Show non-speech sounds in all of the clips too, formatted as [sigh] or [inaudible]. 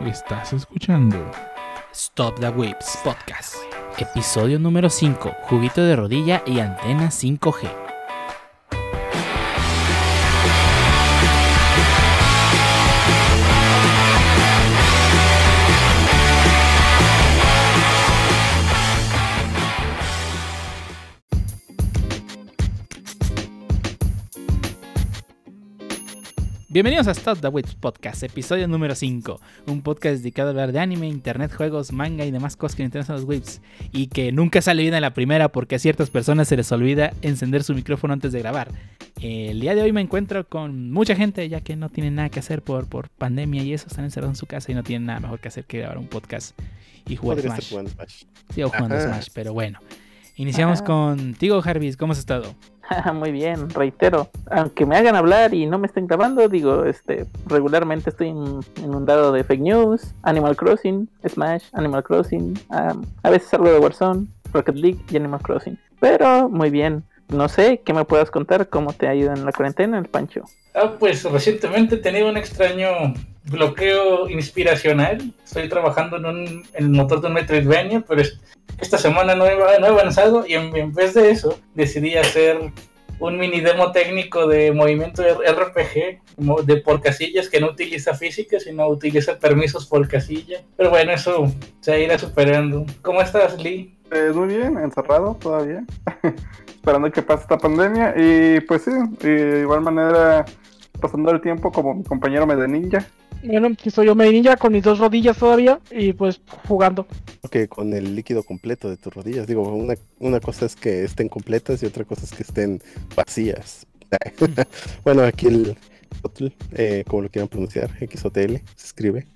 Estás escuchando Stop the Whips Podcast. Episodio número 5. Juguito de rodilla y antena 5G. Bienvenidos a Stop the Wits Podcast, episodio número 5. Un podcast dedicado a hablar de anime, internet, juegos, manga y demás cosas que nos interesan a los whips. Y que nunca sale bien en la primera porque a ciertas personas se les olvida encender su micrófono antes de grabar. El día de hoy me encuentro con mucha gente ya que no tienen nada que hacer por, por pandemia y eso, están encerrados en su casa y no tienen nada mejor que hacer que grabar un podcast y jugar Smash. estar jugando Smash. Sí, o jugando Ajá. Smash, pero bueno. Iniciamos Ajá. contigo, Jarvis. ¿Cómo has estado? [laughs] Muy bien, reitero. Aunque me hagan hablar y no me estén grabando, digo, este, regularmente estoy in- inundado de fake news, Animal Crossing, Smash, Animal Crossing, am, a veces algo de Warzone, Rocket League y Animal Crossing. Pero muy bien. No sé, ¿qué me puedas contar? ¿Cómo te ha ido en la cuarentena, el Pancho? Ah, pues recientemente he tenido un extraño bloqueo inspiracional. Estoy trabajando en, un, en el motor de un Metroidvania, pero es- esta semana no he, no he avanzado y en, en vez de eso decidí hacer un mini demo técnico de movimiento de RPG mo- de por casillas que no utiliza física, sino utiliza permisos por casilla. Pero bueno, eso se irá superando. ¿Cómo estás, Lee? Eh, muy bien, encerrado todavía, [laughs] esperando que pase esta pandemia y pues sí, y de igual manera pasando el tiempo como mi compañero Mede Ninja. Bueno, aquí estoy yo, Medinilla, con mis dos rodillas todavía y pues jugando. Que con el líquido completo de tus rodillas. Digo, una, una cosa es que estén completas y otra cosa es que estén vacías. [laughs] bueno, aquí el eh, como lo quieran pronunciar, XOTL, se escribe.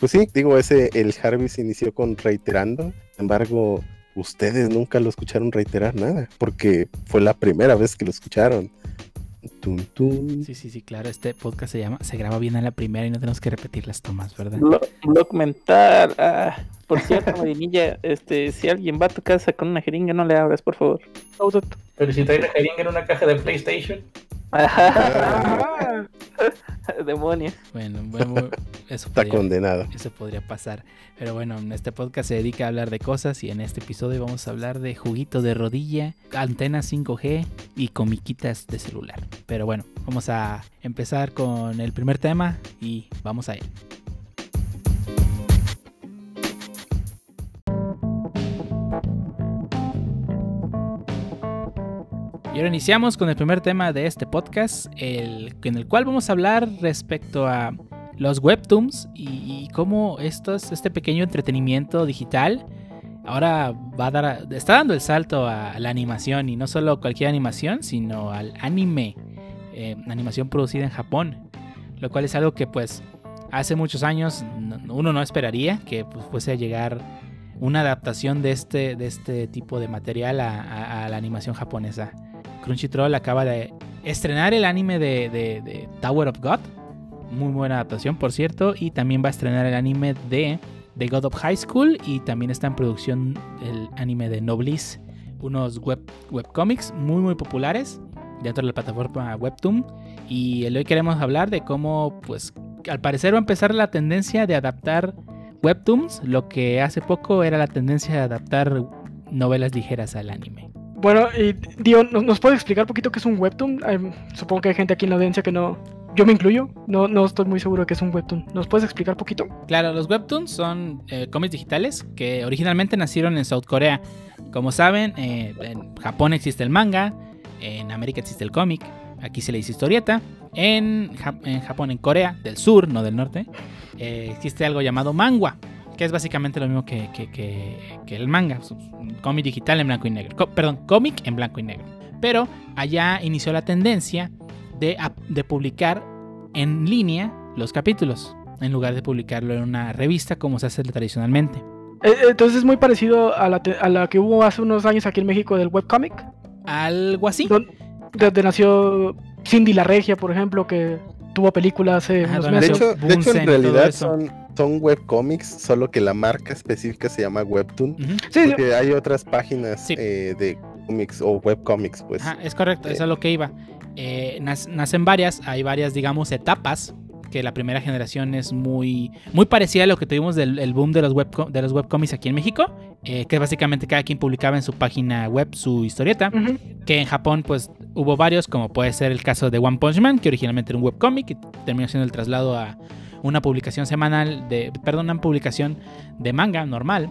Pues sí, digo, ese, el Jarvis inició con reiterando. Sin embargo, ustedes nunca lo escucharon reiterar nada, porque fue la primera vez que lo escucharon. Tum, tum. Sí, sí, sí, claro. Este podcast se llama Se graba bien a la primera y no tenemos que repetir las tomas, ¿verdad? Blo- blog mental. Ah, por cierto, [laughs] Marinilla, este, si alguien va a tu casa con una jeringa, no le abras, por favor. Pero si trae la jeringa en una caja de PlayStation. [laughs] Demonios. Bueno, bueno, bueno, eso Está podría, condenado. eso podría pasar. Pero bueno, este podcast se dedica a hablar de cosas y en este episodio vamos a hablar de juguito de rodilla, antenas 5G y comiquitas de celular. Pero bueno, vamos a empezar con el primer tema y vamos a él. Y ahora iniciamos con el primer tema de este podcast, el, en el cual vamos a hablar respecto a los webtoons y, cómo estos, este pequeño entretenimiento digital ahora va a dar, está dando el salto a la animación y no solo cualquier animación, sino al anime, eh, animación producida en Japón, lo cual es algo que pues hace muchos años no- uno no esperaría que pues, fuese a llegar una adaptación de este, de este tipo de material a la animación japonesa. Crunchyroll acaba de estrenar el anime de, Tower of God. Muy buena adaptación, por cierto. Y también va a estrenar el anime de The God of High School. Y también está en producción el anime de Nobliss. Unos web, webcomics muy, muy populares dentro de la plataforma Webtoon. Y hoy queremos hablar de cómo, pues, al parecer va a empezar la tendencia de adaptar webtoons. Lo que hace poco era la tendencia de adaptar novelas ligeras al anime. Bueno, y Dio, ¿nos, puede explicar un poquito qué es un webtoon? Supongo que hay gente aquí en la audiencia que no... Yo me incluyo, no, no estoy muy seguro de qué es un webtoon. ¿Nos puedes explicar poquito? Claro, los webtoons son eh, cómics digitales que originalmente nacieron en South Corea. Como saben, eh, en Japón existe el manga, en América existe el cómic, aquí se le dice historieta. En, en Japón, en Corea del Sur, no del norte, eh, existe algo llamado mangua, que es básicamente lo mismo que, que- que- que el manga, un cómic digital en blanco y negro. Co- perdón, cómic en blanco y negro. Pero allá inició la tendencia de, de publicar en línea los capítulos, en lugar de publicarlo en una revista como se hace tradicionalmente. Eh, entonces es muy parecido a la, a la que hubo hace unos años aquí en México del webcomic, Algo así. don- donde nació Cindy la Regia, por ejemplo, que tuvo película hace Ajá, unos De meses. hecho, de hecho, en realidad son, son webcomics, solo que la marca específica se llama Webtoon. Sí, sí, Porque hay otras páginas Sí. eh, de cómics o webcomics, pues. Ajá, es correcto, eso es lo que iba. Eh, nac- nacen varias, hay varias, digamos, etapas que la primera generación es muy, muy parecida a lo que tuvimos del el boom de los, webco- de los webcomics aquí en México, eh, que básicamente cada quien publicaba en su página web su historieta, que en Japón pues hubo varios, como puede ser el caso de One Punch Man, que originalmente era un webcomic y terminó siendo el traslado a una publicación semanal, de, perdón, una publicación de manga normal.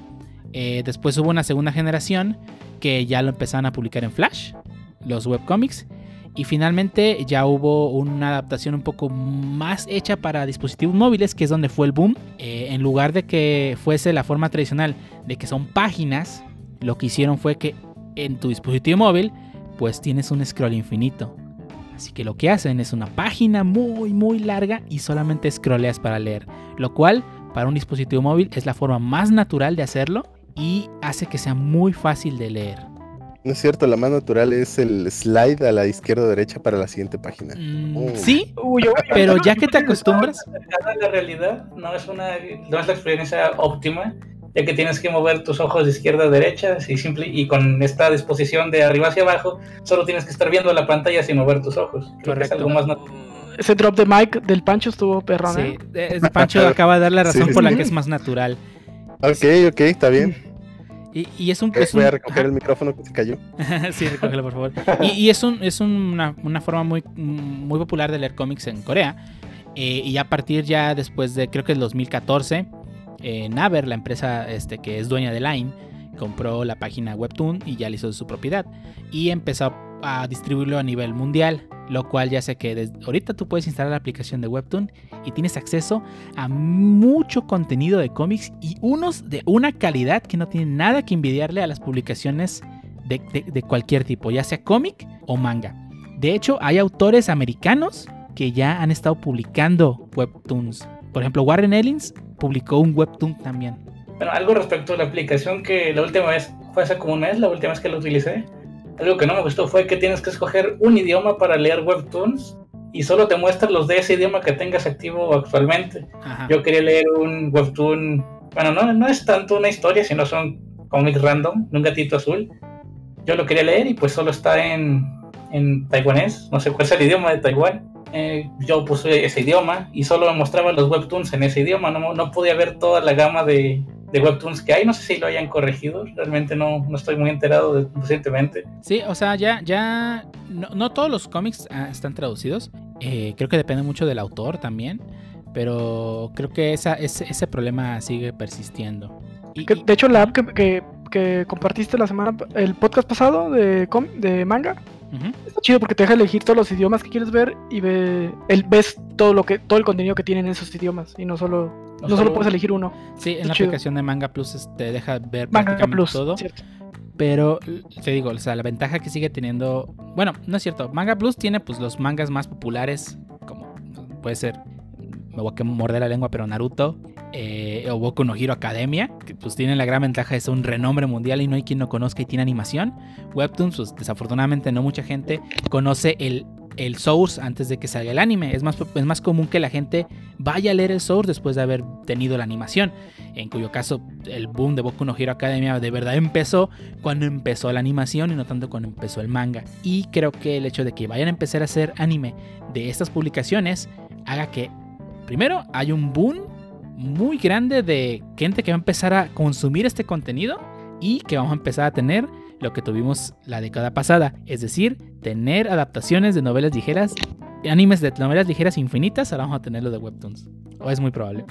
Eh, después hubo una segunda generación que ya lo empezaron a publicar en Flash, los webcomics. Y finalmente ya hubo una adaptación un poco más hecha para dispositivos móviles, que es donde fue el boom. Eh, en lugar de que fuese la forma tradicional de que son páginas, lo que hicieron fue que en tu dispositivo móvil, pues tienes un scroll infinito. Así que lo que hacen es una página muy muy larga y solamente scrolleas para leer. Lo cual para un dispositivo móvil es la forma más natural de hacerlo y hace que sea muy fácil de leer. No es cierto, la más natural es el slide a la izquierda o derecha para la siguiente página. Mm, Oh. sí, Uy, yo- pero ya que te acostumbras, la realidad no es una no es la experiencia óptima ya que tienes que mover tus ojos de izquierda a derecha y simple y con esta disposición de arriba hacia abajo solo tienes que estar viendo la pantalla sin mover tus ojos Creo que es Correcto. algo más natural Ese drop de mic del Pancho estuvo perrón, sí, ¿eh? Pancho acaba de dar la [laughs] razón Sí, por la que es más natural. Ok, ok, está bien. Y, y es un... Eh, es Voy un- a recoger el micrófono que se cayó. [laughs] sí, recógelo por favor. [laughs] Y, y es, un, es una, una forma muy, muy popular de leer cómics en Corea. Eh, y a partir ya después de, creo que el 2014, eh, Naver, la empresa este, que es dueña de Line, compró la página Webtoon y ya la hizo de su propiedad. Y empezó a distribuirlo a nivel mundial. Lo cual ya sé que desde ahorita tú puedes instalar la aplicación de Webtoon y tienes acceso a mucho contenido de cómics y unos de una calidad que no tiene nada que envidiarle a las publicaciones de, de- cualquier tipo, ya sea cómic o manga. De hecho, hay autores americanos que ya han estado publicando webtoons. Por ejemplo, Warren Ellins publicó un webtoon también. Bueno, algo respecto a la aplicación que la última vez fue hace como un mes, la última vez que la utilicé. Algo que no me gustó fue que tienes que escoger un idioma para leer webtoons y solo te muestra los de ese idioma que tengas activo actualmente. Ajá. Yo quería leer un webtoon, bueno, no, no es tanto una historia, sino son cómics random, de un gatito azul. Yo lo quería leer y pues solo está en, en taiwanés, no sé cuál es el idioma de Taiwán. Eh, yo puse ese idioma y solo me mostraba los webtoons en ese idioma, no, no podía ver toda la gama de, de webtoons que hay, no sé si lo hayan corregido, realmente no, no estoy muy enterado de- recientemente. Sí, o sea, ya, ya, no, no todos los cómics ah, están traducidos. Eh, creo que depende mucho del autor también. Pero creo que esa, ese, ese problema sigue persistiendo. Y- Que, de hecho, la app que, que- que compartiste la semana, el podcast pasado de, com- de manga, Ujú. está chido porque te deja elegir todos los idiomas que quieres ver y ve, el, ves todo lo que todo el contenido que tienen esos idiomas y no solo no, solo puedes elegir uno. Sí, en la chido. aplicación de Manga Plus te deja ver Manga prácticamente Plus, todo. ¿cierto? Pero te digo, o sea, la ventaja que sigue teniendo. Bueno, no es cierto. Manga Plus tiene pues los mangas más populares. Como puede ser. Me voy a morder la lengua, pero Naruto. eh, o Boku no Hero Academia. Que pues tienen la gran ventaja de ser un renombre mundial y no hay quien no conozca y tiene animación. Webtoons, pues desafortunadamente no mucha gente conoce el, el source antes de que salga el anime. Es más, es más común que la gente vaya a leer el source después de haber tenido la animación. En cuyo caso, el boom de Boku no Hero Academia de verdad empezó cuando empezó la animación y no tanto cuando empezó el manga. Y creo que el hecho de que vayan a empezar a hacer anime de estas publicaciones haga que, primero, hay un boom muy grande de gente que va a empezar a consumir este contenido y que vamos a empezar a tener lo que tuvimos la década pasada, es decir, tener adaptaciones de novelas ligeras, animes de novelas ligeras infinitas, ahora vamos a tener lo de webtoons. O es muy probable.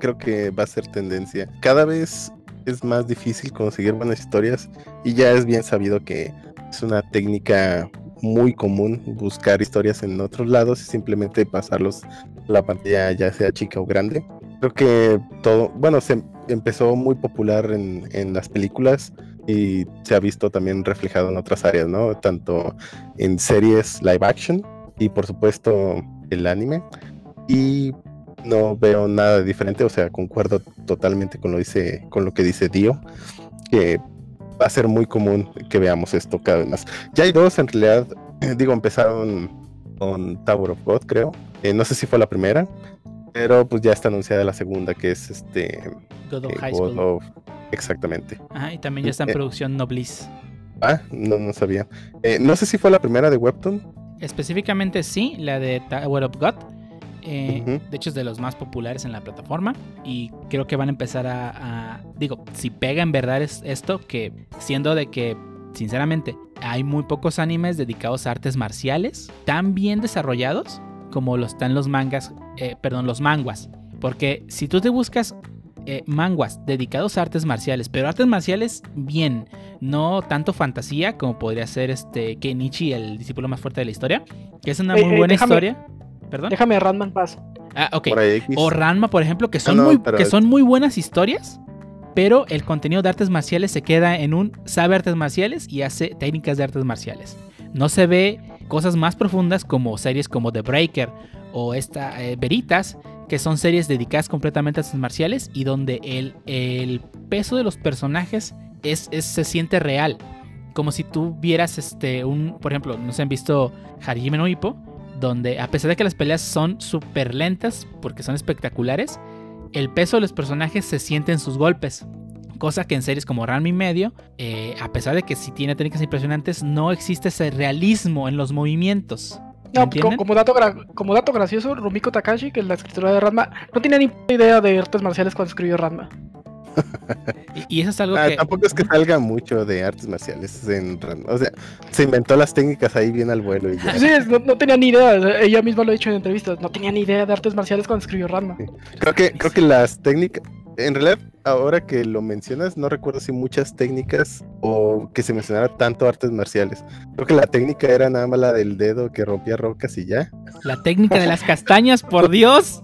Creo que va a ser tendencia. Cada vez es más difícil conseguir buenas historias y ya es bien sabido que es una técnica muy común buscar historias en otros lados y simplemente pasarlos la pantalla ya sea chica o grande. Creo que todo, bueno, se empezó muy popular en, en las películas y se ha visto también reflejado en otras áreas, ¿no? Tanto en series live action y por supuesto el anime. Y no veo nada diferente, o sea, concuerdo totalmente con lo, dice, con lo que dice Dio, que va a ser muy común que veamos esto cada vez más. Ya hay dos, en realidad, [clears throat] digo, empezaron con Tower of God, creo. Eh, no sé si fue la primera, pero pues ya está anunciada la segunda, que es este God of eh, High God School. of- Exactamente. Ajá, y también ya está en Eh, producción Noblis. Ah, no, no sabía. Eh, no sé si fue la primera de Webtoon. Específicamente sí, la de Tower of God. eh, de hecho es de los más populares en la plataforma y creo que van a empezar a, a- digo, si pega en verdad es esto, que siendo de que, sinceramente, hay muy pocos animes dedicados a artes marciales tan bien desarrollados como lo están los mangas, eh, perdón, los manguas. Porque si tú te buscas eh, manguas dedicados a artes marciales, pero artes marciales bien, no tanto fantasía como podría ser este Kenichi, el discípulo más fuerte de la historia, que es una Ey, muy ey, buena déjame- historia. ¿Perdón? Déjame a Ratman paz. Ah, ok. O Ranma, por ejemplo, que son, no, muy, pero- que son muy buenas historias, pero el contenido de artes marciales se queda en un sabe artes marciales y hace técnicas de artes marciales. No se ve cosas más profundas como series como The Breaker o esta eh, Veritas, que son series dedicadas completamente a artes marciales y donde el, peso de los personajes es, se siente real. Como si tú vieras este un, por ejemplo, no se han visto Hajime no Ippo, donde a pesar de que las peleas son súper lentas porque son espectaculares, el peso de los personajes se siente en sus golpes. Cosa que en series como Ranma y medio, eh, a pesar de que sí tiene técnicas impresionantes, no existe ese realismo en los movimientos. ¿Me No, como dato, como dato gracioso, Rumiko Takashi, que es la escritora de Ranma, no tenía ni idea de artes marciales cuando escribió Ranma. [laughs] Y, y eso es algo Ah, que... Tampoco es que salga mucho de artes marciales en Ran- O sea, se inventó las técnicas ahí bien al vuelo y ya. Sí, es- no, no tenía ni idea, ella misma lo ha dicho en entrevistas, no tenía ni idea de artes marciales cuando escribió Ranma. Creo que, creo que las técnicas, en realidad, ahora que lo mencionas, no recuerdo si muchas técnicas o que se mencionara tanto artes marciales. Creo que la técnica era nada más la del dedo que rompía rocas y ya. La técnica de las castañas, por Dios.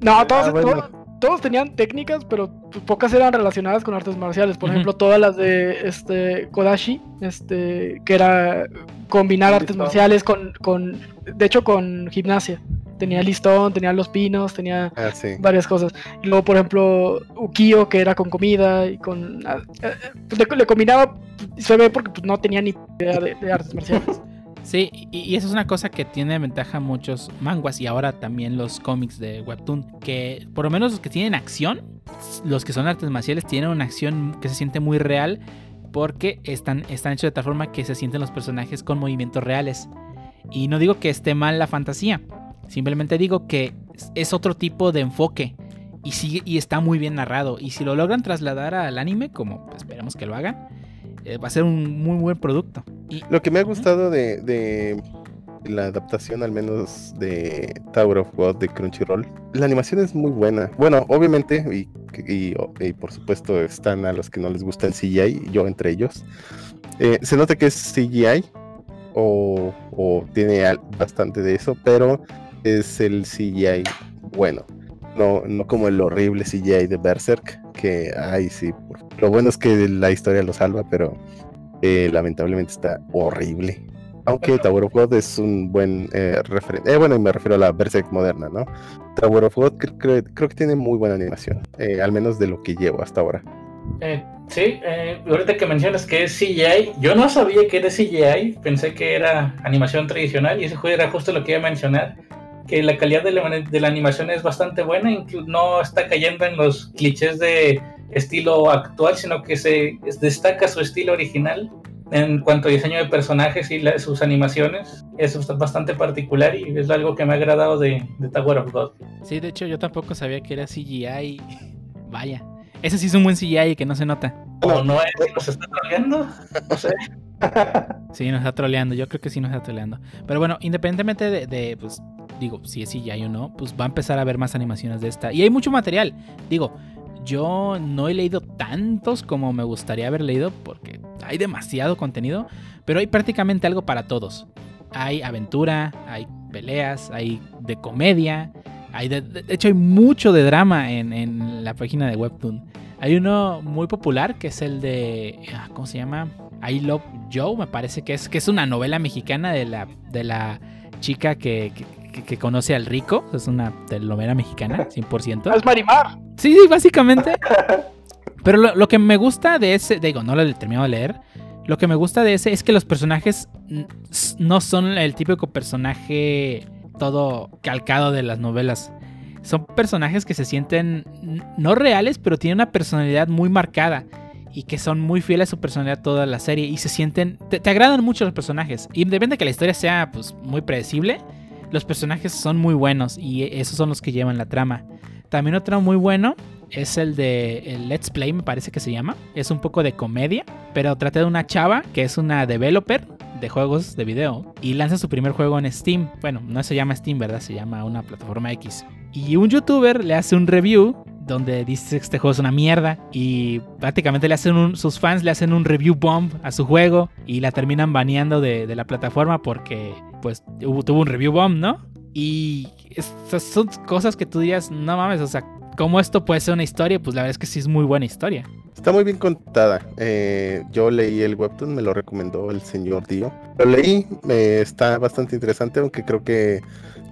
No, todos, Ah, bueno. todos, todos tenían técnicas, pero pocas eran relacionadas con artes marciales. Por ejemplo, todas las de este Kodashi, este, que era combinar artes marciales con, con, de hecho, con gimnasia. Tenía listón, tenía los pinos, tenía Ah, sí. varias cosas. Y luego, por ejemplo, Ukio, que era con comida y con... ah, eh, pues, le, le combinaba, se ve porque pues, no tenía ni idea de, de artes marciales. [laughs] Sí, y, y eso es una cosa que tiene ventaja muchos manguas y ahora también los cómics de Webtoon, que por lo menos los que tienen acción, los que son artes marciales tienen una acción que se siente muy real porque están, están hechos de tal forma que se sienten los personajes con movimientos reales. Y no digo que esté mal la fantasía, simplemente digo que es- otro tipo de enfoque y, sigue, y está muy bien narrado. Y si lo logran trasladar al anime, como esperemos que lo hagan, eh, va a ser un muy buen producto. Y, Lo que me ha gustado de, de la adaptación, al menos de Tower of God de Crunchyroll, la animación es muy buena. Bueno, obviamente, y, y- y por supuesto están a los que no les gusta el CGI, yo entre ellos. Eh, se nota que es CGI o, o tiene bastante de eso, pero es el CGI bueno. No, no como el horrible CGI de Berserk, que, ay, sí. Lo bueno es que la historia lo salva, pero eh, lamentablemente está horrible. Aunque Tower of God es un buen eh, referente. Eh, bueno, y me refiero a la Berserk moderna, ¿no? Tower of God cre- cre- creo que tiene muy buena animación, eh, al menos de lo que llevo hasta ahora. Sí, ahorita que mencionas que es CGI, yo no sabía que era CGI, pensé que era animación tradicional y eso era justo lo que iba a mencionar, que la calidad de la, de la animación es bastante buena, no está cayendo en los clichés de estilo actual, sino que se destaca su estilo original en cuanto a diseño de personajes y la- sus animaciones. Eso está bastante particular y es algo que me ha agradado de, de Tower of God. Sí, de hecho yo tampoco sabía que era CGI. Vaya. Ese sí es un buen CGI que no se nota. ¿O no es nos está troleando? No sé. Sí, nos está troleando. Yo creo que sí nos está troleando. Pero bueno, independientemente de, de, pues, digo, si es CGI o no, pues va a empezar a haber más animaciones de esta. Y hay mucho material. Digo, yo no he leído tantos como me gustaría haber leído porque hay demasiado contenido. Pero hay prácticamente algo para todos. Hay aventura, hay peleas, hay de comedia. Hay de, de hecho, hay mucho de drama en, en la página de Webtoon. Hay uno muy popular que es el de. ah, ¿Cómo se llama? I Love Joe, me parece que es, que es una novela mexicana de la, de la chica que, que- que conoce al rico. Es una telenovela mexicana, [laughs] 100%. Es Marimar. Sí, sí, básicamente. [laughs] Pero lo, lo que me gusta de ese, digo, no lo he terminado de leer. Lo que me gusta de ese es que los personajes no son el típico personaje todo calcado de las novelas. Son personajes que se sienten no reales, pero tienen una personalidad muy marcada. Y que son muy fieles a su personalidad toda la serie. Y se sienten. Te, te agradan mucho los personajes. Y depende de que la historia sea pues, muy predecible. Los personajes son muy buenos y esos son los que llevan la trama. También otro muy bueno es el de Let's Play, me parece que se llama. Es un poco de comedia, pero trata de una chava que es una developer de juegos de video y lanza su primer juego en Steam. Bueno, no se llama Steam, ¿verdad? Se llama una plataforma X. Y un youtuber le hace un review donde dice que este juego es una mierda y prácticamente le hacen un, sus fans le hacen un review bomb a su juego y la terminan baneando de, la plataforma porque pues tuvo un review bomb, ¿no? Y estas son cosas que tú dirías, no mames, o sea, ¿cómo esto puede ser una historia? Pues la verdad es que sí es muy buena historia. Está muy bien contada. Eh, yo leí el webtoon, me lo recomendó el señor Dio. Lo leí, eh, está bastante interesante, aunque creo que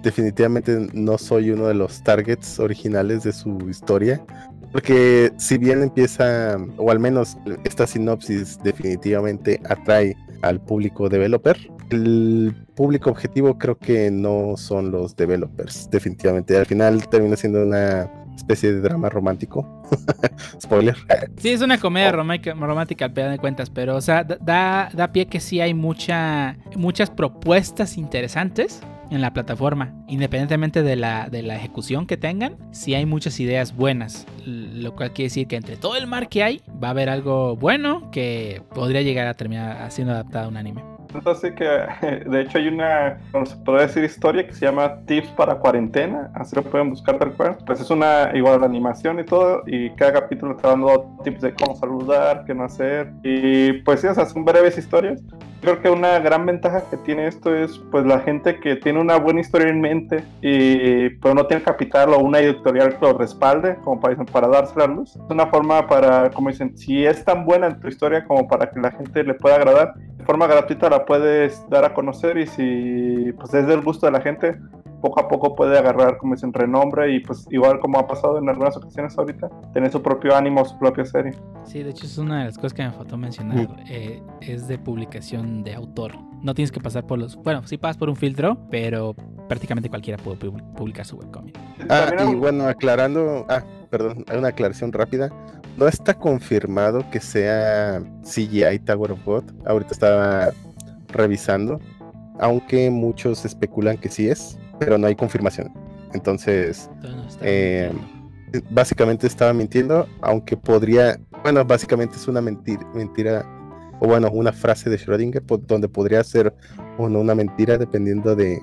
definitivamente no soy uno de los targets originales de su historia. Porque si bien empieza, o al menos esta sinopsis definitivamente atrae al público developer, el público objetivo creo que no son los developers, definitivamente. Al final termina siendo una especie de drama romántico. [laughs] Spoiler. Sí, es una comedia romántica, romántica al pedo de cuentas, pero o sea, da, da pie que sí hay mucha, muchas propuestas interesantes en la plataforma. Independientemente de la, de la ejecución que tengan, sí hay muchas ideas buenas. Lo cual quiere decir que entre todo el mar que hay, va a haber algo bueno que podría llegar a terminar siendo adaptado a un anime. Entonces que [laughs] de hecho hay una, se podría decir, historia que se llama Tips para cuarentena, así lo pueden buscar tal cual. Pues es una igual animación y todo, y cada capítulo está dando tips de cómo saludar, qué no hacer. Y pues sí, o sea, son breves historias. Creo que una gran ventaja que tiene esto es pues la gente que tiene una buena historia en mente y pero no tiene capital o una editorial que lo respalde como para, para darse la luz. Es una forma para, como dicen, si es tan buena en tu historia como para que la gente le pueda agradar, forma gratuita la puedes dar a conocer y si pues es del gusto de la gente, poco a poco puede agarrar, como dicen, renombre y pues igual como ha pasado en algunas ocasiones ahorita, tener su propio ánimo, su propia serie. Sí, de hecho es una de las cosas que me faltó mencionar. Eh, es de publicación de autor. No tienes que pasar por los... Bueno, sí pasas por un filtro, pero prácticamente cualquiera puede publicar su webcomic. Ah, y bueno, aclarando... Ah, perdón, hay una aclaración rápida. No está confirmado que sea CGI Tower of God. Ahorita estaba revisando, aunque muchos especulan que sí es, pero no hay confirmación. Entonces, eh, básicamente estaba mintiendo, aunque podría, bueno, básicamente es una mentira, mentira o bueno, una frase de Schrödinger donde podría ser o no una mentira dependiendo de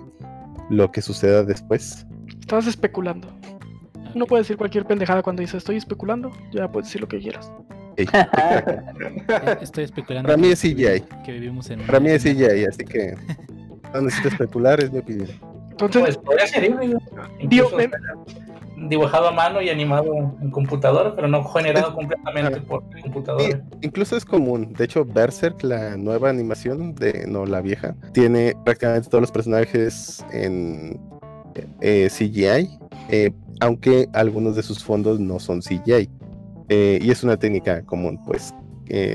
lo que suceda después. Estabas especulando. No puedes decir cualquier pendejada cuando dices estoy especulando, ya puedes decir lo que quieras. [laughs] Estoy especulando. Para mí es CGI. Que vivimos en Para mí es CGI, así que no necesito especular, es mi opinión. Entonces, pues podría ser híbrido. Incluso dibujado a mano y animado en computadora, pero no generado completamente por computadora. incluso es común. De hecho, Berserk, la nueva animación de no la vieja, tiene prácticamente todos los personajes en eh, CGI, eh, aunque algunos de sus fondos no son CGI. Eh, y es una técnica común, pues,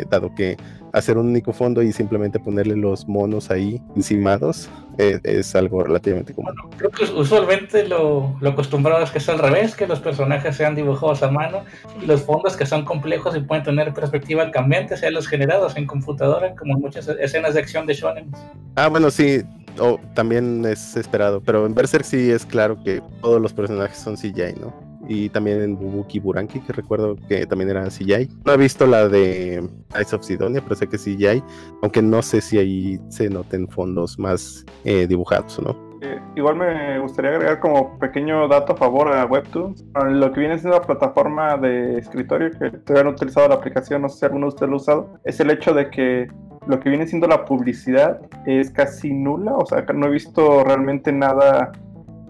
dado que hacer un único fondo y simplemente ponerle los monos ahí encimados eh, es algo relativamente común. Bueno, creo que usualmente lo, lo, acostumbrado es que es al revés, que los personajes sean dibujados a mano y los fondos que son complejos y pueden tener perspectiva cambiante sean los generados en computadora, como en muchas escenas de acción de shonen. Ah, bueno, sí, oh, también es esperado, pero en Berserk sí es claro que todos los personajes son CGI, ¿no? Y también en Bubuki Buranki, que recuerdo que también era CGI. No he visto la de Ice of Sidonia, pero sé que CGI, aunque no sé si ahí se noten fondos más eh, dibujados no. Eh, igual me gustaría agregar como pequeño dato a favor a Webtoons. Lo que viene siendo la plataforma de escritorio, que todavía han utilizado la aplicación, no sé si alguno de ustedes lo ha usado, es el hecho de que lo que viene siendo la publicidad es casi nula. O sea, no he visto realmente nada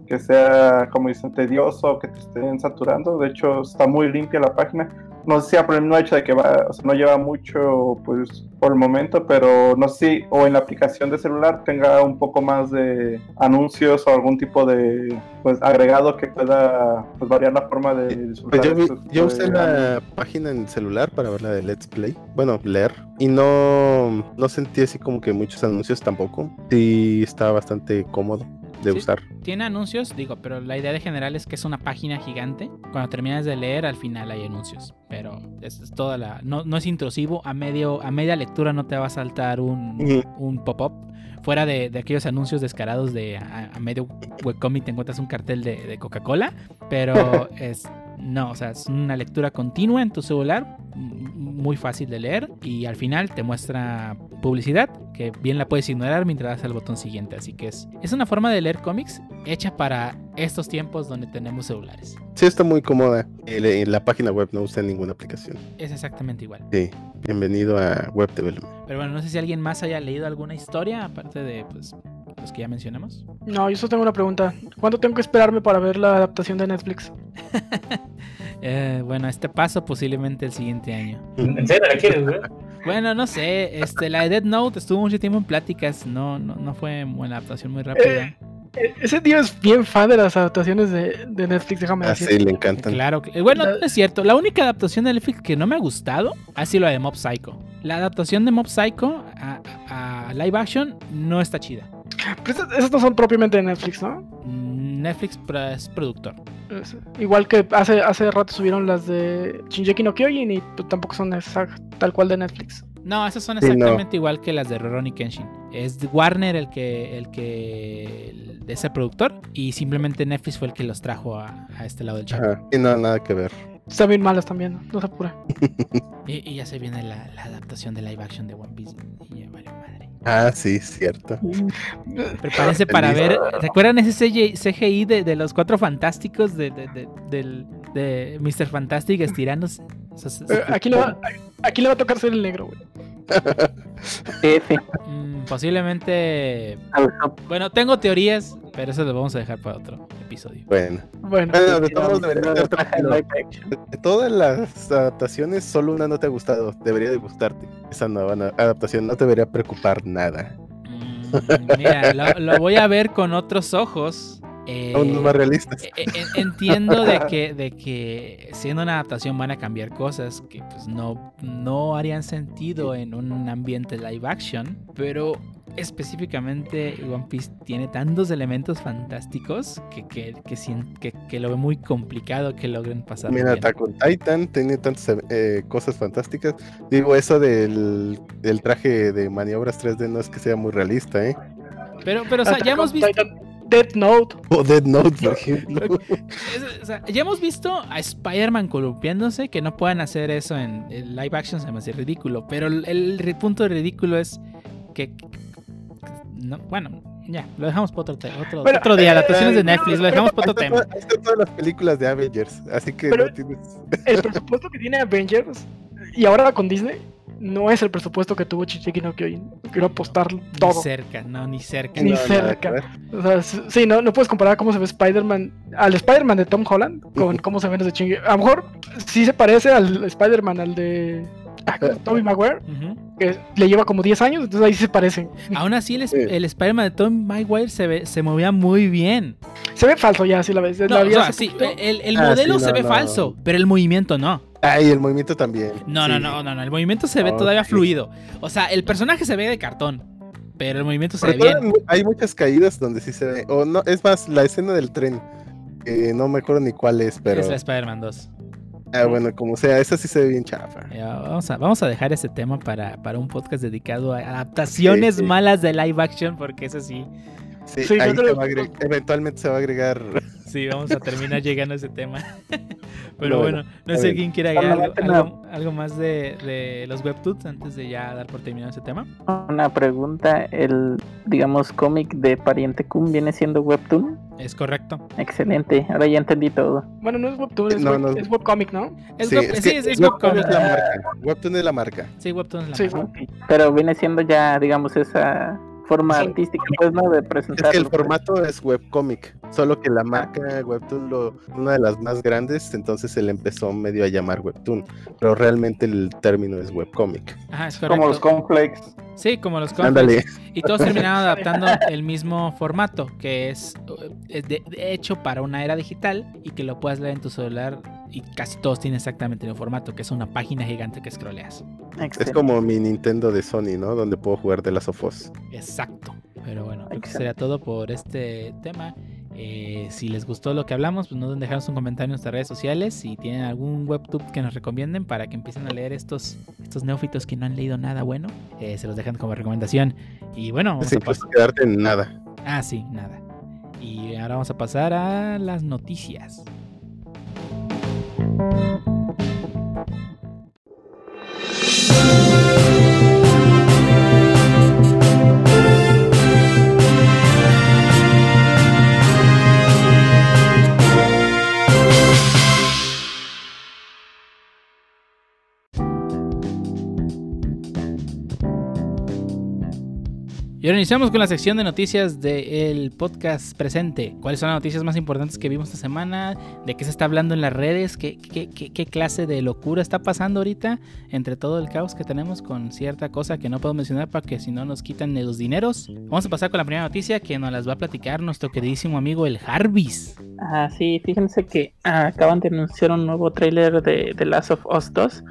que sea, como dicen, tedioso, que te estén saturando. De hecho, está muy limpia la página. No sé si por el mismo hecho de que va, o sea, no lleva mucho, pues, por el momento, pero no sé si, o en la aplicación de celular tenga un poco más de anuncios o algún tipo de, pues, agregado que pueda, pues, variar la forma de disfrutar. Pues yo, yo usé la página en celular para ver la de Let's Play, bueno, leer, y no, no sentí así como que muchos anuncios tampoco. Sí, estaba bastante cómodo de usar. Tiene anuncios, digo, pero la idea de general es que es una página gigante. Cuando terminas de leer, al final hay anuncios. Pero Es, es toda la. No, no es intrusivo. A medio, a media lectura no te va a saltar un, un pop-up. Fuera de, de aquellos anuncios descarados de a, a medio webcomic te encuentras un cartel de, de Coca-Cola. Pero [laughs] es. No, o sea, es una lectura continua en tu celular, muy fácil de leer y al final te muestra publicidad que bien la puedes ignorar mientras das al botón siguiente. Así que es, es una forma de leer cómics hecha para estos tiempos donde tenemos celulares. Sí, está muy cómoda. El- eh, la página web no usa ninguna aplicación. Es exactamente igual. Sí, bienvenido a Web Development. Pero bueno, no sé si alguien más haya leído alguna historia aparte de pues, los que ya mencionamos. No, yo solo tengo una pregunta. ¿Cuándo tengo que esperarme para ver la adaptación de Netflix? [laughs] Eh, bueno, este paso posiblemente el siguiente año. ¿En serio la quieres? Bueno, no sé, este, la de Dead Note estuvo mucho tiempo en pláticas, no, no, no fue una adaptación muy rápida. Eh, E- Ese tío es bien fan de las adaptaciones de, de Netflix, déjame Ah, decir. sí, le encantan. Claro, que- bueno, La- no es cierto. La única adaptación de Netflix que no me ha gustado ha sido la de Mob Psycho. La adaptación de Mob Psycho a, a live action no está chida. Pero esas, esas no son propiamente de Netflix, ¿no? Mm, Netflix es productor. Es- igual que hace, hace rato subieron las de Shinjeki no Kyojin y pues, tampoco son exact- tal cual de Netflix. No, esas son Sí, no. exactamente igual que las de Rurouni Kenshin. Es Warner el que, el que el- es el productor y simplemente Netflix fue el que los trajo a, a este lado del charco. Ajá. Y no, nada que ver. Están bien malas también, no, se apure. Y, y ya se viene la, la adaptación de live action de One Piece. Y. Ah, sí, cierto. Prepárense para Feliz. ver. ¿Recuerdan ese CGI, de, de los cuatro fantásticos de, de, de- del, de Mr. Fantastic estirándose? Aquí, le va, aquí le va a tocar ser el negro, güey. [laughs] F. mm, posiblemente. Bueno, tengo teorías, pero eso lo vamos a dejar para otro episodio. Bueno. Bueno, Bueno, de debería todas las adaptaciones, solo una no te ha gustado. Debería de gustarte. Esa nueva adaptación no te debería preocupar nada. Mm, mira, lo, lo voy a ver con otros ojos. Eh, Aún más realistas. E- e- Entiendo de que, de que siendo una adaptación van a cambiar cosas que pues no, no harían sentido en un ambiente live action, pero específicamente One Piece tiene tantos elementos fantásticos que, que, que, sien- que- que lo veo muy complicado que logren pasar. Mira, Attack on Titan tiene tantas eh, cosas fantásticas. Digo, eso del, del traje de maniobras 3D no es que sea muy realista, ¿eh? Pero, pero o sea, ya hemos visto... Death Note. O Dead Note, por [laughs] ejemplo. Es- o sea, ya hemos visto a Spider-Man columpiándose, que no puedan hacer eso en, en live action, se me hace ridículo. Pero el, punto de ridículo es que. no, bueno, ya, lo dejamos para otro, otro, Bueno, otro día. eh, Adaptaciones de eh, Netflix, lo dejamos para otro tema. están todas las películas de Avengers, así que Pero- no tienes... El presupuesto que tiene Avengers y ahora con Disney no es el presupuesto que tuvo Shinjeki no Kyojin. Quiero apostar Ni todo. cerca, no, ni cerca. Ni No, cerca. O sea, sí, no, no puedes comparar cómo se ve Spider-Man, al Spider-Man de Tom Holland con cómo se ven los de Shinji. A lo mejor sí se parece al Spider-Man, al de ah, Tobey Maguire, Ujú. que le lleva como 10 años, entonces ahí sí se parecen. Aún así, el, Sí. el Spider-Man de Tom Maguire se, ve- se movía muy bien. Se ve falso ya, si la ves. No, la vi o sea, hace sí, el, el Ah, modelo sí, se ve no. falso, pero el movimiento no. Ah, y el movimiento también. No, sí. no, no, no, no. El movimiento se ve todavía fluido. O sea, el personaje se ve de cartón, pero el movimiento se ve bien. en- hay muchas caídas donde sí se ve. O no, es más, la escena del tren. que no me acuerdo ni cuál es, pero. Es la Spider-Man 2. Ah, bueno, como sea, esa sí se ve bien chafa. Ya, vamos, a, vamos a dejar ese tema para, para un podcast dedicado a adaptaciones Sí, sí. malas de live action, porque eso sí, Sí, Sí, ahí yo se creo- va a agregar- eventualmente se va a agregar. sí, vamos a terminar llegando a ese tema. [laughs] Pero Bueno, bueno, no sé bien. quién quiere agregar algo, más de, de los webtoons antes de ya dar por terminado ese tema. Una pregunta, el, digamos, cómic de Pariente Kun viene siendo webtoon. Es correcto. Excelente, ahora ya entendí todo. Bueno, no es webtoon, es, No, web- no. es webcomic, ¿no? Es sí, web- es sí, que es, es Webtoon webcomic. es la marca. Webtoon es la marca. Sí, webtoon es la Sí, marca. Pero viene siendo ya, digamos, esa forma Sí. artística, pues, ¿no? De Es presentarlo. que el pues. formato es webcomic, solo que la marca Webtoon, lo, una de las más grandes, entonces se le empezó medio a llamar Webtoon, pero realmente el término es webcomic. Ajá, es correcto. Como los cornflakes. Sí, como los cómics. Ándale, Y todos terminaron adaptando el mismo formato, que es eh, de- de hecho para una era digital y que lo puedas leer en tu celular. Y casi todos tienen exactamente el mismo formato, que es una página gigante que scrolleas. es Excelente. como mi Nintendo de Sony, ¿no? Donde puedo jugar de las of Us. Exacto. Pero bueno, creo que sería todo por este tema. Eh, si les gustó lo que hablamos, pues no duden dejarnos un comentario en nuestras redes sociales. Si tienen algún webtube que nos recomienden para que empiecen a leer estos, estos neófitos que no han leído nada bueno, eh, se los dejan como recomendación. Y bueno, vamos Sí, a pues pasar. quedarte en nada. Ah, sí, nada. Y ahora vamos a pasar a las noticias. Música Y ahora iniciamos con la sección de noticias del podcast presente. ¿Cuáles son las noticias más importantes que vimos esta semana? ¿De qué se está hablando en las redes? ¿Qué, clase de locura está pasando ahorita? Entre todo el caos que tenemos con cierta cosa que no puedo mencionar para que si no nos quitan los dineros. Vamos a pasar con la primera noticia que nos las va a platicar nuestro queridísimo amigo el Jarvis. Ah, sí, fíjense que ah, acaban de anunciar un nuevo tráiler de The Last of Us 2.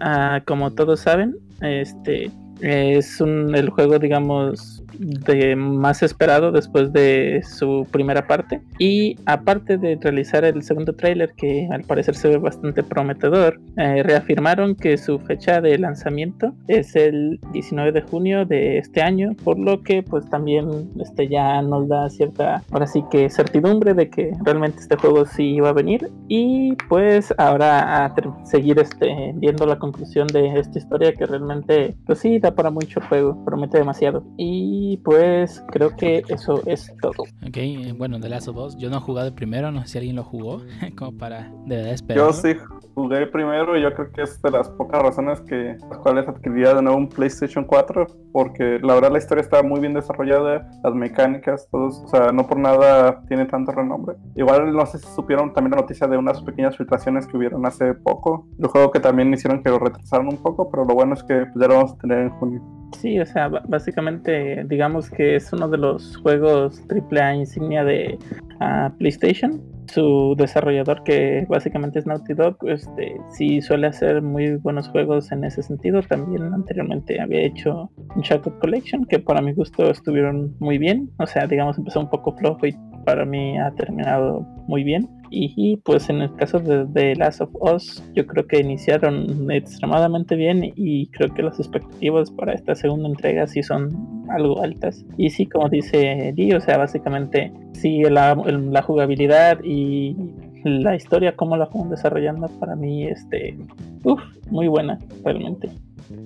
Ah, como todos saben, este es un, el juego, digamos, de más esperado después de su primera parte. Y aparte de realizar el segundo tráiler, que al parecer se ve bastante prometedor, eh, reafirmaron que su fecha de lanzamiento es el 19 de junio de este año, por lo que pues también este ya nos da cierta, ahora sí que certidumbre de que realmente este juego sí iba a venir y pues ahora a seguir este viendo la conclusión de esta historia que realmente pues sí da para mucho juego, promete demasiado y pues creo que eso es todo. Ok, eh, bueno, The Last of Us. Yo no he jugado el primero, no sé si alguien lo jugó, [laughs] como para de verdad esperar. Yo sí jugué primero y yo creo que es de las pocas razones que las cuales adquiriría de nuevo un PlayStation 4 porque la verdad la historia está muy bien desarrollada, las mecánicas, todos, o sea, no por nada tiene tanto renombre. Igual no sé si supieron también la noticia de unas pequeñas filtraciones que hubieron hace poco, el juego que también hicieron que lo retrasaron un poco, pero lo bueno es que pues, ya lo vamos a tener en junio. Sí, o sea, básicamente digamos que es uno de los juegos AAA insignia de ah, PlayStation. Su desarrollador, que básicamente es Naughty Dog, este, sí suele hacer muy buenos juegos en ese sentido. También anteriormente había hecho Uncharted Collection, que para mi gusto estuvieron muy bien. O sea, digamos, empezó un poco flojo y para mí ha terminado muy bien. Y, pues en el caso de, de Last of Us, yo creo que iniciaron extremadamente bien y creo que las expectativas para esta segunda entrega sí son algo altas. Y sí, como dice Lee, o sea, básicamente sí, la, la jugabilidad y la historia, cómo la fueron desarrollando, para mí, este, uff, muy buena, realmente.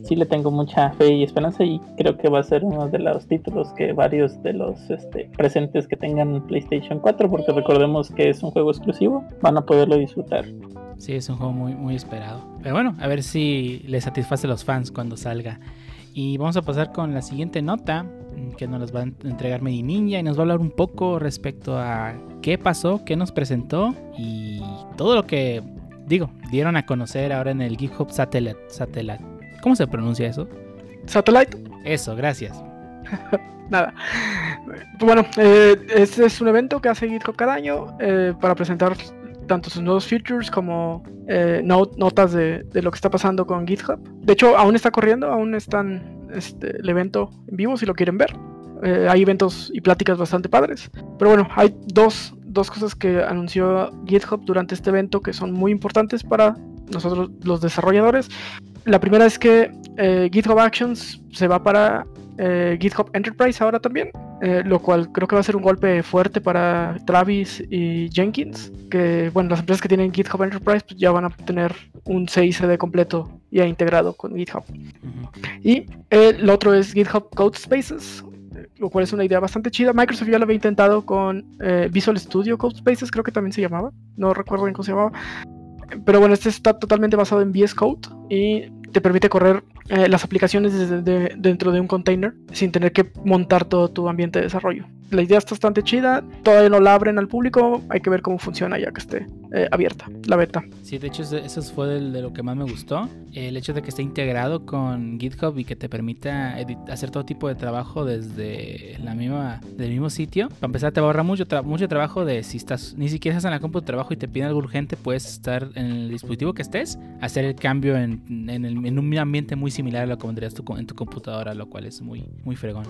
Sí le tengo mucha fe y esperanza y creo que va a ser uno de los títulos que varios de los este, presentes que tengan PlayStation 4, porque recordemos que es un juego exclusivo, van a poderlo disfrutar. Sí, es un juego muy, muy esperado. Pero bueno, a ver si le satisface a los fans cuando salga. Y vamos a pasar con la siguiente nota mm, que nos las va a entregar Medi Ninja y nos va a hablar un poco respecto a qué pasó, qué nos presentó y todo lo que, digo, dieron a conocer ahora en el GitHub Satellite. Satellite. ¿Cómo se pronuncia eso? Satellite. Eso, gracias. [laughs] Nada. Bueno, eh, este es un evento que hace GitHub cada año eh, para presentar tanto sus nuevos features como eh, not- notas de, de lo que está pasando con GitHub. De hecho, aún está corriendo, aún están este, el evento en vivo si lo quieren ver. Eh, hay eventos y pláticas bastante padres. Pero bueno, hay dos, dos cosas que anunció GitHub durante este evento que son muy importantes para nosotros los desarrolladores. La primera es que eh, GitHub Actions se va para eh, GitHub Enterprise ahora también, eh, lo cual creo que va a ser un golpe fuerte para Travis y Jenkins, que bueno, las empresas que tienen GitHub Enterprise pues, ya van a tener un CICD completo ya integrado con GitHub. Y el otro es GitHub Code Spaces, lo cual es una idea bastante chida. Microsoft ya lo había intentado con eh, Visual Studio Code Spaces, creo que también se llamaba, no recuerdo bien cómo se llamaba. Pero bueno, este está totalmente basado en VS Code y te permite correr eh, las aplicaciones desde de- dentro de un container sin tener que montar todo tu ambiente de desarrollo. La idea está bastante chida, todavía no la abren al público, hay que ver cómo funciona ya que esté eh, abierta la beta. Sí, de hecho, eso fue de, lo que más me gustó. El hecho de que esté integrado con GitHub y que te permita hacer todo tipo de trabajo desde la misma, del mismo sitio. Para empezar, te va a ahorrar mucho, tra- mucho trabajo de si estás, ni siquiera estás en la compu de trabajo y te piden algo urgente, puedes estar en el dispositivo que estés, hacer el cambio en, en el- en un ambiente muy similar a lo que pondrías co- en tu computadora, lo cual es muy, muy fregón.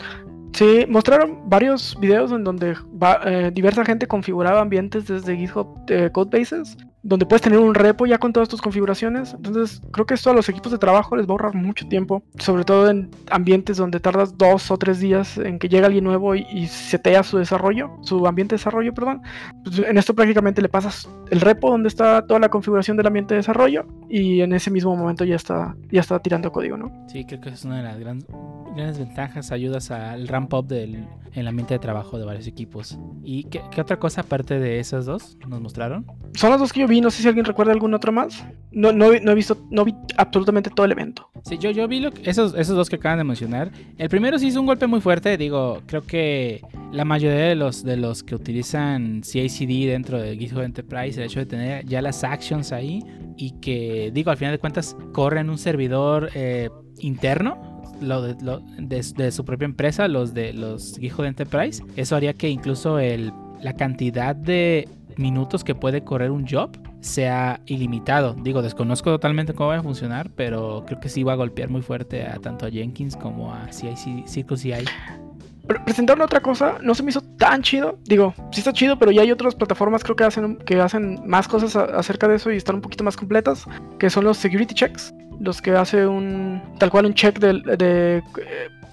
Sí, mostraron varios videos en donde va- eh, diversa gente configuraba ambientes desde GitHub eh, Codebases, donde puedes tener un repo ya con todas tus configuraciones. Entonces, creo que esto a los equipos de trabajo les va a ahorrar mucho tiempo, sobre todo en ambientes donde tardas dos o tres días en que llega alguien nuevo y, y setea su desarrollo, su ambiente de desarrollo, perdón. Pues, en esto prácticamente le pasas el repo donde está toda la configuración del ambiente de desarrollo y en ese mismo momento ya está, ya está tirando código, ¿no? Sí, creo que es una de las gran- grandes ventajas. Ayudas al ramp up del el ambiente de trabajo de varios equipos. ¿Y qué, qué otra cosa aparte de esas dos nos mostraron? Son las dos que yo vi, no sé si alguien recuerda algún otro más. No, no, no he visto, no vi absolutamente todo el evento. Sí, yo, yo vi lo que- esos, esos dos que acaban de mencionar. El primero sí hizo un golpe muy fuerte. Digo, creo que la mayoría de los, de los que utilizan CICD dentro de GitHub Enterprise, el hecho de tener ya las actions ahí y que, digo, al final de cuentas, corren un servidor eh, interno. Lo de, de- de su propia empresa, los de los GitHub Enterprise. Eso haría que incluso la cantidad de minutos que puede correr un job sea ilimitado. Digo, desconozco totalmente cómo va a funcionar, pero creo que sí va a golpear muy fuerte a tanto a Jenkins como a CIC, Circus CI. Pre- Presentaron otra cosa, no se me hizo tan chido. Digo, sí está chido, pero ya hay otras plataformas creo que hacen, que hacen más cosas acerca de eso y están un poquito más completas, que son los security checks, los que hace un tal cual un check de, de, eh,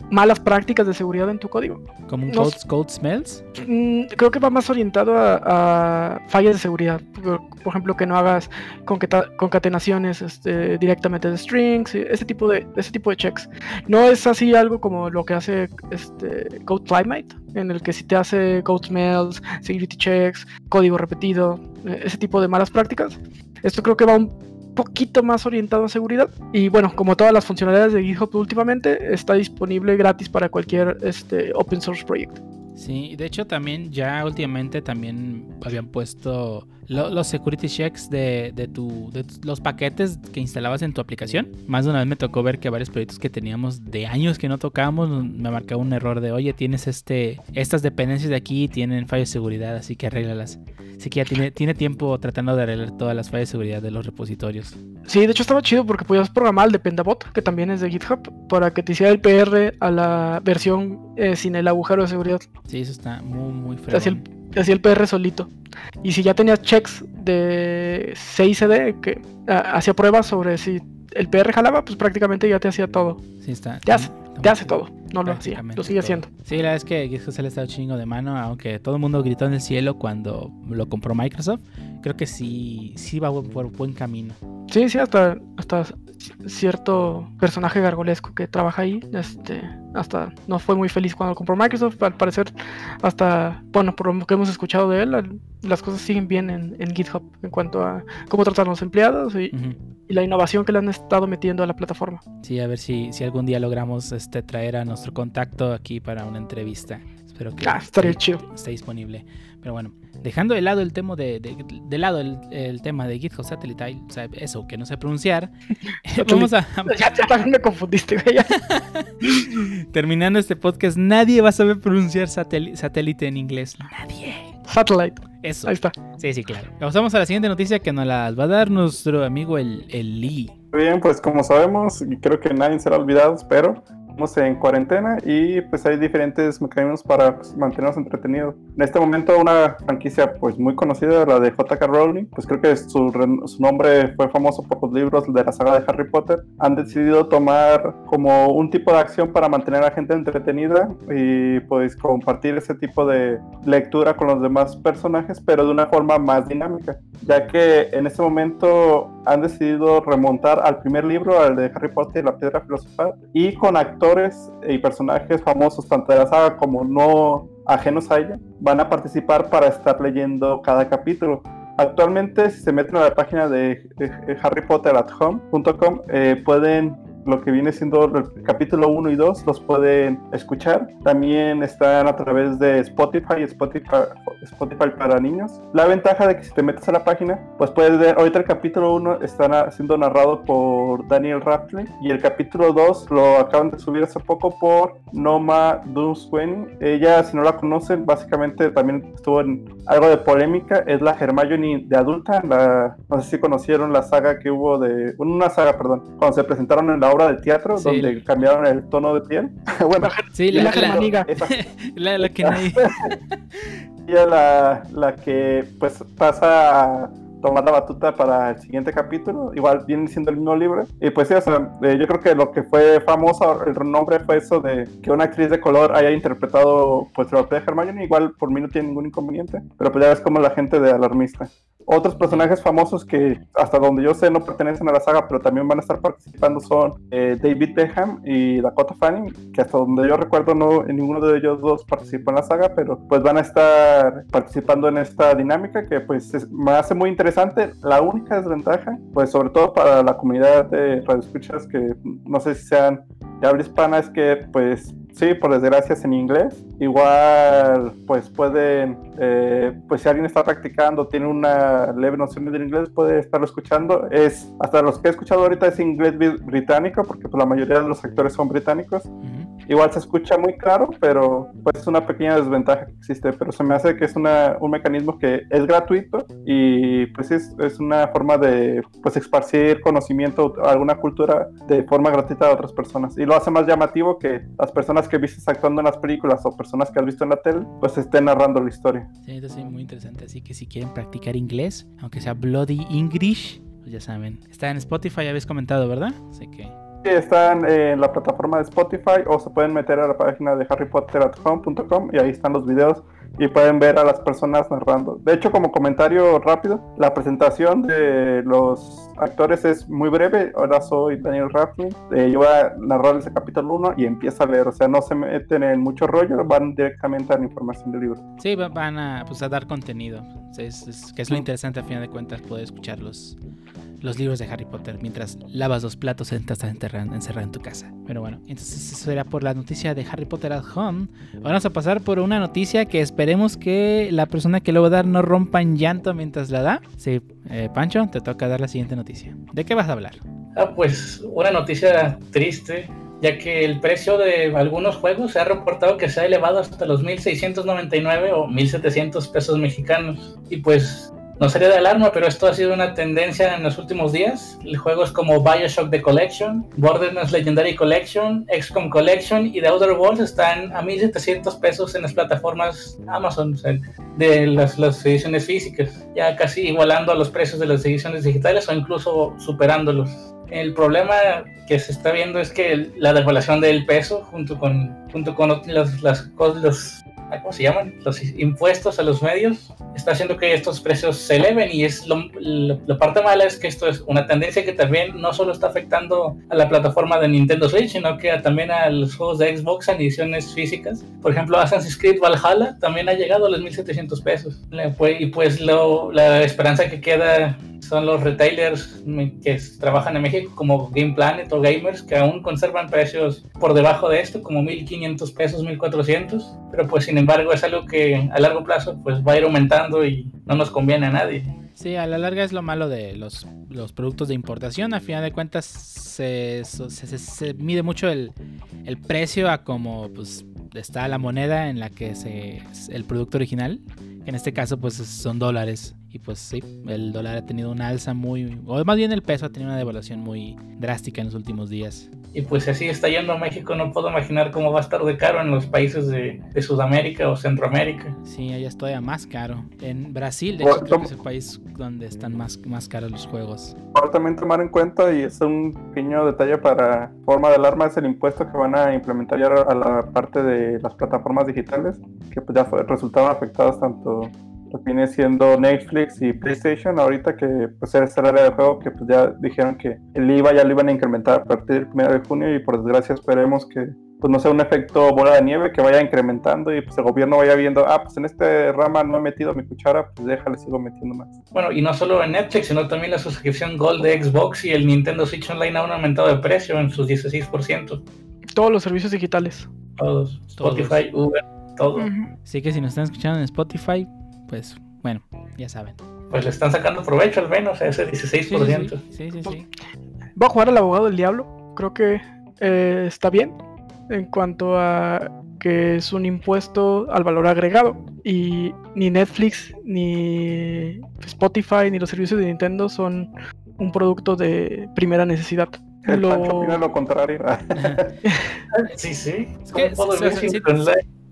malas prácticas de seguridad en tu código. Como un code, code smells. Mm, creo que va más orientado a, a fallas de seguridad. Por, por ejemplo, que no hagas conqueta- concatenaciones este, directamente de strings, ese tipo de, ese tipo de checks. No es así algo como lo que hace este, Code Climate, en el que si te hace code smells, security checks, código repetido, eh, ese tipo de malas prácticas. Esto creo que va un poquito más orientado a seguridad. Y bueno, como todas las funcionalidades de GitHub últimamente, está disponible gratis para cualquier este, open source project. Sí, de hecho también ya últimamente también habían puesto lo- los security checks de, de tu, de los paquetes que instalabas en tu aplicación. Más de una vez me tocó ver que varios proyectos que teníamos de años que no tocábamos me marcaba un error de, oye, tienes este, estas dependencias de aquí tienen fallas de seguridad, así que arréglalas. Así que ya tiene, tiene tiempo tratando de arreglar todas las fallas de seguridad de los repositorios. Sí, de hecho estaba chido porque podías programar el Dependabot, que también es de GitHub, para que te hiciera el PR a la versión eh, sin el agujero de seguridad. Sí, eso está muy, muy Te hacía, fregón. el, te hacía el PR solito. Y si ya tenías checks de CICD, que ah, hacía pruebas sobre si el PR jalaba, pues prácticamente ya te hacía todo. Sí, está, Te hace- Te hace todo. No lo hacía, lo sigue todo. haciendo. Sí, la verdad es que se le está chingo de mano, aunque todo el mundo gritó en el cielo cuando lo compró Microsoft. Creo que sí, sí va por buen camino. Sí, sí, hasta, hasta cierto personaje gargolesco que trabaja ahí, este, hasta no fue muy feliz cuando lo compró Microsoft. Al parecer, hasta, bueno, por lo que hemos escuchado de él, las cosas siguen bien en, en GitHub en cuanto a cómo tratan a los empleados y, la innovación que le han estado metiendo a la plataforma. Sí, a ver si, si algún día logramos este, traer a nuestro contacto aquí para una entrevista. Espero que Ah, estaría esté, chido. esté disponible. Pero bueno, dejando de lado el tema de, de, de lado el, el tema de GitHub Satellite, o sea, eso que no sé pronunciar, [laughs] vamos a, Ya, ya también me confundiste, güey. [laughs] terminando este podcast, nadie va a saber pronunciar satélite en inglés. Nadie. Satellite, Eso. ahí está. Sí, sí, claro. Pasamos a la siguiente noticia que nos las va a dar nuestro amigo el, el Lee. Bien, pues como sabemos, creo que nadie será olvidado, espero. En cuarentena y pues hay diferentes mecanismos para pues, mantenernos entretenidos. En este momento una franquicia pues muy conocida, la de J.K. Rowling, pues creo que su, su nombre fue famoso por los libros de la saga de Harry Potter, han decidido tomar como un tipo de acción para mantener a la gente entretenida y pues compartir ese tipo de lectura con los demás personajes, pero de una forma más dinámica, ya que en este momento han decidido remontar al primer libro, al de Harry Potter y la Piedra Filosofal, y con actores y personajes famosos, tanto de la saga como no ajenos a ella, van a participar para estar leyendo cada capítulo. Actualmente, si se meten a la página de, harrypotterathome.com, eh, pueden lo que viene siendo el capítulo 1 y 2 los pueden escuchar. También están a través de Spotify, Spotify, Spotify para niños. La ventaja de que si te metes a la página, pues puedes ver, ahorita el capítulo 1 está siendo narrado por Daniel Radcliffe y el capítulo 2 lo acaban de subir hace poco por Noma Dunswen. Ella, si no la conocen, básicamente también estuvo en algo de polémica, es la Hermione de adulta, no sé si conocieron la saga que hubo de, una saga, perdón, cuando se presentaron en la obra de teatro Sí. donde cambiaron el tono de piel. [laughs] bueno, Sí, La la, la, germaniga. esa [laughs] la- la que nadie- [laughs] ella la, la que pues pasa a tomar la batuta para el siguiente capítulo. Igual viene siendo el mismo libro. Y pues sí, o sea, eh, yo creo que lo que fue famoso, el nombre fue eso de que una actriz de color haya interpretado pues el papel de Hermione. Igual por mí no tiene ningún inconveniente. Pero pues ya ves como la gente de alarmista. Otros personajes famosos que hasta donde yo sé no pertenecen a la saga, pero también van a estar participando son eh, David Beckham y Dakota Fanning, que hasta donde yo recuerdo no ninguno de ellos dos participó en la saga, pero pues van a estar participando en esta dinámica que pues es- me hace muy interesante. La única desventaja, pues sobre todo para la comunidad de radioescuchas que no sé si sean de habla hispana, es que pues sí, por desgracia es en inglés. Igual, pues pueden, eh, pues si alguien está practicando, tiene una leve noción del inglés, puede estarlo escuchando. Es, hasta los que he escuchado ahorita es inglés británico, porque pues, la mayoría de los actores son británicos. Igual se escucha muy claro, pero pues es una pequeña desventaja que existe. Pero se me hace que es una, un mecanismo que es gratuito y pues es, es una forma de pues esparcir conocimiento, alguna cultura de forma gratuita a otras personas. Y lo hace más llamativo que las personas que vistes actuando en las películas o personas que has visto en la tele, pues estén narrando la historia. Sí, entonces muy interesante. Así que si quieren practicar inglés, aunque sea Bloody English, pues ya saben. Está en Spotify, habéis comentado, ¿verdad? Así que. Sí, están en la plataforma de Spotify o se pueden meter a la página de harrypotterathome.com y ahí están los videos y pueden ver a las personas narrando. De hecho, como comentario rápido, la presentación de los actores es muy breve. Ahora soy Daniel Radcliffe. Eh, yo voy a narrar ese capítulo 1 y empieza a leer. O sea, no se meten en mucho rollo, van directamente a la información del libro. Sí, va- van a, pues, a dar contenido. Es, es- que es lo interesante a final de cuentas poder escuchar los, libros de Harry Potter mientras lavas los platos encerrado en tu casa. Pero bueno, entonces eso era por la noticia de Harry Potter at Home. Vamos a pasar por una noticia que esperemos que la persona que lo va a dar no rompa en llanto mientras la da. Sí, eh, Pancho, te toca dar la siguiente noticia. ¿De qué vas a hablar? Ah, pues una noticia triste, ya que el precio de algunos juegos se ha reportado que se ha elevado hasta los 1.699 o 1.700 pesos mexicanos. Y pues no sería de alarma, pero esto ha sido una tendencia en los últimos días. Juegos como Bioshock The Collection, Borderlands Legendary Collection, XCOM Collection y The Outer Worlds están a 1.700 pesos en las plataformas Amazon de las, las ediciones físicas, ya casi igualando a los precios de las ediciones digitales o incluso superándolos. El problema que se está viendo es que la devaluación del peso junto con, junto con las, los, ¿cómo se llaman? Los impuestos a los medios está haciendo que estos precios se eleven y es lo, lo- la parte mala es que esto es una tendencia que también no solo está afectando a la plataforma de Nintendo Switch, sino que también a los juegos de Xbox en ediciones físicas. Por ejemplo, Assassin's Creed Valhalla también ha llegado a los 1.700 pesos. Y pues lo- la esperanza que queda son los retailers mm, que trabajan en México como Game Planet o Gamers que aún conservan precios por debajo de esto como 1500 pesos 1400 pero pues sin embargo es algo que a largo plazo pues va a ir aumentando y no nos conviene a nadie Sí, a la larga es lo malo de los, los productos de importación. A final de cuentas se- se- se mide mucho el, el precio a como pues, está la moneda en la que se es el producto original. En este caso pues son dólares. Y pues sí, el dólar ha tenido una alza muy... O más bien el peso ha tenido una devaluación muy drástica en los últimos días. y pues si así está yendo a México no puedo imaginar cómo va a estar de caro en los países de, de Sudamérica o Centroamérica Sí, allá es todavía más caro. En Brasil, de hecho, creo que es el país donde están más, más caros los juegos. Ahora también tomar en cuenta, y es un pequeño detalle para forma de alarma, es el impuesto que van a implementar ya a la parte de las plataformas digitales, que pues ya resultaron afectadas tanto que viene siendo Netflix y PlayStation, ahorita que pues es el área de juego que pues ya dijeron que el IVA ya lo iban a incrementar a partir del 1 de junio y por desgracia esperemos que pues no sea un efecto bola de nieve que vaya incrementando y pues el gobierno vaya viendo, ah, pues en este rama no he metido mi cuchara, pues déjale, sigo metiendo más. Bueno, y no solo en Netflix, sino también la suscripción Gold de Xbox y el Nintendo Switch Online han aumentado de precio en sus 16%. Todos los servicios digitales. Todos. Spotify, Uber, todo. Así que si nos están escuchando en Spotify, pues bueno, ya saben. Pues le están sacando provecho al menos a ese Sí, sí, 16%. sí, sí, sí, sí. Voy a jugar al abogado del diablo. Creo que eh, está bien en cuanto a que es un impuesto al valor agregado. Y ni Netflix, ni Spotify, ni los servicios de Nintendo son un producto de primera necesidad. El Lo- Pancho opina lo contrario. [laughs] Sí, sí. Es que, ¿Cómo puedo o sea, vivir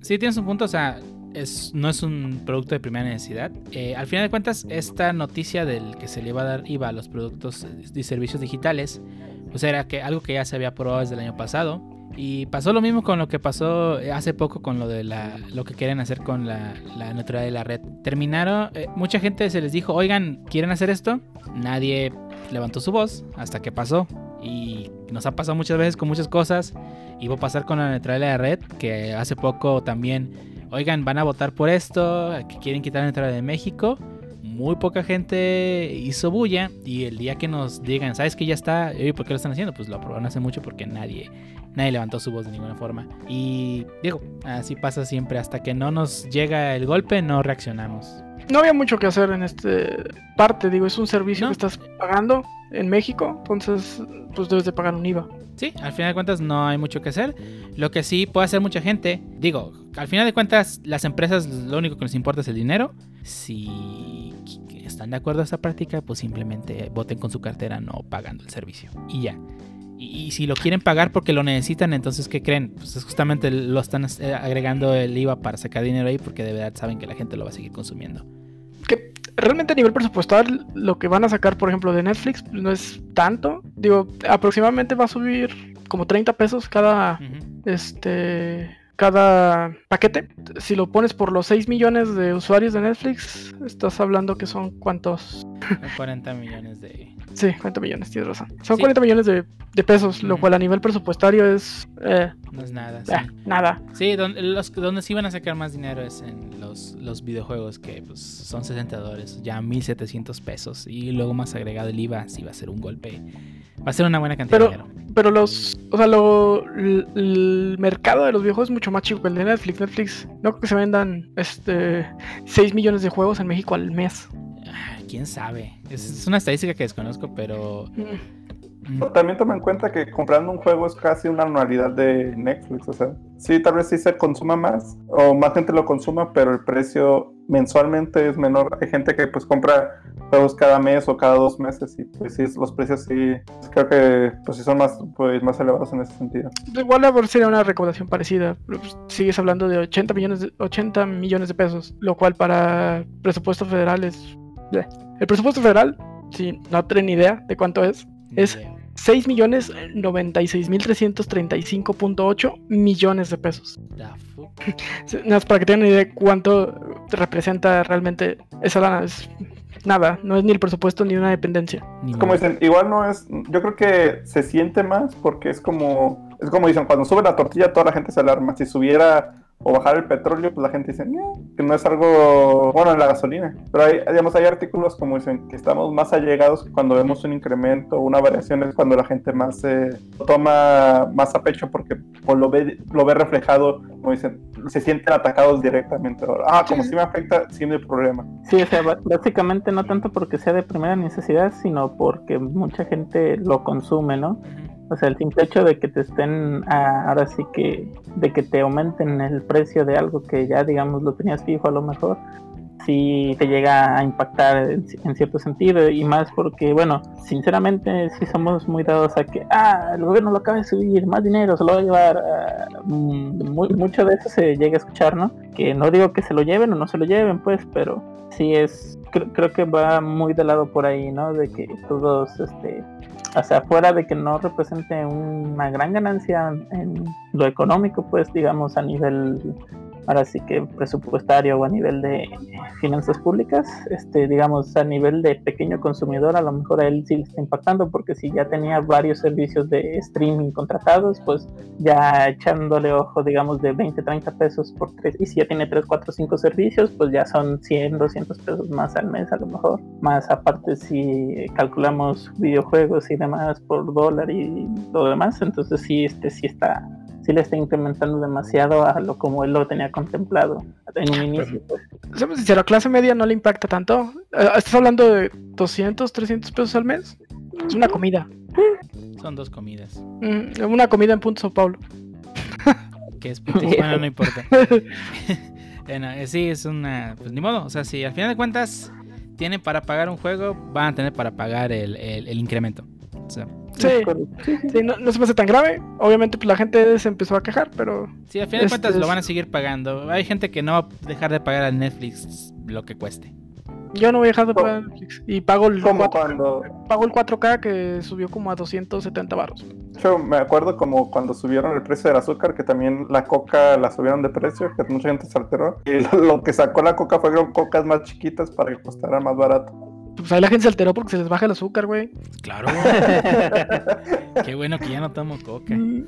sí- tienes un punto, o sea, es, no es un producto de primera necesidad. Eh, al final de cuentas, esta noticia del que se le iba a dar IVA a los productos y servicios digitales, pues era que algo que ya se había probado desde el año pasado. Y pasó lo mismo con lo que pasó eh, hace poco con lo de la, lo que quieren hacer con la, la neutralidad de la red. Terminaron, eh, mucha gente se les dijo, oigan, ¿quieren hacer esto? Nadie levantó su voz hasta que pasó. Y nos ha pasado muchas veces con muchas cosas. Y va a pasar con la neutralidad de red, que hace poco también, oigan, van a votar por esto, que quieren quitar la neutralidad de México. Muy poca gente hizo bulla y el día que nos digan, ¿sabes que ya está? ¿Y por qué lo están haciendo? Pues lo aprobaron hace mucho porque nadie, nadie levantó su voz de ninguna forma. Y digo, así pasa siempre, hasta que no nos llega el golpe no reaccionamos. No había mucho que hacer en este parte, digo, es un servicio No. que estás pagando en México, entonces pues debes de pagar un IVA. Sí, al final de cuentas no hay mucho que hacer. Lo que sí puede hacer mucha gente, digo, al final de cuentas las empresas lo único que les importa es el dinero. Si están de acuerdo a esta práctica, pues simplemente voten con su cartera no pagando el servicio. Y ya. Y, y si lo quieren pagar porque lo necesitan, entonces ¿qué creen? Pues es justamente lo están eh, agregando el IVA para sacar dinero ahí porque de verdad saben que la gente lo va a seguir consumiendo. Que realmente a nivel presupuestal lo que van a sacar, por ejemplo, de Netflix pues, no es tanto. Digo, aproximadamente va a subir como 30 pesos cada este cada paquete. Si lo pones por los 6 millones de usuarios de Netflix, estás hablando que son cuántos. Son 40 millones de... Sí, 40 millones, tienes razón. Son Sí. 40 millones de, de pesos, lo Ujú. cual a nivel presupuestario es eh, No es nada. sí. eh, nada. Sí, donde, los, donde sí van a sacar más dinero es en los, los videojuegos que pues, son 60 dólares, ya 1700 pesos. Y luego más agregado el IVA, sí va a ser un golpe. Va a ser una buena cantidad Pero- de dinero. Pero los, o sea, lo, l- el mercado de los videojuegos es mucho más chico que el de Netflix. Netflix, no creo que se vendan este 6 millones de juegos en México al mes. Ah, ¿Quién sabe? Es, es una estadística que desconozco, pero... Mm, También toma en cuenta que comprando un juego es casi una anualidad de Netflix, o sea, sí, tal vez sí se consuma más o más gente lo consuma, pero el precio mensualmente es menor. Hay gente que pues compra juegos cada mes o cada dos meses y pues sí, los precios sí, creo que pues sí son más, pues, más elevados en ese sentido. Igual a ver, sería una recaudación parecida. pero, pues, sigues hablando de 80 millones de, 80 millones de pesos, lo cual para presupuesto federal es... bleh. El presupuesto federal, si no tienen idea de cuánto es, es- idea. 6 millones 96 mil 335.8 millones de pesos. [laughs] Más para que tengan una idea de cuánto representa realmente esa lana. Es nada, no es ni el presupuesto ni una dependencia. Ni Es como dicen, igual no es, yo creo que se siente más porque es como, es como dicen, cuando sube la tortilla toda la gente se alarma. Si subiera o bajar el petróleo, pues la gente dice, "Nah", que no es algo, bueno, en la gasolina. Pero hay, digamos, hay artículos como dicen que estamos más allegados cuando vemos un incremento una variación es cuando la gente más se lo toma más a pecho porque pues, lo ve, lo ve reflejado, como dicen, se sienten atacados directamente. Ah, como si me afecta, sí hay problema. Sí, o sea, básicamente no tanto porque sea de primera necesidad, sino porque mucha gente lo consume, ¿no? O sea, el simple hecho de que te estén, ah, ahora sí que, de que te aumenten el precio de algo que ya, digamos, lo tenías fijo a lo mejor, sí te llega a impactar en, en cierto sentido y más porque, bueno, sinceramente sí somos muy dados a que, ah, el gobierno lo acaba de subir, más dinero, se lo va a llevar, ah, mm, muy- mucho de eso se llega a escuchar, ¿no? Que no digo que se lo lleven o no se lo lleven, pues, pero sí es, cre- creo que va muy de lado por ahí, ¿no? De que todos, este, o sea, fuera de que no represente una gran ganancia en lo económico, pues digamos a nivel, ahora sí que presupuestario o a nivel de finanzas públicas, este, digamos a nivel de pequeño consumidor, a lo mejor a él sí le está impactando porque si ya tenía varios servicios de streaming contratados, pues ya echándole ojo, digamos, de 20, 30 pesos por tres, y si ya tiene 3, 4, 5 servicios, pues ya son 100, 200 pesos más al mes a lo mejor, más aparte si calculamos videojuegos y demás por dólar y lo demás, entonces sí, este sí está, sí le está incrementando demasiado a lo como él lo tenía contemplado en un inicio. pues. Seamos sinceros, a clase media no le impacta tanto. Eh, ¿Estás hablando de 200, 300 pesos al mes? Es una comida. Son dos comidas. Mm, una comida en Punto Sao Paulo. [laughs] Que es bueno, no importa. [laughs] Bueno, eh, sí, es una. Pues ni modo. O sea, si al final de cuentas tienen para pagar un juego, van a tener para pagar el, el- el incremento. O sea, Sí, sí, no, no se me hace tan grave. Obviamente, pues la gente se empezó a quejar, pero. Sí, al final de cuentas Este lo es- van a seguir pagando. Hay gente que no va a dejar de pagar a Netflix lo que cueste. Yo no voy a dejar de pagar Netflix. Y pago el, Como 4, cuando, pago el 4K que subió como a 270 baros. yo me acuerdo como cuando subieron el precio del azúcar, que también la coca la subieron de precio, que mucha gente se alteró. Y lo, [laughs] lo que sacó la coca fueron cocas más chiquitas para que costara más barato. Pues ahí la gente se alteró porque se les baja el azúcar, güey. Claro. [laughs] Qué bueno que ya no tomo coca. Mm,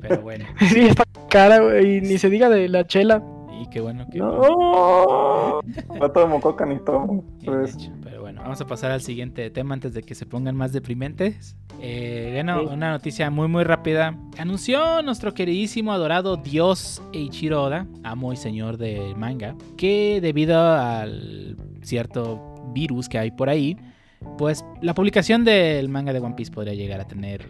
Pero bueno. [laughs] Sí, está cara, güey. Y ni se diga de la chela. Y qué bueno que. No, no tomo coca ni tomo. Pues. Pero bueno, vamos a pasar al siguiente tema antes de que se pongan más deprimentes. Eh, bueno, Sí. una noticia muy muy rápida. Anunció nuestro queridísimo adorado dios Eiichiro Oda, amo y señor del manga, que debido al cierto virus que hay por ahí, pues la publicación del manga de One Piece podría llegar a tener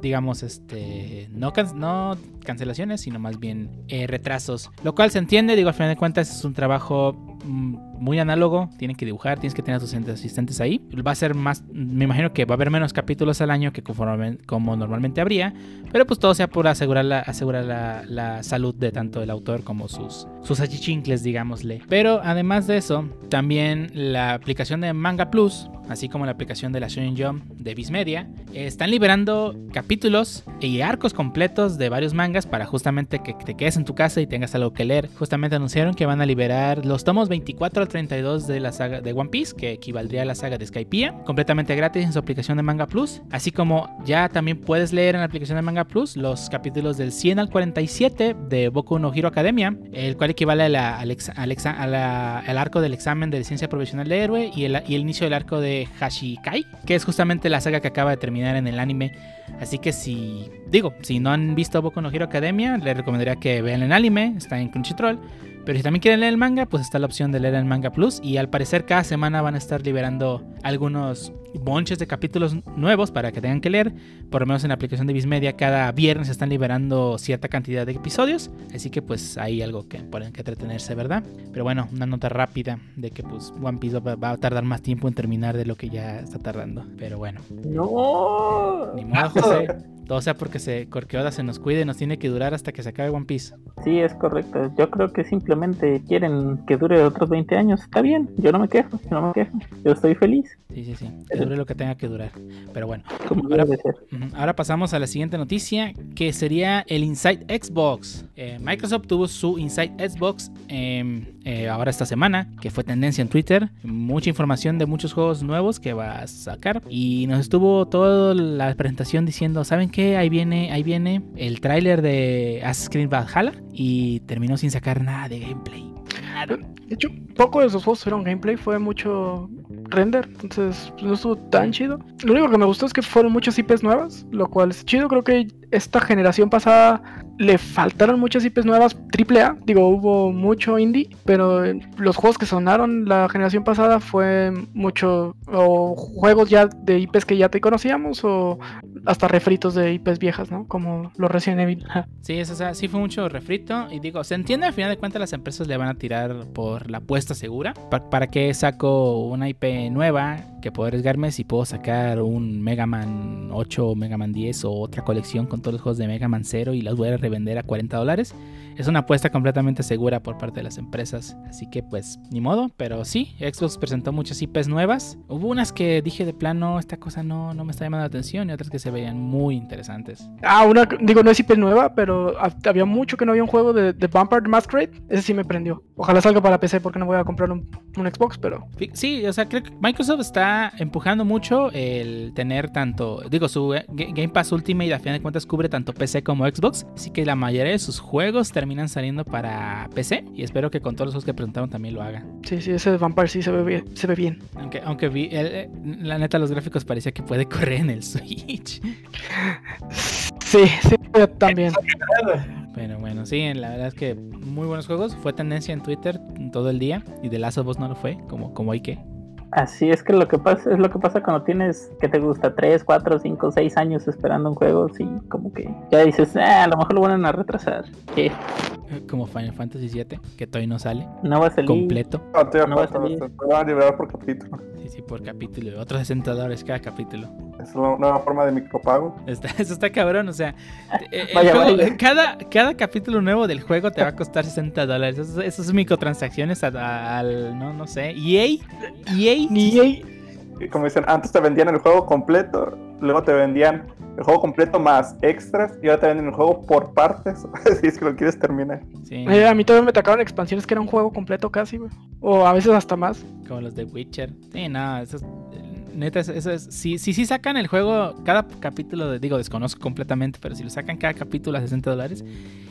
digamos, este, no, no cancelaciones, sino más bien eh, retrasos. Lo cual se entiende, digo, al final de cuentas es un trabajo mm, muy análogo, tienen que dibujar, tienes que tener a tus asistentes ahí. Va a ser más, me imagino que va a haber menos capítulos al año que conforme- como normalmente habría, pero pues todo sea por asegurar la, salud de tanto el autor como sus, sus achichincles, digámosle. Pero además de eso, también la aplicación de Manga Plus, así como la aplicación de la Shonen Jump de Viz Media, están liberando capítulos y arcos completos de varios mangas para justamente que te quedes en tu casa y tengas algo que leer. Justamente anunciaron que van a liberar los tomos 24 al 32 de la saga de One Piece, que equivaldría a la saga de Skypiea, completamente gratis en su aplicación de Manga Plus, así como ya también puedes leer en la aplicación de Manga Plus los capítulos del 100 al 47 de Boku no Hero Academia, el cual equivale al, arco del examen de licencia profesional de héroe y el, y el inicio del arco de Hashikai, que es justamente la saga que acaba de terminar en el anime. Así que si, digo, si no han visto Boku no Hero Academia, les recomendaría que vean el anime, está en Crunchyroll. Pero si también quieren leer el manga, pues está la opción de leer el manga plus. Y al parecer cada semana van a estar liberando algunos bonches de capítulos nuevos para que tengan que leer. Por lo menos en la aplicación de Bismedia cada viernes están liberando cierta cantidad de episodios. Así que pues hay algo que el que entretenerse, ¿verdad? Pero bueno, una nota rápida de que pues One Piece va, a tardar más tiempo en terminar de lo que ya está tardando. Pero bueno, No. ni modo, [laughs] José. Todo sea porque se porque Oda se nos cuide, nos tiene que durar hasta que se acabe One Piece. Sí, es correcto. Yo creo que simplemente quieren que dure otros 20 años. Está bien, yo no me quejo, yo no me quejo. Yo estoy feliz, Sí, sí, sí. Dure lo que tenga que durar. Pero bueno. como Ahora- Ahora pasamos a la siguiente noticia, que sería el Inside Xbox. Eh, Microsoft tuvo su Inside Xbox em, eh, ahora esta semana, que fue tendencia en Twitter. Mucha información de muchos juegos nuevos que va a sacar. Y nos estuvo toda la presentación diciendo, ¿saben qué? Ahí viene, ahí viene el tráiler de Assassin's Creed Valhalla. Y terminó sin sacar nada de gameplay. Nada. De hecho, poco de esos juegos fueron gameplay, fue mucho render, entonces pues, no estuvo tan chido. Lo único que me gustó es que fueron muchas IPs nuevas, lo cual es chido. Creo que esta generación pasada le faltaron muchas IPs nuevas AAA. Digo, hubo mucho indie, pero eh, los juegos que sonaron la generación pasada fue mucho o juegos ya de IPs que ya te conocíamos o hasta refritos de IPs viejas, ¿no? Como los Resident Evil. [laughs] Sí, es, o sea, sí fue mucho refrito. Y digo, se entiende al final de cuentas las empresas le van a tirar por la apuesta segura. Pa- ¿Para qué saco una IP nueva que puedo arriesgarme si puedo sacar un Mega Man 8 o Mega Man 10 o otra colección con todos los juegos de Mega Man 0 y las voy a revender a 40 dólares? Es una apuesta completamente segura por parte de las empresas. Así que pues, ni modo. Pero sí, Xbox presentó muchas IPs nuevas. Hubo unas que dije de plano, esta cosa no, no me está llamando la atención y otras que se veían muy interesantes. Ah, una, digo, no es IP nueva, pero ha- había mucho que no había un juego de, de Vampire Masquerade. Ese sí me prendió. Ojalá salga para PC porque no voy a comprar un, un Xbox, pero Sí, o sea, creo que Microsoft está empujando mucho el tener tanto, digo, su eh, Ga- Game Pass Ultimate a fin de cuentas cubre tanto PC como Xbox, así que la mayoría de sus juegos terminan saliendo para PC y espero que con todos los juegos que presentaron también lo hagan. sí, sí, ese de Vampire sí se ve bien. Se ve bien. Aunque, aunque vi, el- eh, la neta los gráficos parecía que puede [laughs] correr en el Switch. Sí, sí, yo también. Pero bueno, sí, la verdad es que muy buenos juegos. Fue tendencia en Twitter todo el día y de Last of Us no lo fue, como, como hay que. Así es que lo que pasa es lo que pasa cuando tienes que te gusta 3, 4, 5, 6 años esperando un juego, sí, como que ya dices, ah, a lo mejor lo van a retrasar. ¿Qué? Como Final Fantasy VII, que todavía no sale No va a salir. completo. No, te No va a salir. Lo van a liberar por capítulo. Sí, sí, por capítulo. Otros 60 dólares cada capítulo. Es una nueva forma de micropago. Está- [laughs] eso está cabrón, o sea, eh, el Vaya, juego- vaya. Cada, cada capítulo nuevo del juego te va a costar 60 dólares. Eso- Esas microtransacciones a- a- al, no, no sé, EA, EA, Ni EA, Y como dicen, antes te vendían el juego completo, luego te vendían el juego completo más extras y ahora te venden el juego por partes, [laughs] si es que lo quieres terminar. sí, eh, a mí todavía me tocaron expansiones que era un juego completo casi, güey. O a veces hasta más. como los de Witcher. Sí, no, eso es, neta, eso, es, si, si, sí sacan el juego, cada capítulo, de- digo, desconozco completamente, pero si lo sacan cada capítulo a 60 dólares,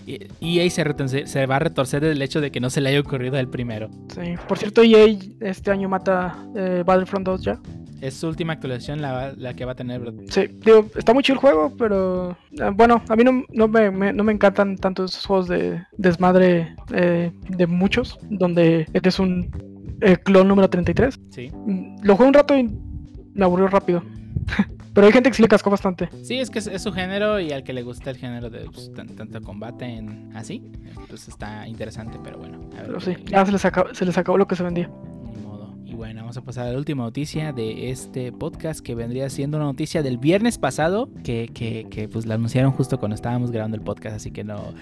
EA se, retorce- se va a retorcer del hecho de que no se le haya ocurrido el primero. Sí. Por cierto, EA este año mata eh, Battlefront 2 ya. Es su última actualización la, que va a tener. bro. Sí, digo, está muy chido el juego, pero eh, bueno, a mí no, no, me, me- no me encantan tanto esos juegos de desmadre eh, de muchos, donde eres un eh, clon número 33. Sí. Lo jugué un rato y me aburrió rápido. [laughs] pero hay gente que sí le cascó bastante. Sí, es que es, es su género y al que le gusta el género de pues, tan- tanto combate en así, pues está interesante, pero bueno. a ver Pero sí, ya se les, acabó, se les acabó lo que se vendía. Ni modo. Y bueno, vamos a pasar a la última noticia de este podcast que vendría siendo una noticia del viernes pasado que, que, que, pues la anunciaron justo cuando estábamos grabando el podcast, así que no,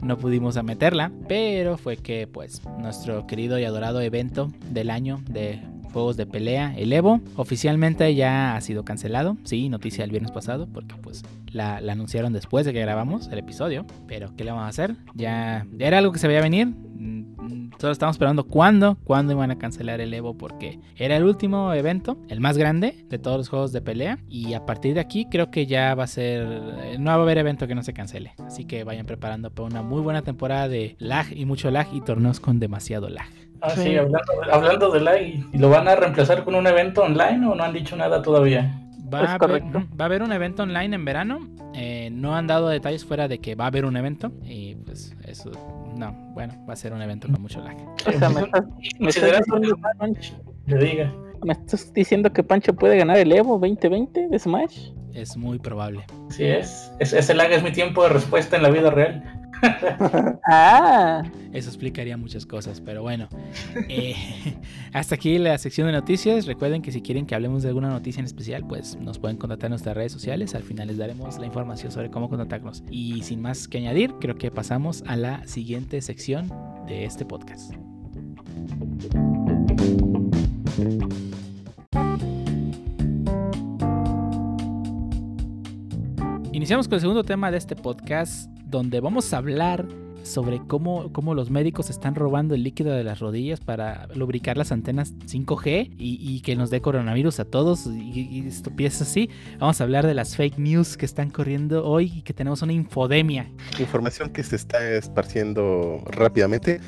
no pudimos meterla, pero fue que pues nuestro querido y adorado evento del año de juegos de pelea, el Evo, oficialmente ya ha sido cancelado, sí, noticia del viernes pasado, porque pues la, la anunciaron después de que grabamos el episodio, pero ¿qué le vamos a hacer? Ya, ya era algo que se veía venir, mm, solo estamos esperando cuándo, cuándo iban a cancelar el Evo, porque era el último evento, el más grande de todos los juegos de pelea, y a partir de aquí creo que ya va a ser, eh, no va a haber evento que no se cancele, así que vayan preparando para una muy buena temporada de lag y mucho lag y torneos con demasiado lag. Ah, sí, Sí. hablando, de- hablando de lag, ¿y lo van a reemplazar con un evento online o no han dicho nada todavía? Va, Es a haber, correcto. ujú, va a haber un evento online en verano. eh, no han dado detalles fuera de que va a haber un evento. Y pues eso, no, bueno, va a ser un evento con mucho lag. O sea, me estás, me estás Considerando diciendo, que Pancho, le diga. me estás diciendo que Pancho puede ganar el Evo 2020 de Smash. Es muy probable. Sí es. es. Ese lag es mi tiempo de respuesta en la vida real. [laughs] Ah, Eso explicaría muchas cosas, pero bueno. eh, [laughs] hasta aquí la sección de noticias. Recuerden que si quieren que hablemos de alguna noticia en especial, pues nos pueden contactar en nuestras redes sociales. Al final les daremos la información sobre cómo contactarnos. Y sin más que añadir, creo que pasamos a la siguiente sección de este podcast. Iniciamos con el segundo tema de este podcast, donde vamos a hablar sobre cómo, cómo los médicos están robando el líquido de las rodillas para lubricar las antenas 5G y, que nos dé coronavirus a todos y, y así. Vamos a hablar de las fake news que están corriendo hoy y que tenemos una infodemia. Información que se está esparciendo rápidamente.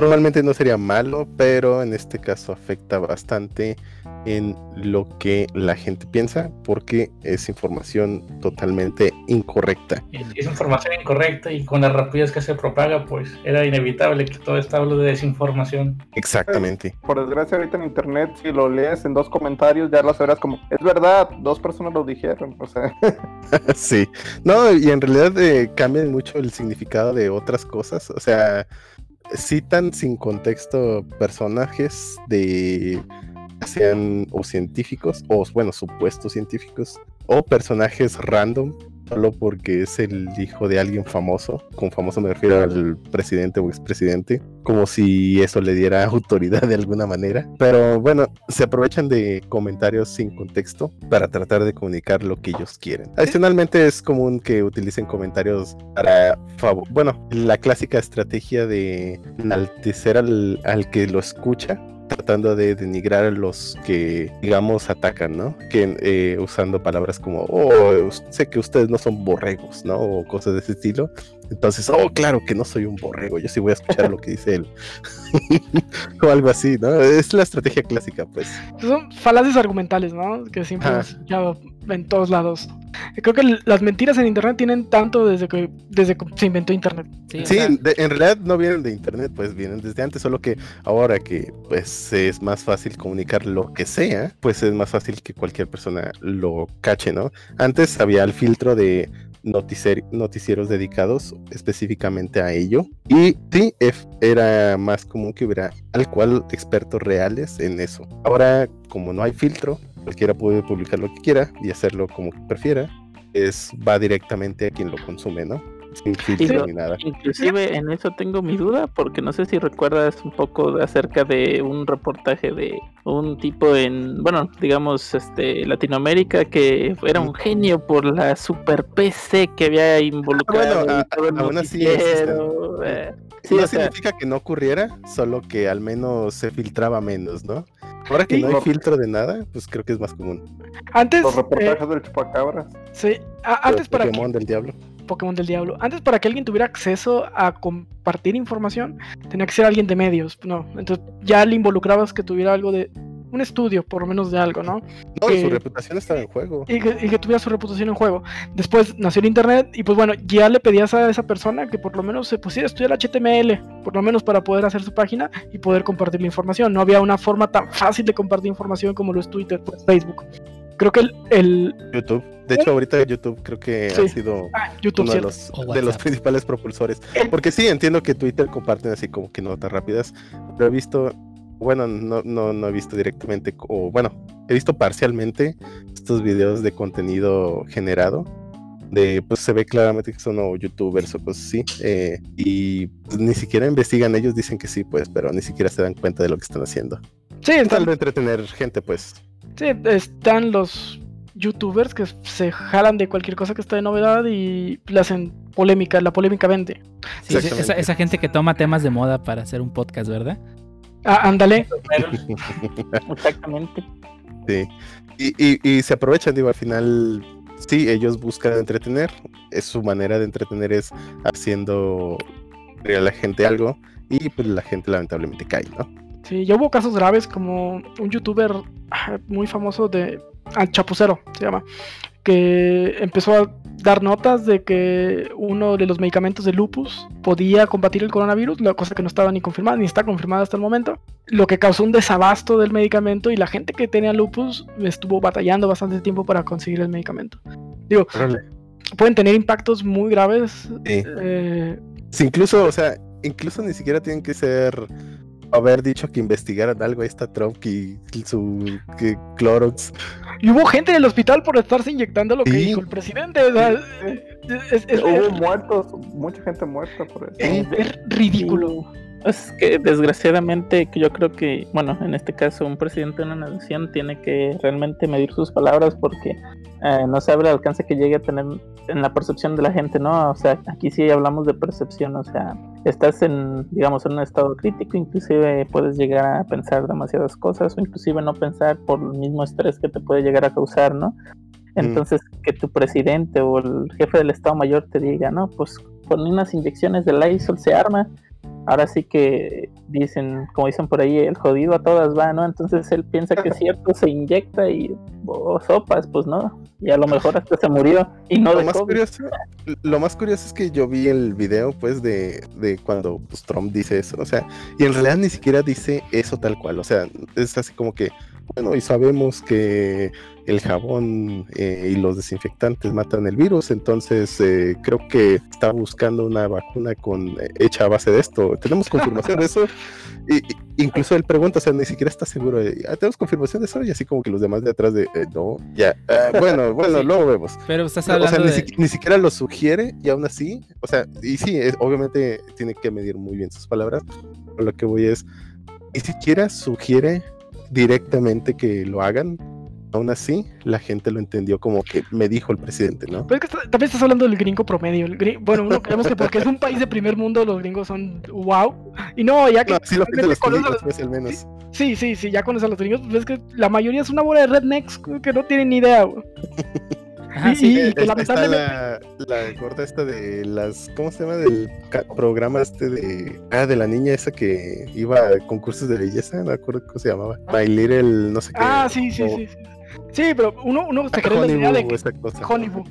Normalmente no sería malo, pero en este caso afecta bastante en lo que la gente piensa porque es información totalmente incorrecta. Es información incorrecta y con la rapidez que se propaga, pues era inevitable que todo esto hable de desinformación. Exactamente. Por desgracia, ahorita en internet, si lo lees en dos comentarios, ya lo sabrás como, es verdad, dos personas lo dijeron. O sea, [laughs] Sí. No, y en realidad eh, cambian mucho el significado de otras cosas. O sea, citan sin contexto personajes de sean o científicos o bueno supuestos científicos o personajes random solo porque es el hijo de alguien famoso con famoso me refiero al presidente o expresidente como si eso le diera [laughs] autoridad de alguna manera. Pero bueno se aprovechan de comentarios sin contexto para tratar de comunicar lo que ellos quieren. Adicionalmente es común que utilicen comentarios para favor bueno la clásica estrategia de enaltecer al, al que lo escucha tratando de denigrar a los que, digamos, atacan, ¿no? Que eh, usando palabras como, oh, sé que ustedes no son borregos, ¿no? O cosas de ese estilo. Entonces, oh, claro que no soy un borrego, yo sí voy a escuchar lo que dice él. [laughs] o algo así, ¿no? Es la estrategia clásica, pues. Son falacias argumentales, ¿no? Que siempre hemos escuchado en todos lados. Creo que las mentiras en internet tienen tanto desde que desde que se inventó internet. Sí, de- en realidad no vienen de internet, pues vienen desde antes, solo que ahora que pues es más fácil comunicar lo que sea, pues es más fácil que cualquier persona lo cache, ¿no? Antes había el filtro de noticier- noticieros dedicados específicamente a ello. Y sí, era más común que hubiera al cual expertos reales en eso. Ahora, como no hay filtro, cualquiera puede publicar lo que quiera y hacerlo como prefiera. Es, va directamente a quien lo consume, ¿no? Sin filtro Sí. ni nada. Inclusive en eso tengo mi duda, porque no sé si recuerdas un poco de- acerca de un reportaje de un tipo en, bueno, digamos, este Latinoamérica que era un genio por la super PC que había involucrado bueno, a- aún así noticiero, eh, sí, no o sea, significa que no ocurriera, solo que al menos se filtraba menos, ¿no? Ahora que Sí. no hay Por- filtro de nada, pues creo que es más común. Antes, Los eh, reportajes del chupacabras. sí, a- antes para que, Pokémon del diablo. Pokémon del Diablo. Antes para que alguien tuviera acceso a compartir información, tenía que ser alguien de medios. No, entonces ya le involucrabas que tuviera algo de un estudio, por lo menos de algo, ¿no? No, y su reputación estaba en juego. Y que, y que tuviera su reputación en juego. Después nació el internet y pues bueno, ya le pedías a esa persona que por lo menos se pusiera a estudiar HTML, por lo menos para poder hacer su página y poder compartir la información. No había una forma tan fácil de compartir información como lo es Twitter, pues Facebook. Creo que el, el YouTube. De hecho, ahorita YouTube creo que Sí. ha sido ah, YouTube, uno de los, de principales propulsores. Porque sí, entiendo que Twitter comparten así como que notas rápidas, pero he visto, bueno, no, no, no he visto directamente, o bueno, he visto parcialmente estos videos de contenido generado. De, pues se ve claramente que son o youtubers o cosas así. eh, y pues, ni siquiera investigan ellos, dicen que sí, pues, pero ni siquiera se dan cuenta de lo que están haciendo. Sí, Tal están, de entretener gente, pues. sí, están los youtubers que se jalan de cualquier cosa que está de novedad y le hacen polémica, la polémica vende. Sí, esa, gente que toma temas de moda para hacer un podcast, ¿verdad? Ah, ándale. [laughs] exactamente. Sí. Y, y- y se aprovechan, digo, al final, sí, ellos buscan entretener. Es su manera de entretener es haciendo creer a la gente algo. Y pues la gente lamentablemente cae, ¿no? Sí, ya hubo casos graves como un youtuber ah, muy famoso de Al Chapucero, se llama, que empezó a dar notas de que uno de los medicamentos de lupus podía combatir el coronavirus, la cosa que no estaba ni confirmada, ni está confirmada hasta el momento, lo que causó un desabasto del medicamento y la gente que tenía lupus estuvo batallando bastante tiempo para conseguir el medicamento. Digo, pueden tener impactos muy graves. Sí. eh, Sí, incluso, o sea, incluso ni siquiera tienen que ser haber dicho que investigaran algo. Ahí está Trump y su que Clorox. y hubo gente en el hospital por estarse inyectando lo que Sí. dijo el presidente. o sea, es- es- Hubo muertos, mucha gente muerta por eso. Es ridículo. Es que desgraciadamente que yo creo que, bueno, en este caso un presidente de una nación tiene que realmente medir sus palabras porque eh, no sabe el alcance que llegue a tener en la percepción de la gente, ¿no? O sea, aquí sí hablamos de percepción, o sea, estás en, digamos, en un estado crítico, inclusive puedes llegar a pensar demasiadas cosas o inclusive no pensar por el mismo estrés que te puede llegar a causar, ¿no? Entonces, que tu presidente o el jefe del Estado Mayor te diga, no, pues con unas inyecciones de Lysol se arma, ahora sí que dicen, como dicen por ahí, el jodido a todas va, ¿no? Entonces él piensa que es [laughs] cierto, se inyecta y o sopas, pues no, y a lo mejor hasta se murió y no Lo de más, COVID. curioso, lo más curioso es que yo vi el video, pues, de, de cuando pues, Trump dice eso. O sea, y en realidad ni siquiera dice eso tal cual. O sea, es así como que, bueno, y sabemos que el jabón eh, y los desinfectantes matan el virus, entonces eh, creo que está buscando una vacuna con eh, hecha a base de esto. Tenemos [laughs] confirmación de eso. Y, incluso él pregunta, o sea, ni siquiera está seguro de, "Ah, tenemos confirmación de eso, y así como que los demás de atrás de, "Eh, no, ya, ah, bueno, [laughs] bueno, Sí. luego vemos. Pero estás O sea, hablando ni, de... siqui- ni siquiera lo sugiere y aún así, o sea, y sí, es- obviamente tiene que medir muy bien sus palabras, lo que voy es, ni siquiera sugiere directamente que lo hagan, aún así la gente lo entendió como que me dijo el presidente, ¿no? Pero es que está- también estás hablando del gringo promedio. el gri- bueno, uno creemos que porque es un país de primer mundo, los gringos son wow. Y no, ya que No, sí lo los los- pues al menos. Sí, sí, sí, ya conoces a los gringos, pues es que la mayoría es una bola de rednecks que no tienen ni idea. Ajá, sí, Eh, que está la, la gorda esta de las, ¿cómo se llama? Del programa este de, ah, de la niña esa que iba a concursos de belleza, no me acuerdo cómo se llamaba. My Little, no sé qué. Ah, sí, sí, o- sí. Sí, Sí, pero uno, uno se cree la idea de que.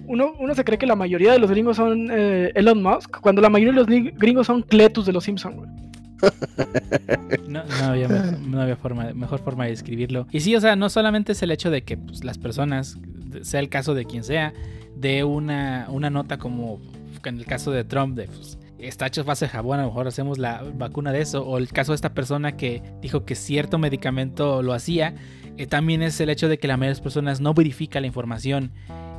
Uno, uno se cree que la mayoría de los gringos son eh, Elon Musk, cuando la mayoría de los gringos son Cletus de los Simpsons. güey. No, había, mejor, forma, de describirlo. Y sí, o sea, no solamente es el hecho de que pues, las personas, sea el caso de quien sea, de una, una nota como en el caso de Trump, de pues, está fase de jabón, a lo mejor hacemos la vacuna de eso. O el caso de esta persona que dijo que cierto medicamento lo hacía. Eh, también es el hecho de que la mayoría de las personas no verifica la información.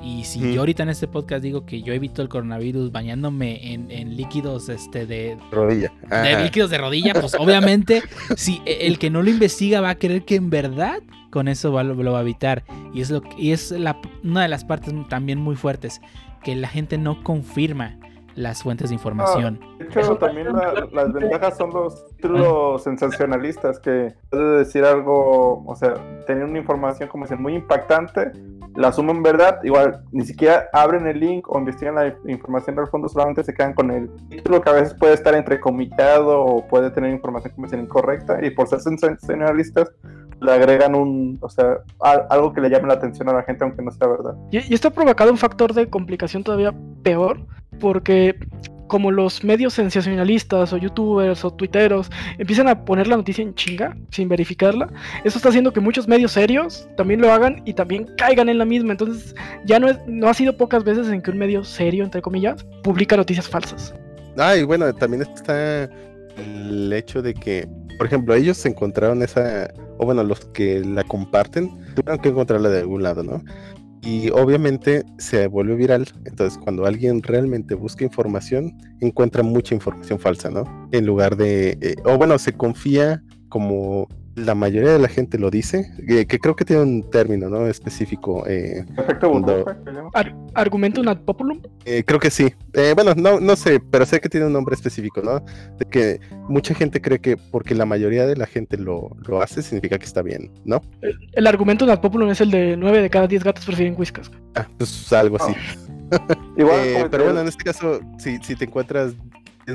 Y si yo ahorita en este podcast digo que yo evito el coronavirus bañándome en, en líquidos este de, Rodilla. de líquidos de rodilla, pues obviamente [laughs] si e, el que no lo investiga va a creer que en verdad con eso va- lo, lo va a evitar. Y es, lo, y es la, una de las partes también muy fuertes, que la gente no confirma las fuentes de información. De hecho, también la- las ventajas son los títulos sensacionalistas que puede decir algo, o sea, tener una información como dicen muy impactante, la asumen verdad, igual ni siquiera abren el link o investigan la información del fondo, solamente se quedan con el título que a veces puede estar entrecomillado o puede tener información como dicen incorrecta y por ser sensacionalistas le agregan un, o sea, al- algo que le llame la atención a la gente aunque no sea verdad. Y, y esto ha provocado un factor de complicación todavía peor, porque como los medios sensacionalistas o youtubers o tuiteros empiezan a poner la noticia en chinga sin verificarla, eso está haciendo que muchos medios serios también lo hagan y también caigan en la misma. Entonces ya no, es, no ha sido pocas veces en que un medio serio, entre comillas, publica noticias falsas. Ah, y bueno, también está el hecho de que, por ejemplo, ellos encontraron esa, o bueno, los que la comparten, tuvieron que encontrarla de algún lado, ¿no? Y obviamente se volvió viral, entonces cuando alguien realmente busca información, encuentra mucha información falsa, ¿no? En lugar de, eh, o bueno, se confía como la mayoría de la gente lo dice, que, que creo que tiene un término, ¿no? Específico. eh, Efecto Cuando- llaman. Ar- argumentum ad populum. eh, creo que sí. Eh, bueno, no, no sé, pero sé que tiene un nombre específico, ¿no? De que mucha gente cree que porque la mayoría de la gente lo, lo hace, significa que está bien, ¿no? El, el argumentum ad populum es el de 9 de cada 10 gatos prefieren whiskas. Ah, pues algo así. Igual, [laughs] Eh, pero bueno, en este caso, si, si te encuentras 10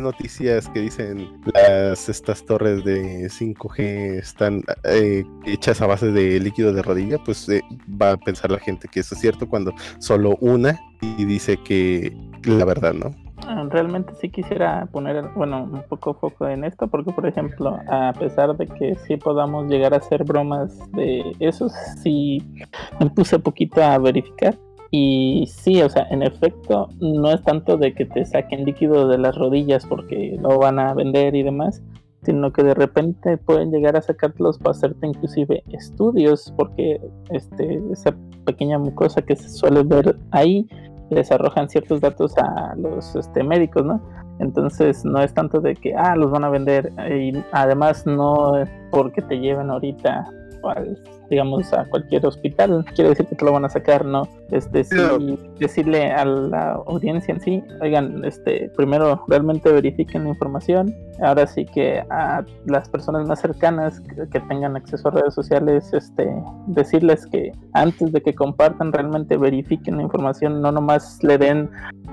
noticias que dicen las estas torres de 5G están eh, hechas a base de líquido de rodilla, pues eh, va a pensar la gente que eso es cierto cuando solo una y dice que la verdad, ¿no? Ah, Realmente sí quisiera poner, bueno, un poco foco en esto, porque por ejemplo, a pesar de que sí podamos llegar a hacer bromas de eso, sí me puse poquito a verificar. Y sí, o sea, en efecto, no es tanto de que te saquen líquido de las rodillas porque lo van a vender y demás, sino que de repente pueden llegar a sacártelos para hacerte inclusive estudios, porque este, esa pequeña mucosa que se suele ver ahí les arrojan ciertos datos a los este, médicos, ¿no? Entonces no es tanto de que, ah, los van a vender y además no es porque te lleven ahorita al, digamos a cualquier hospital, quiere decir que te lo van a sacar, ¿no? Este sí, decirle a la audiencia en sí, oigan, este, primero realmente verifiquen la información, ahora sí que a las personas más cercanas que, que tengan acceso a redes sociales, este, decirles que antes de que compartan realmente verifiquen la información, no nomás le den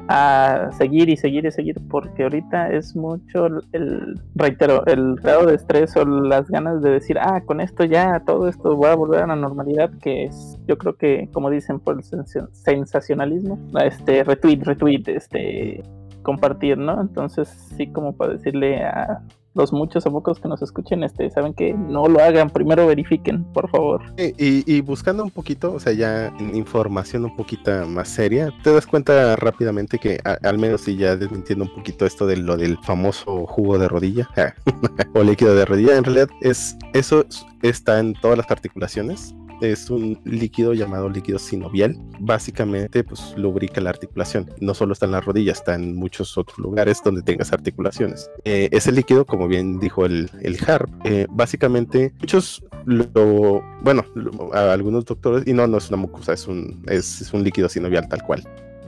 a seguir y seguir y seguir porque ahorita es mucho el, el- reitero el grado de estrés o las ganas de decir ah con esto ya todo esto va a volver a la normalidad que es yo creo que como dicen por el sensa- sensacionalismo este retweet retweet este compartir no entonces sí como para decirle a los muchos o pocos que nos escuchen este saben que no lo hagan primero verifiquen por favor Y, buscando un poquito, o sea, ya información un poquito más seria, te das cuenta rápidamente que, al menos si ya desmintiendo un poquito esto de lo del famoso jugo de rodilla [laughs] o líquido de rodilla, en realidad es eso es- está en todas las articulaciones. Es un líquido llamado líquido sinovial. Básicamente, pues lubrica la articulación. No solo está en la rodilla, está en muchos otros lugares donde tengas articulaciones. Eh, ese líquido, como bien dijo el, el HARP, eh, básicamente muchos lo, bueno, algunos doctores, y no, no es una mucosa, es un, es, un líquido sinovial tal cual.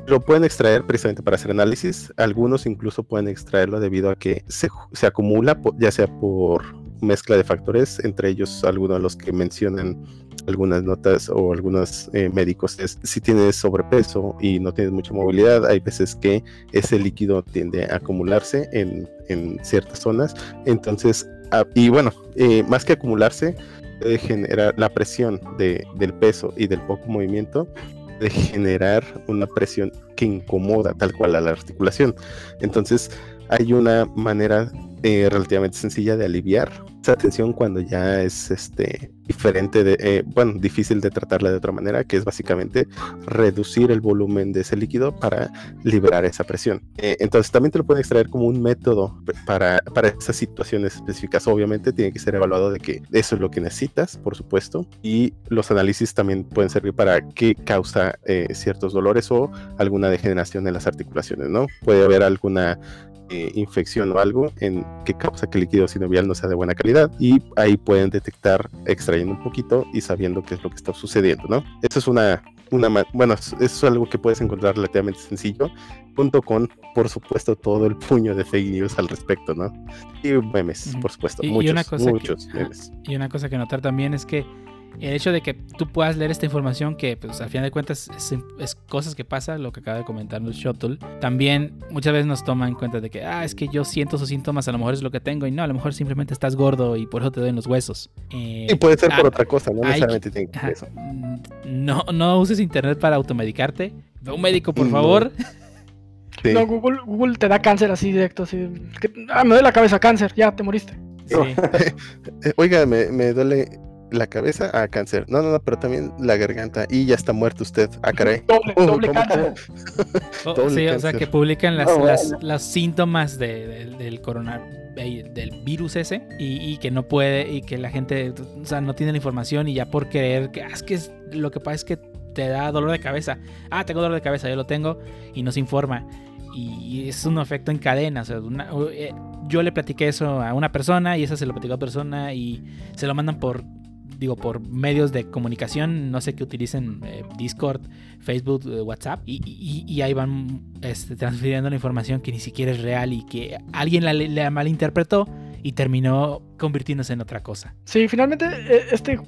Lo pueden extraer precisamente para hacer análisis. Algunos incluso pueden extraerlo debido a que se, se acumula, ya sea por mezcla de factores, entre ellos algunos de los que mencionan algunas notas o algunos eh, médicos es si tienes sobrepeso y no tienes mucha movilidad, hay veces que ese líquido tiende a acumularse en, en ciertas zonas. Entonces, y bueno, eh, más que acumularse, puede generar la presión de, del peso y del poco movimiento de generar una presión que incomoda tal cual a la articulación. Entonces hay una manera eh, relativamente sencilla de aliviar esa tensión cuando ya es este diferente de, eh, bueno, difícil de tratarla de otra manera, que es básicamente reducir el volumen de ese líquido para liberar esa presión. Eh, entonces también te lo pueden extraer como un método para, para esas situaciones específicas. Obviamente tiene que ser evaluado de que eso es lo que necesitas, por supuesto, y los análisis también pueden servir para qué causa eh, ciertos dolores o alguna degeneración en las articulaciones, ¿no? Puede haber alguna eh, infección o algo en que causa que el líquido sinovial no sea de buena calidad y ahí pueden detectar extrayendo un poquito y sabiendo qué es lo que está sucediendo, ¿no? Eso es una, una bueno, eso es algo que puedes encontrar relativamente sencillo, junto con, por supuesto, todo el puño de fake news al respecto, ¿no? Y memes, por supuesto, Y- y muchos, una cosa que- muchos ajá. memes. Y una cosa que notar también es que el hecho de que tú puedas leer esta información, que pues al final de cuentas es, es cosas que pasa, lo que acaba de comentar el Shuttle, también muchas veces nos toma en cuenta de que, ah, es que yo siento esos síntomas, a lo mejor es lo que tengo, y no, a lo mejor simplemente estás gordo y por eso te duelen los huesos. Eh, Y puede ser por ah, otra cosa, no hay necesariamente tiene que ser eso. no, no uses internet para automedicarte. Ve a un médico, por No. favor. Sí. No, Google, Google te da cáncer así directo. Así, que, ah, me duele la cabeza, cáncer, ya te moriste. Sí. [laughs] Oiga, me, me duele la cabeza a cáncer. No, no, no, pero también la garganta. Y ya está muerto usted. Ah, caray. Doble, Oh, doble cáncer. Doble sí, o sea, que publican las, bueno. las- los síntomas de- del- del corona eh, del virus ese y, y que no puede y que la gente o sea, no tiene la información y ya por creer que "Ah, es que es- lo que pasa es que te da dolor de cabeza. Ah, tengo dolor de cabeza, yo lo tengo y no se informa. Y es un efecto en cadena. O sea, una- eh, yo le platiqué eso a una persona y esa se lo platicó a otra persona y se lo mandan por digo por medios de comunicación no sé que utilicen eh, Discord Facebook, eh, WhatsApp, y, ahí van este, transfiriendo la información que ni siquiera es real y que alguien la, la malinterpretó y terminó convirtiéndose en otra cosa. Sí, finalmente eh, este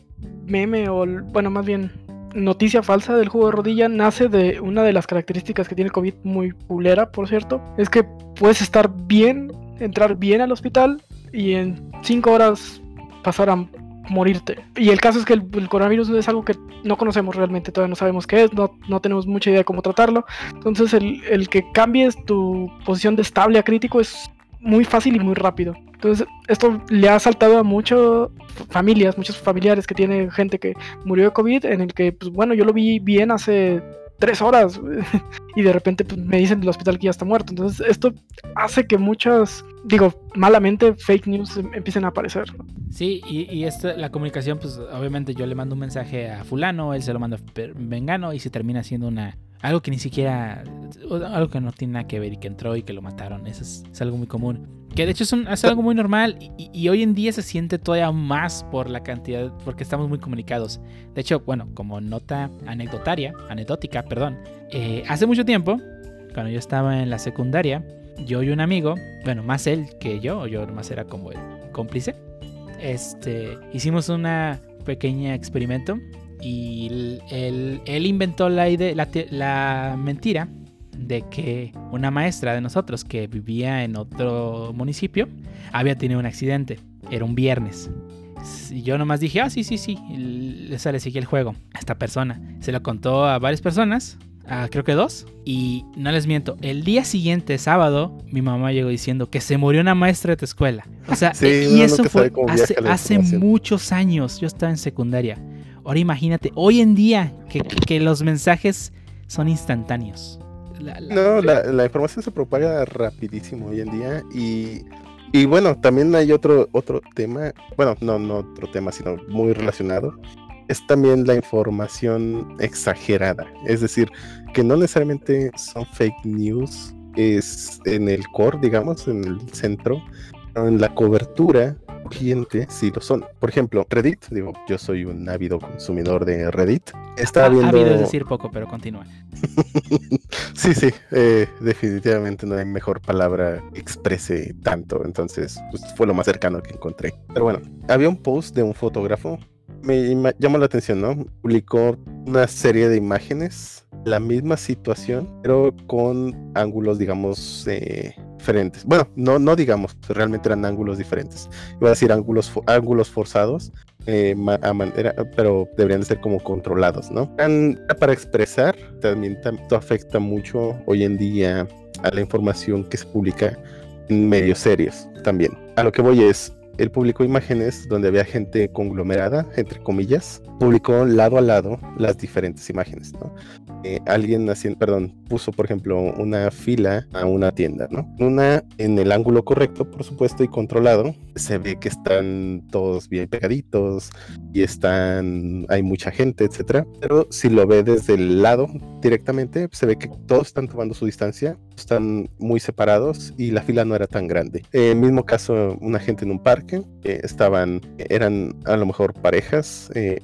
meme o, bueno, más bien noticia falsa del jugo de rodilla nace de una de las características que tiene el COVID muy pulera, por cierto. Es que puedes estar bien, entrar bien al hospital y en cinco horas pasar a morirte. Y el caso es que el, coronavirus es algo que no conocemos realmente, todavía no sabemos qué es, no, no tenemos mucha idea de cómo tratarlo. Entonces el, el que cambies tu posición de estable a crítico es muy fácil y muy rápido. Entonces esto le ha saltado a muchas familias, muchos familiares que tienen gente que murió de COVID, en el que, pues bueno, yo lo vi bien hace tres horas [laughs] y de repente pues, me dicen del hospital que ya está muerto. Entonces esto hace que muchas, digo, malamente fake news em- empiecen a aparecer. Sí, y, y esta, la comunicación, pues obviamente yo le mando un mensaje a fulano, él se lo manda a Vengano y se termina siendo una... Algo que ni siquiera... Algo que no tiene nada que ver y que entró y que lo mataron. Eso es, es algo muy común. Que de hecho es, un- es algo muy normal y, hoy en día se siente todavía más por la cantidad, porque estamos muy comunicados. De hecho, bueno, como nota anecdotaria, anecdótica, perdón, eh, hace mucho tiempo, cuando yo estaba en la secundaria, yo y un amigo, bueno, más él que yo, yo nomás era como el cómplice, este, hicimos una pequeña experimento y él, él- inventó la, idea, la, la mentira de que una maestra de nosotros que vivía en otro municipio había tenido un accidente. Era un viernes. Y yo nomás dije, ah, sí, sí, sí. Y le seguí el juego a esta persona. Se lo contó a varias personas, a creo que dos. Y no les miento, el día siguiente, sábado, mi mamá llegó diciendo que se murió una maestra de tu escuela. O sea, [laughs] Sí, y eso fue hace, hace muchos años. Yo estaba en secundaria. Ahora imagínate, hoy en día, que, que los mensajes son instantáneos. La- la- No, la, la información se propaga rapidísimo hoy en día y, y bueno, también hay otro, otro tema, bueno, no, no otro tema, sino muy relacionado, es también la información exagerada, es decir, que no necesariamente son fake news, es en el core, digamos, en el centro, en la cobertura cliente sí lo son. Por ejemplo, Reddit, digo, yo soy un ávido consumidor de Reddit. Estaba Ah, viendo... ávido es decir poco, pero continúa. [laughs] Sí, sí, eh, definitivamente no hay mejor palabra que exprese tanto, entonces pues, fue lo más cercano que encontré. Pero bueno, había un post de un fotógrafo, me llamó la atención, ¿no? Publicó una serie de imágenes, la misma situación, pero con ángulos, digamos, eh, diferentes. Bueno, no, no digamos, realmente eran ángulos diferentes. Iba a decir ángulos, ángulos forzados, eh, a manera, pero deberían de ser como controlados, ¿no? Para expresar, también tam- esto afecta mucho hoy en día a la información que se publica en medios serios también. A lo que voy es, él publicó imágenes donde había gente conglomerada, entre comillas, publicó lado a lado las diferentes imágenes. Eh, alguien haciendo, perdón, puso por ejemplo una fila a una tienda, ¿no? Una en el ángulo correcto, por supuesto, y controlado, se ve que están todos bien pegaditos y están, hay mucha gente, etcétera. Pero si lo ve desde el lado directamente, se ve que todos están tomando su distancia, están muy separados y la fila no era tan grande. En el mismo caso, una gente en un parque, eh, estaban, eran a lo mejor parejas, eh,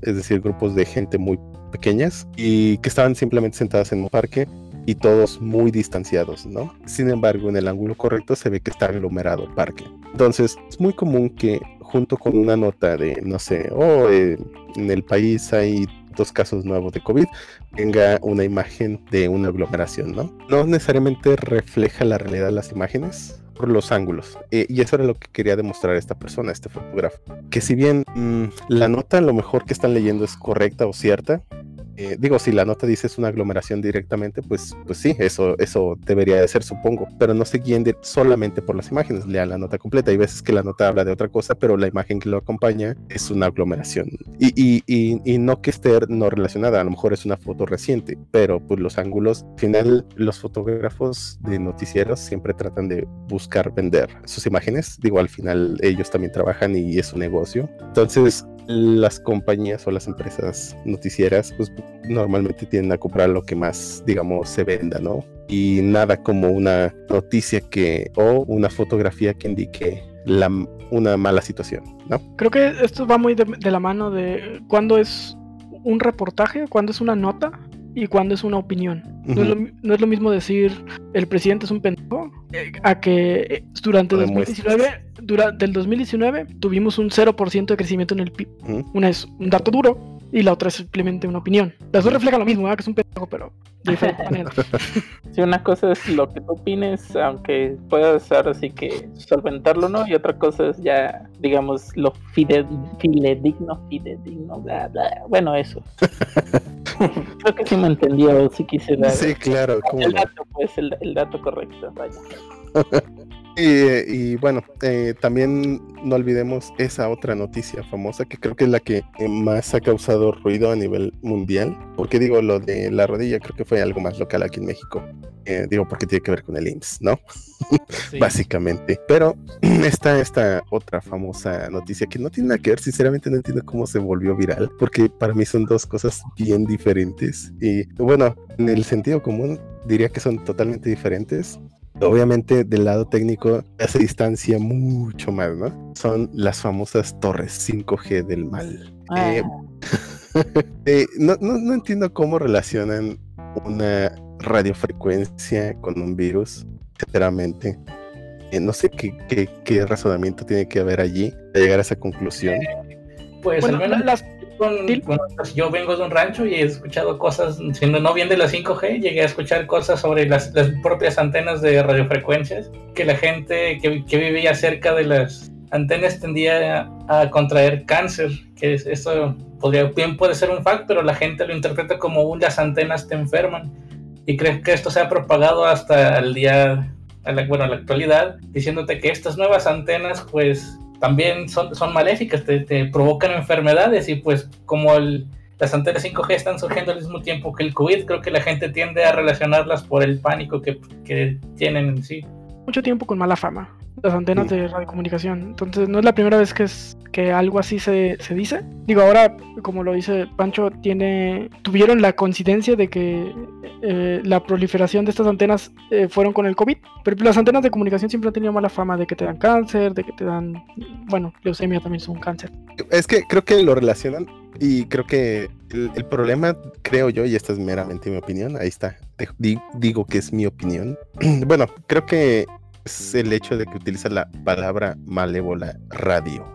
es decir, grupos de gente muy pequeñas y que estaban simplemente sentadas en un parque y todos muy distanciados, ¿no? Sin embargo, en el ángulo correcto se ve que está aglomerado el parque. Entonces, es muy común que junto con una nota de, no sé, oh, eh, en el país hay dos casos nuevos de COVID, tenga una imagen de una aglomeración, ¿no? No necesariamente refleja la realidad de las imágenes por los ángulos. Eh, y eso era lo que quería demostrar esta persona, este fotógrafo. Que si bien mm, la nota lo mejor que están leyendo es correcta o cierta, eh, digo, si la nota dice es una aglomeración directamente, pues, pues sí, eso, eso debería de ser, supongo. Pero no se guíen solamente por las imágenes, lean la nota completa. Hay veces que la nota habla de otra cosa, pero la imagen que lo acompaña es una aglomeración. Y, y, y, y no que esté no relacionada, a lo mejor es una foto reciente, pero pues los ángulos, al final los fotógrafos de noticieros siempre tratan de buscar vender sus imágenes. Digo, al final ellos también trabajan y es un negocio. Entonces, las compañías o las empresas noticieras, pues normalmente tienden a comprar lo que más, digamos, se venda, ¿no? Y nada como una noticia que o una fotografía que indique la, una mala situación, ¿no? Creo que esto va muy de, de la mano de cuándo es un reportaje, cuándo es una nota y cuándo es una opinión. No, es lo, no es lo mismo decir el presidente es un pendejo eh, a que eh, durante Lo demuestras. 2019, durante el 2019 tuvimos un 0% de crecimiento en el PIB. Una es un dato duro y la otra es simplemente una opinión. Las dos reflejan lo mismo, ¿verdad? que es un pendejo, pero de diferente [laughs] manera. Si una cosa es lo que tú opines, aunque puedas ahora sí que solventarlo, ¿no? Y otra cosa es ya, digamos, lo fide, fidedigno, fidedigno, bla, bla. Bueno, eso. [laughs] Creo que sí me entendió, sí quise dar Sí, claro, cómo el no. dato, pues, el, el dato correcto, vaya. [laughs] Y, y bueno, eh, también no olvidemos esa otra noticia famosa que creo que es la que más ha causado ruido a nivel mundial. Porque digo, lo de la rodilla creo que fue algo más local aquí en México. Eh, digo, porque tiene que ver con el IMSS, ¿no? Sí. [laughs] Básicamente. Pero [clears throat] está esta otra famosa noticia que no tiene nada que ver, sinceramente no entiendo cómo se volvió viral, porque para mí son dos cosas bien diferentes. Y bueno, en el sentido común diría que son totalmente diferentes. Obviamente del lado técnico ya se distancia mucho más, ¿no? Son las famosas torres 5G del mal. Ah, Eh, [laughs] eh, no, no, no entiendo cómo relacionan una radiofrecuencia con un virus, sinceramente. Eh, no sé qué, qué, qué razonamiento tiene que haber allí para llegar a esa conclusión. Pues Bueno, al menos las, con- con- pues, yo vengo de un rancho y he escuchado cosas, siendo no bien de la 5G, llegué a escuchar cosas sobre las, las propias antenas de radiofrecuencias, que la gente que, que vivía cerca de las antenas tendía a contraer cáncer, que es- esto podría, bien puede ser un fact, pero la gente lo interpreta como un las antenas te enferman. Y creo que esto se ha propagado hasta el día, a la, bueno, a la actualidad, diciéndote que estas nuevas antenas, pues también son, son maléficas, te, te provocan enfermedades y pues como el- las antenas 5G están surgiendo al mismo tiempo que el COVID, creo que la gente tiende a relacionarlas por el pánico que, que tienen en sí. Mucho tiempo con mala fama, las antenas Sí. de radiocomunicación. Entonces, no es la primera vez que, es, que algo así se, se dice. Digo, ahora, como lo dice Pancho, tiene, tuvieron la coincidencia de que eh, la proliferación de estas antenas eh, fueron con el COVID. Pero las antenas de comunicación siempre han tenido mala fama de que te dan cáncer, de que te dan, bueno, leucemia también es un cáncer. Es que creo que lo relacionan y creo que el, problema, creo yo, y esta es meramente mi opinión, ahí está, digo que es mi opinión. [clears throat] bueno, creo que es el hecho de que utiliza la palabra malévola radio.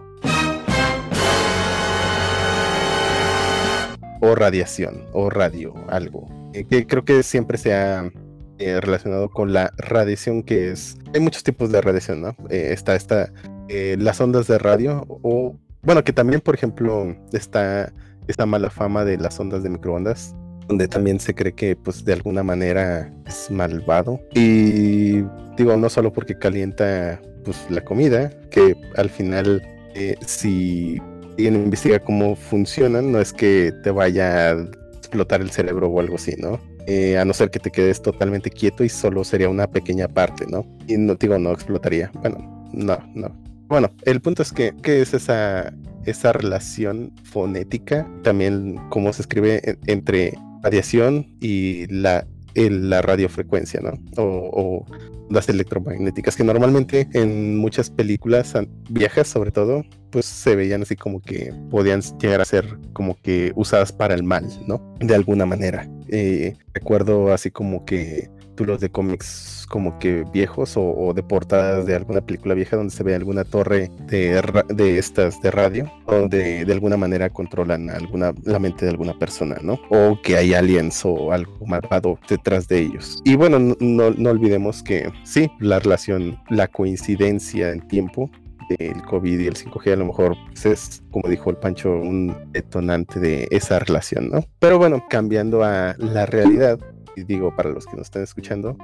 O radiación, o radio, algo. Eh, que creo que siempre se ha eh, relacionado con la radiación que es... Hay muchos tipos de radiación, ¿no? Eh, está esta, eh, las ondas de radio o bueno, que también, por ejemplo, está esta mala fama de las ondas de microondas, donde también se cree que, pues, de alguna manera es malvado. Y digo, no solo porque calienta, pues la comida, que al final eh, si alguien investiga cómo funcionan, no es que te vaya a explotar el cerebro o algo así, ¿no? Eh, a no ser que te quedes totalmente quieto y solo sería una pequeña parte, ¿no? Y no digo, no explotaría. Bueno, no, no. Bueno, el punto es que, ¿qué es esa, esa relación fonética? También cómo se escribe en- entre radiación y la, la radiofrecuencia, ¿no? O, ondas electromagnéticas, que normalmente en muchas películas viejas, sobre todo, pues se veían así como que podían llegar a ser como que usadas para el mal, ¿no? De alguna manera. Eh, recuerdo así como que títulos de cómics como que viejos o, o de portadas de alguna película vieja donde se ve alguna torre de, de estas de radio donde de alguna manera controlan alguna la mente de alguna persona, ¿no? O que hay aliens o algo malvado detrás de ellos. Y bueno, no, no, no olvidemos que sí, la relación, la coincidencia en tiempo del COVID y el 5G a lo mejor pues, es, como dijo el Pancho, un detonante de esa relación, ¿no? Pero bueno, cambiando a la realidad, digo para los que nos están escuchando,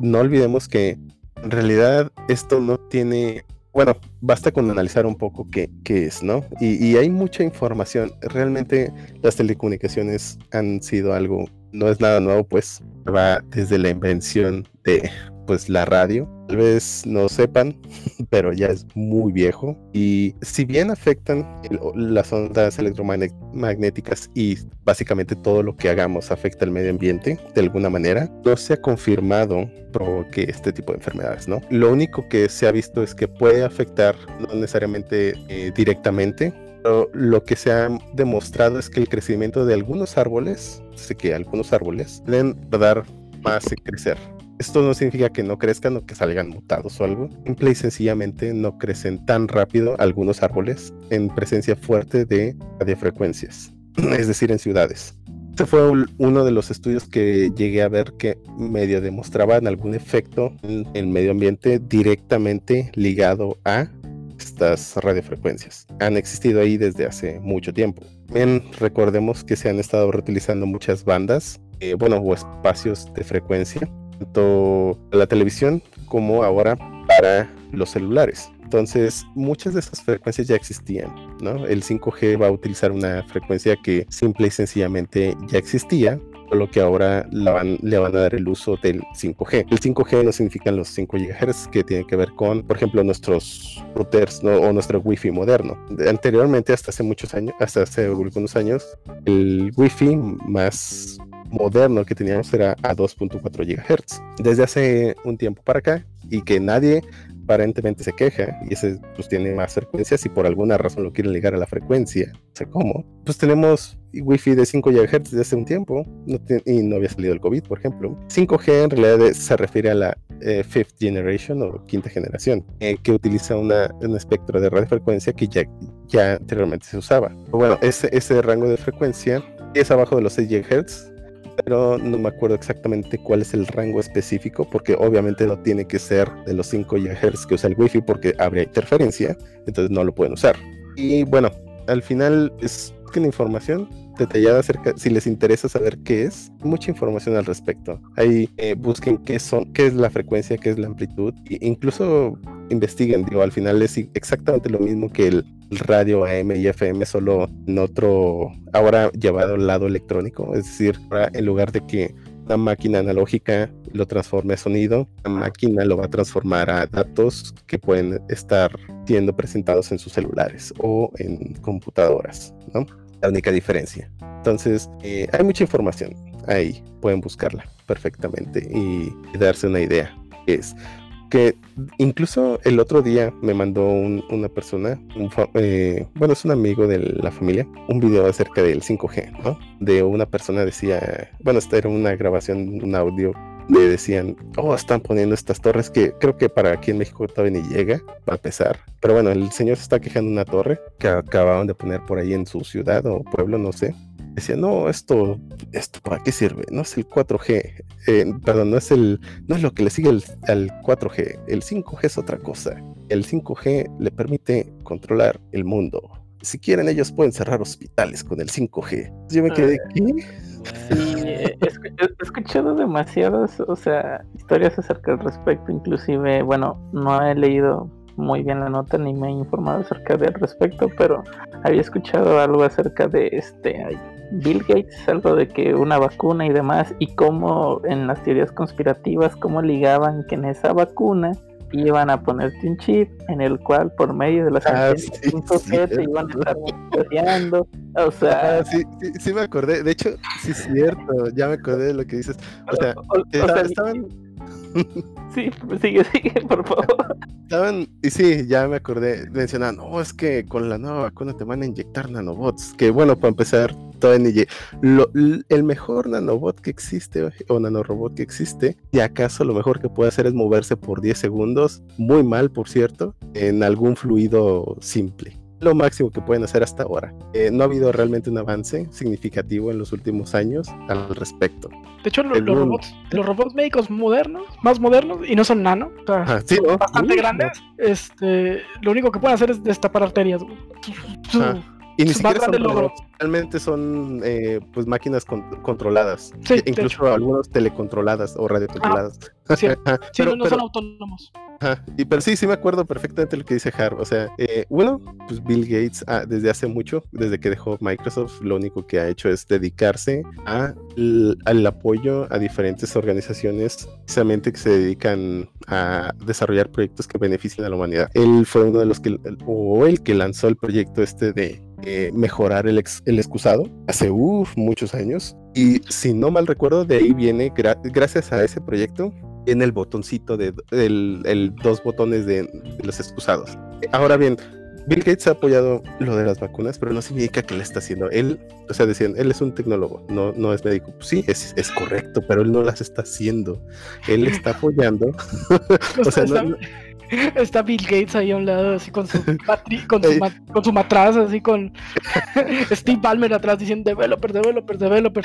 no olvidemos que en realidad esto no tiene, bueno, basta con analizar un poco qué, qué es, ¿no? Y, y hay mucha información. Realmente las telecomunicaciones han sido algo, no es nada nuevo, pues va desde la invención de pues la radio. Tal vez no sepan, [laughs] pero ya es muy viejo. Y si bien afectan las ondas electromagnéticas y básicamente todo lo que hagamos afecta al medio ambiente de alguna manera, no se ha confirmado provoque este tipo de enfermedades, ¿no? Lo único que se ha visto es que puede afectar, no necesariamente eh, directamente, pero lo que se ha demostrado es que el crecimiento de algunos árboles, sé que algunos árboles pueden dar más en crecer. Esto no significa que no crezcan o que salgan mutados o algo. Simple y sencillamente no crecen tan rápido algunos árboles en presencia fuerte de radiofrecuencias, [clears throat] es decir, en ciudades. Este fue uno de los estudios que llegué a ver que medio demostraban algún efecto en el medio ambiente directamente ligado a estas radiofrecuencias. Han existido ahí desde hace mucho tiempo. Recordemos que se han estado reutilizando muchas bandas, eh, bueno, o espacios de frecuencia, tanto la televisión como ahora para los celulares. Entonces, muchas de esas frecuencias ya existían, ¿no? El 5G va a utilizar una frecuencia que simple y sencillamente ya existía, lo que ahora la van- le van a dar el uso del 5G. El 5G no significan los 5 GHz que tienen que ver con, por ejemplo, nuestros routers ¿no? o nuestro Wi-Fi moderno. De- anteriormente, hasta hace muchos años, hasta hace algunos años, el Wi-Fi más moderno que teníamos era a 2.4 GHz. Desde hace un tiempo para acá, y que nadie aparentemente se queja, y ese pues tiene más frecuencias, y por alguna razón lo quieren ligar a la frecuencia, no sé cómo, pues tenemos Wi-Fi de 5 GHz desde hace un tiempo, no te- y no había salido el COVID, por ejemplo. 5G en realidad se refiere a la eh, fifth generation o quinta generación, eh, que utiliza una, un espectro de radiofrecuencia que ya, ya anteriormente se usaba. Bueno, ese, ese rango de frecuencia es abajo de los 6 GHz, pero no me acuerdo exactamente cuál es el rango específico, porque obviamente no tiene que ser de los 5 GHz que usa el Wi-Fi, porque habría interferencia, entonces no lo pueden usar. Y bueno, al final es una información detallada acerca, si les interesa saber qué es, mucha información al respecto. Ahí eh, busquen qué son, qué es la frecuencia, qué es la amplitud, e incluso investiguen, digo, al final es exactamente lo mismo que el radio AM y FM, solo en otro, ahora llevado al lado electrónico, es decir, ahora en lugar de que una máquina analógica lo transforme a sonido, la máquina lo va a transformar a datos que pueden estar siendo presentados en sus celulares o en computadoras, ¿no? La única diferencia. Entonces, eh, hay mucha información ahí, pueden buscarla perfectamente y, darse una idea. Es que incluso el otro día me mandó un- una persona, un eh, bueno, es un amigo de la familia, un video acerca del 5G, ¿no? De una persona decía, bueno, esta era una grabación, un audio, le decían, oh, están poniendo estas torres que creo que para aquí en México todavía ni llega, va a pesar. Pero bueno, el señor se está quejando de una torre que acababan de poner por ahí en su ciudad o pueblo, no sé. Decía, no, esto, esto para qué sirve? No es el 4G, eh, perdón, no es el, no es lo que le sigue el- al 4G. El 5G es otra cosa. El 5G le permite controlar el mundo. Si quieren, ellos pueden cerrar hospitales con el 5G. Yo me quedé, ¿qué? Sí, eh, he, escu- he escuchado demasiadas, o sea, historias acerca al respecto, inclusive, bueno, no he leído muy bien la nota ni me he informado acerca del respecto, pero había escuchado algo acerca de este Bill Gates, algo de que una vacuna y demás, y cómo en las teorías conspirativas, cómo ligaban que en esa vacuna iban a ponerte un chip en el cual por medio de las Ah, sí, 5G te sí. iban a estar monitoreando. O [laughs] sea, Ah, sí, sí, sí me acordé. De hecho, sí es cierto. Ya me acordé de lo que dices. O sea, o- o estaban, [laughs] sí, sigue, sigue, por favor. estaban, y sí, ya me acordé. Mencionaban, no, es que con la nueva vacuna te van a inyectar nanobots. Que bueno, para empezar, todavía lo- el mejor nanobot que existe o nanorobot que existe, y acaso lo mejor que puede hacer es moverse por 10 segundos, muy mal, por cierto, en algún fluido simple. Lo máximo que pueden hacer hasta ahora. Eh, no ha habido realmente un avance significativo en los últimos años al respecto. De hecho, los, robots, los robots médicos modernos, más modernos, y no son nano, o sea, Ajá, sí, son ¿no? bastante Uy, grandes, este, lo único que pueden hacer es destapar arterias. Y ni siquiera son robots, realmente son eh, pues máquinas con- controladas. Sí, E incluso algunos telecontroladas o radiocontroladas. Sí, Ajá, [laughs] sí, pero- no, no pero- son autónomos. Ajá, Y pero sí, sí me acuerdo perfectamente lo que dice Harv. O sea, eh, bueno, pues Bill Gates ah, desde hace mucho, desde que dejó Microsoft, lo único que ha hecho es dedicarse a al apoyo a diferentes organizaciones precisamente que se dedican a desarrollar proyectos que beneficien a la humanidad. Él fue uno de los que, o el que lanzó el proyecto este de eh, mejorar el, ex- el excusado hace uf, muchos años. Y si no mal recuerdo, de ahí viene, gra- gracias a ese proyecto, en el botoncito de el, el dos botones de, de los excusados. Ahora bien, Bill Gates ha apoyado lo de las vacunas, pero no significa que lo está haciendo. Él, o sea, decían, él es un tecnólogo, no, no es médico. Pues sí, es, es correcto, pero él no las está haciendo. Él está apoyando. [laughs] o sea, no- no- [laughs] está Bill Gates ahí a un lado, así con su, [laughs] matri- con su, con su matraz, así con [laughs] Steve Ballmer atrás diciendo developer, developer, developer.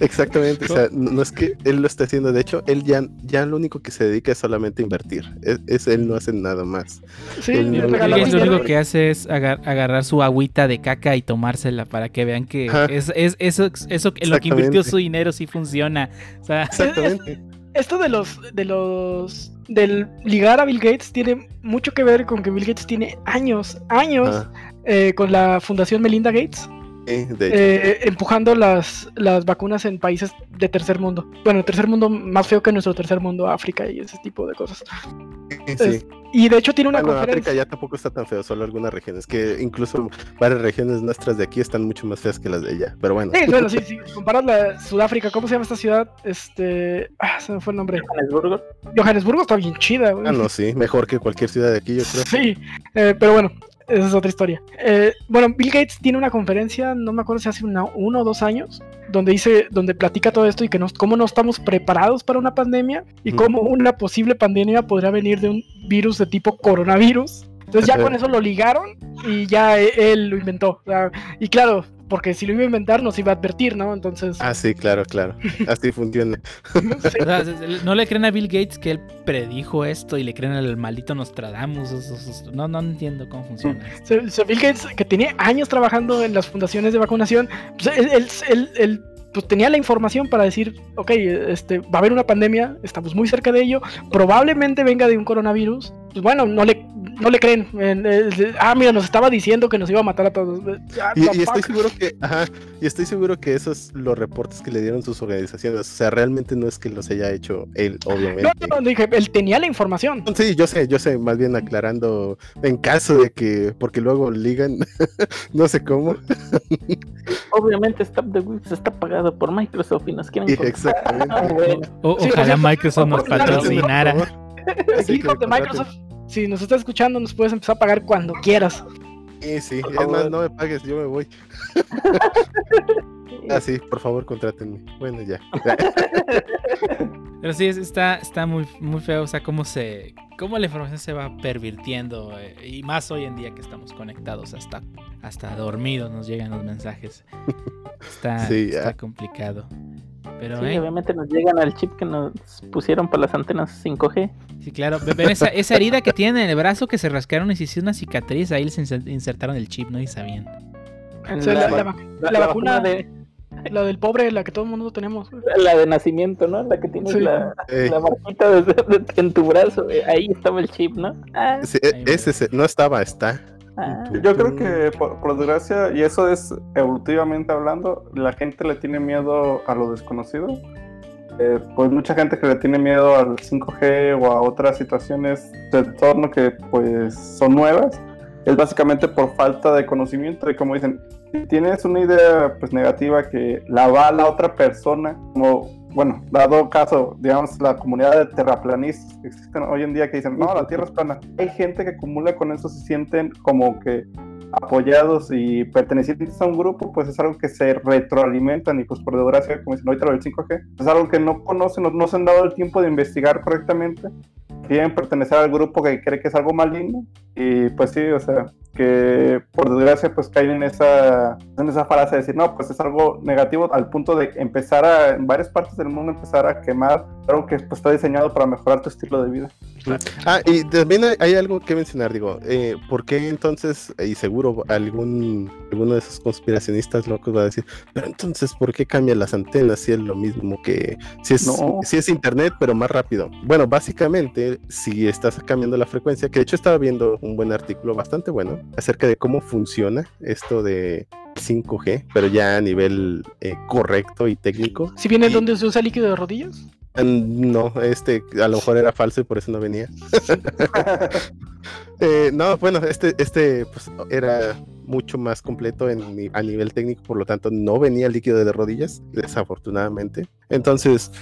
Exactamente, o sea, no no es que él lo esté haciendo, de hecho, él ya, ya lo único que se dedica es solamente a invertir, es, es- él no hace nada más. Sí, regaló Gates lo dinero. único que hace es agar- agarrar su agüita de caca y tomársela para que vean que Ajá. es, es- eso, eso en lo que invirtió su dinero sí funciona. O sea, Exactamente. Esto de los, de los, del ligar a Bill Gates tiene mucho que ver con que Bill Gates tiene años, años Ah, eh, con la fundación Melinda Gates, sí, de hecho. eh, empujando las, las vacunas en países de tercer mundo. Bueno, tercer mundo más feo que nuestro tercer mundo, África y ese tipo de cosas. Sí, sí. Y de hecho tiene una Bueno, conferencia. África ya tampoco está tan feo, solo algunas regiones, que incluso varias regiones nuestras de aquí están mucho más feas que las de ella, pero bueno. Sí, [laughs] bueno, sí, sí. Comparas la Sudáfrica, ¿cómo se llama esta ciudad? Este. Ah, se me fue el nombre. Johannesburgo. Johannesburgo está bien chida, güey. Ah, no, sí, mejor que cualquier ciudad de aquí, yo creo. Sí, eh, pero bueno, esa es otra historia. Eh, bueno, Bill Gates tiene una conferencia, no me acuerdo si hace una- uno o dos años, donde dice, donde platica todo esto y que nos, cómo no estamos preparados para una pandemia y Ujú. cómo una posible pandemia podría venir de un virus de tipo coronavirus. Entonces ya con eso lo ligaron y ya e- él lo inventó. y claro, porque si lo iba a inventar nos iba a advertir, ¿no? Entonces... Ah, sí, claro, claro. [laughs] Así funciona. sí. o sea, no le creen a Bill Gates que él predijo esto y le creen al maldito Nostradamus. No, no entiendo cómo funciona. se- Bill Gates, que tiene años trabajando en las fundaciones de vacunación, pues él, él- él- él, pues, tenía la información para decir, ok, este, va a haber una pandemia, estamos muy cerca de ello, probablemente venga de un coronavirus. Pues bueno, no le, no le creen. En- eh, ah, mira, nos estaba diciendo que nos iba a matar a todos. Ah, Y, estoy seguro que, ajá, y estoy seguro que esos los reportes que le dieron sus organizaciones, o sea, realmente no es que los haya hecho él, obviamente. No, no, no, dije, él tenía la información. Sí, yo sé, yo sé, más bien aclarando en caso de que, porque luego ligan, [laughs] no sé cómo. Obviamente Stop the Whips está pagado por Microsoft y nos quieren comprar. exactamente. O- Sí, ojalá Microsoft nos patrocinara. Por favor. Sí, que Hijos de Microsoft, si nos estás escuchando, nos puedes empezar a pagar cuando quieras. Sí, sí, es más, no me pagues, yo me voy. [laughs] Ah, sí, por favor, contrátenme. Bueno, ya. Pero sí, es- está, está muy, muy feo, o sea, cómo se, cómo la información se va pervirtiendo, eh, y más hoy en día que estamos conectados hasta, hasta dormidos nos llegan los mensajes. Está, Sí, está complicado. Pero, Sí, eh, obviamente nos llegan al chip que nos pusieron para las antenas 5G. sí, claro, ve- ven esa, esa herida que tiene en el brazo que se rascaron y se hizo una cicatriz, ahí les inser- insertaron el chip, ¿no? Y sabían. En O sea, la- la vac- la- la la vacuna- de la del pobre, la que todo el mundo tenemos. La de nacimiento, ¿no? La que tienes Sí. la, Eh, la marquita de- de- en tu brazo. eh, Ahí estaba el chip, ¿no? Ah, sí, e- ese se- no estaba, está. Ah. Yo creo que por, por desgracia, y eso es evolutivamente hablando, la gente le tiene miedo a lo desconocido. Eh, pues mucha gente que le tiene miedo al 5G o a otras situaciones de entorno que pues son nuevas, es básicamente por falta de conocimiento y como dicen, si tienes una idea pues negativa que la va a la otra persona, como bueno, dado caso, digamos, la comunidad de terraplanistas existen hoy en día que dicen, no, la Tierra es plana. Hay gente que acumula con eso, se sienten como que apoyados y pertenecientes a un grupo, pues es algo que se retroalimentan y pues por desgracia, como dicen ahorita lo del 5G, es algo que no conocen, no, se han dado el tiempo de investigar correctamente, quieren pertenecer al grupo que cree que es algo maligno y pues sí, o sea, que por desgracia pues caen en esa, en esa falacia de decir, no, pues es algo negativo al punto de empezar a, en varias partes del mundo, empezar a quemar algo que pues, está diseñado para mejorar tu estilo de vida. Ah, y también hay, hay algo que mencionar, digo, eh, ¿por qué entonces, y seguro algún alguno de esos conspiracionistas locos va a decir, pero entonces, ¿por qué cambian las antenas si es lo mismo que, si es, No. si es internet, pero más rápido? Bueno, básicamente, si estás cambiando la frecuencia, que de hecho estaba viendo un buen artículo bastante bueno acerca de cómo funciona esto de 5G, pero ya a nivel eh, correcto y técnico. Si viene Y- donde se usa líquido de rodillas. Mm, No, este a lo mejor era falso y por eso no venía. [laughs] Eh, no, bueno, este, este pues, era mucho más completo en, a nivel técnico, por lo tanto no venía líquido de rodillas, desafortunadamente. Entonces,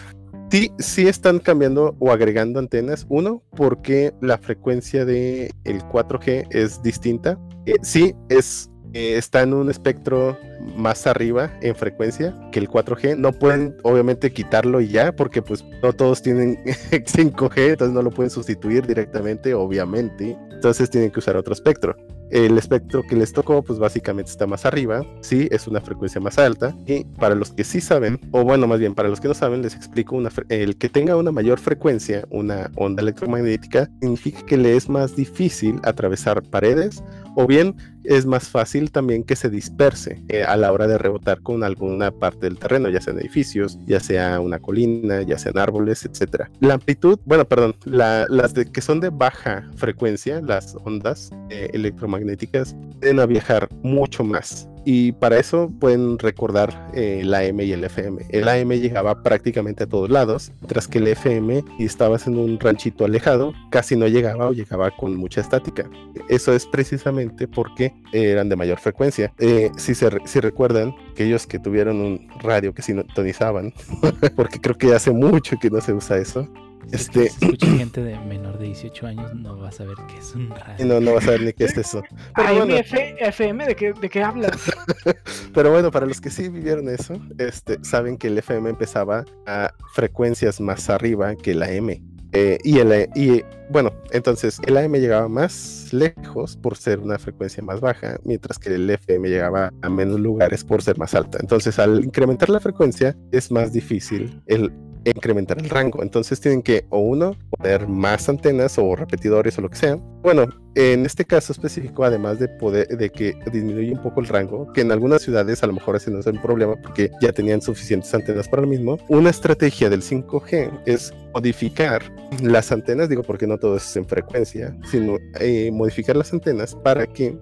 sí, sí están cambiando o agregando antenas. Uno, porque la frecuencia de el 4G es distinta. Eh, sí, es eh, está en un espectro más arriba en frecuencia que el 4G. No pueden obviamente quitarlo y ya, porque pues no todos tienen [laughs] 5G, entonces no lo pueden sustituir directamente, obviamente. Entonces tienen que usar otro espectro. El espectro que les tocó, pues básicamente está más arriba, sí, es una frecuencia más alta. Y para los que sí saben, o bueno, más bien para los que no saben, les explico, una el que tenga una mayor frecuencia, una onda electromagnética, significa que le es más difícil atravesar paredes o bien es más fácil también que se disperse eh, a la hora de rebotar con alguna parte del terreno, ya sean edificios, ya sea una colina, ya sean árboles, etcétera. La amplitud, bueno, perdón, la- las de, que son de baja frecuencia, las ondas eh, electromagnéticas, tienden a viajar mucho más. Y para eso pueden recordar eh, el AM y el FM. El AM llegaba prácticamente a todos lados, mientras que el FM, y estabas en un ranchito alejado, casi no llegaba o llegaba con mucha estática. Eso es precisamente porque eran de mayor frecuencia. Eh, si, se, si recuerdan, aquellos que tuvieron un radio que sintonizaban, [laughs] porque creo que hace mucho que no se usa eso, Si Este- escucha [clears throat] gente de menor de 18 años, no va a saber qué es un radio. no, no vas a ver ni qué es eso. [laughs] Pero AM, bueno, FM, ¿de qué, ¿de qué hablas? [laughs] Pero bueno, para los que sí vivieron eso, este, saben que el FM empezaba a frecuencias más arriba que la M. Eh, y, el, y bueno, entonces el AM llegaba más lejos por ser una frecuencia más baja, mientras que el FM llegaba a menos lugares por ser más alta. Entonces, al incrementar la frecuencia, es más difícil el incrementar el rango. Entonces, tienen que, o uno, poner más antenas o repetidores o lo que sea. Bueno, en este caso específico, además de poder, de que disminuye un poco el rango, que en algunas ciudades a lo mejor ese es un problema porque ya tenían suficientes antenas para el mismo, una estrategia del 5G es modificar las antenas, digo porque no todo es en frecuencia, sino eh, modificar las antenas para que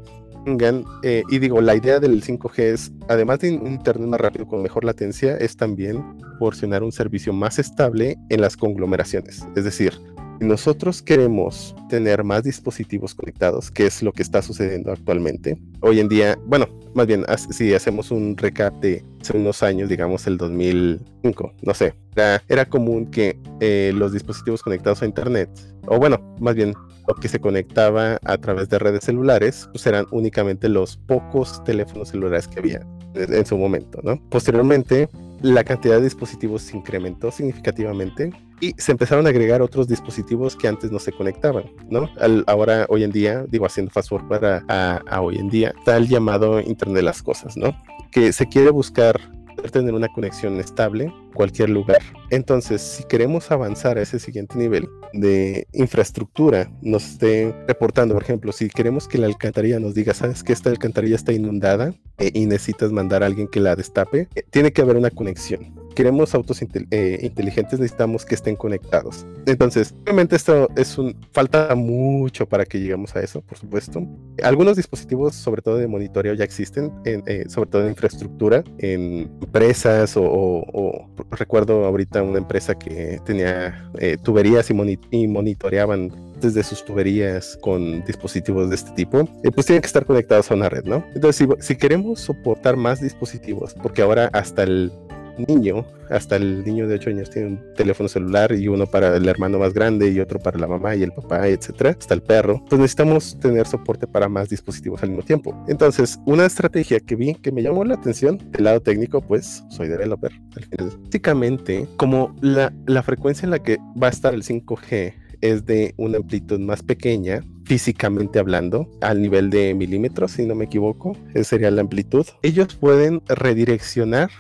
eh, y digo, la idea del 5G es, además de un internet más rápido con mejor latencia, es también proporcionar un servicio más estable en las conglomeraciones. Es decir, si nosotros queremos tener más dispositivos conectados, que es lo que está sucediendo actualmente, hoy en día, bueno, más bien, si hacemos un recap de hace unos años, digamos el 2005, no sé, era, era común que eh, los dispositivos conectados a Internet, o bueno, más bien que se conectaba a través de redes celulares, pues eran únicamente los pocos teléfonos celulares que había en su momento, ¿no? Posteriormente, la cantidad de dispositivos se incrementó significativamente y se empezaron a agregar otros dispositivos que antes no se conectaban, ¿no? Ahora, hoy en día, digo, haciendo fast forward a, a hoy en día, está el llamado Internet de las Cosas, ¿no? Que se quiere buscar tener una conexión estable en cualquier lugar. Entonces, si queremos avanzar a ese siguiente nivel de infraestructura, nos esté reportando, por ejemplo, si queremos que la alcantarilla nos diga, sabes que esta alcantarilla está inundada eh, y necesitas mandar a alguien que la destape, eh, tiene que haber una conexión queremos autos eh, inteligentes, necesitamos que estén conectados. Entonces, obviamente esto es un falta mucho para que lleguemos a eso, por supuesto. Algunos dispositivos, sobre todo de monitoreo, ya existen, eh, sobre todo en infraestructura, en empresas o, recuerdo ahorita una empresa que tenía eh, tuberías y, monitoreaban desde sus tuberías con dispositivos de este tipo, pues tienen que estar conectados a una red, ¿no? Entonces, si, queremos soportar más dispositivos, porque ahora hasta el niño, hasta el niño de 8 años tiene un teléfono celular y uno para el hermano más grande y otro para la mamá y el papá, etcétera, hasta el perro, pues necesitamos tener soporte para más dispositivos al mismo tiempo. Entonces, una estrategia que vi que me llamó la atención del lado técnico, pues soy developer al final. Básicamente, como la, la frecuencia en la que va a estar el 5G es de una amplitud más pequeña, físicamente hablando, al nivel de milímetros, si no me equivoco, esa sería la amplitud. Ellos pueden redireccionar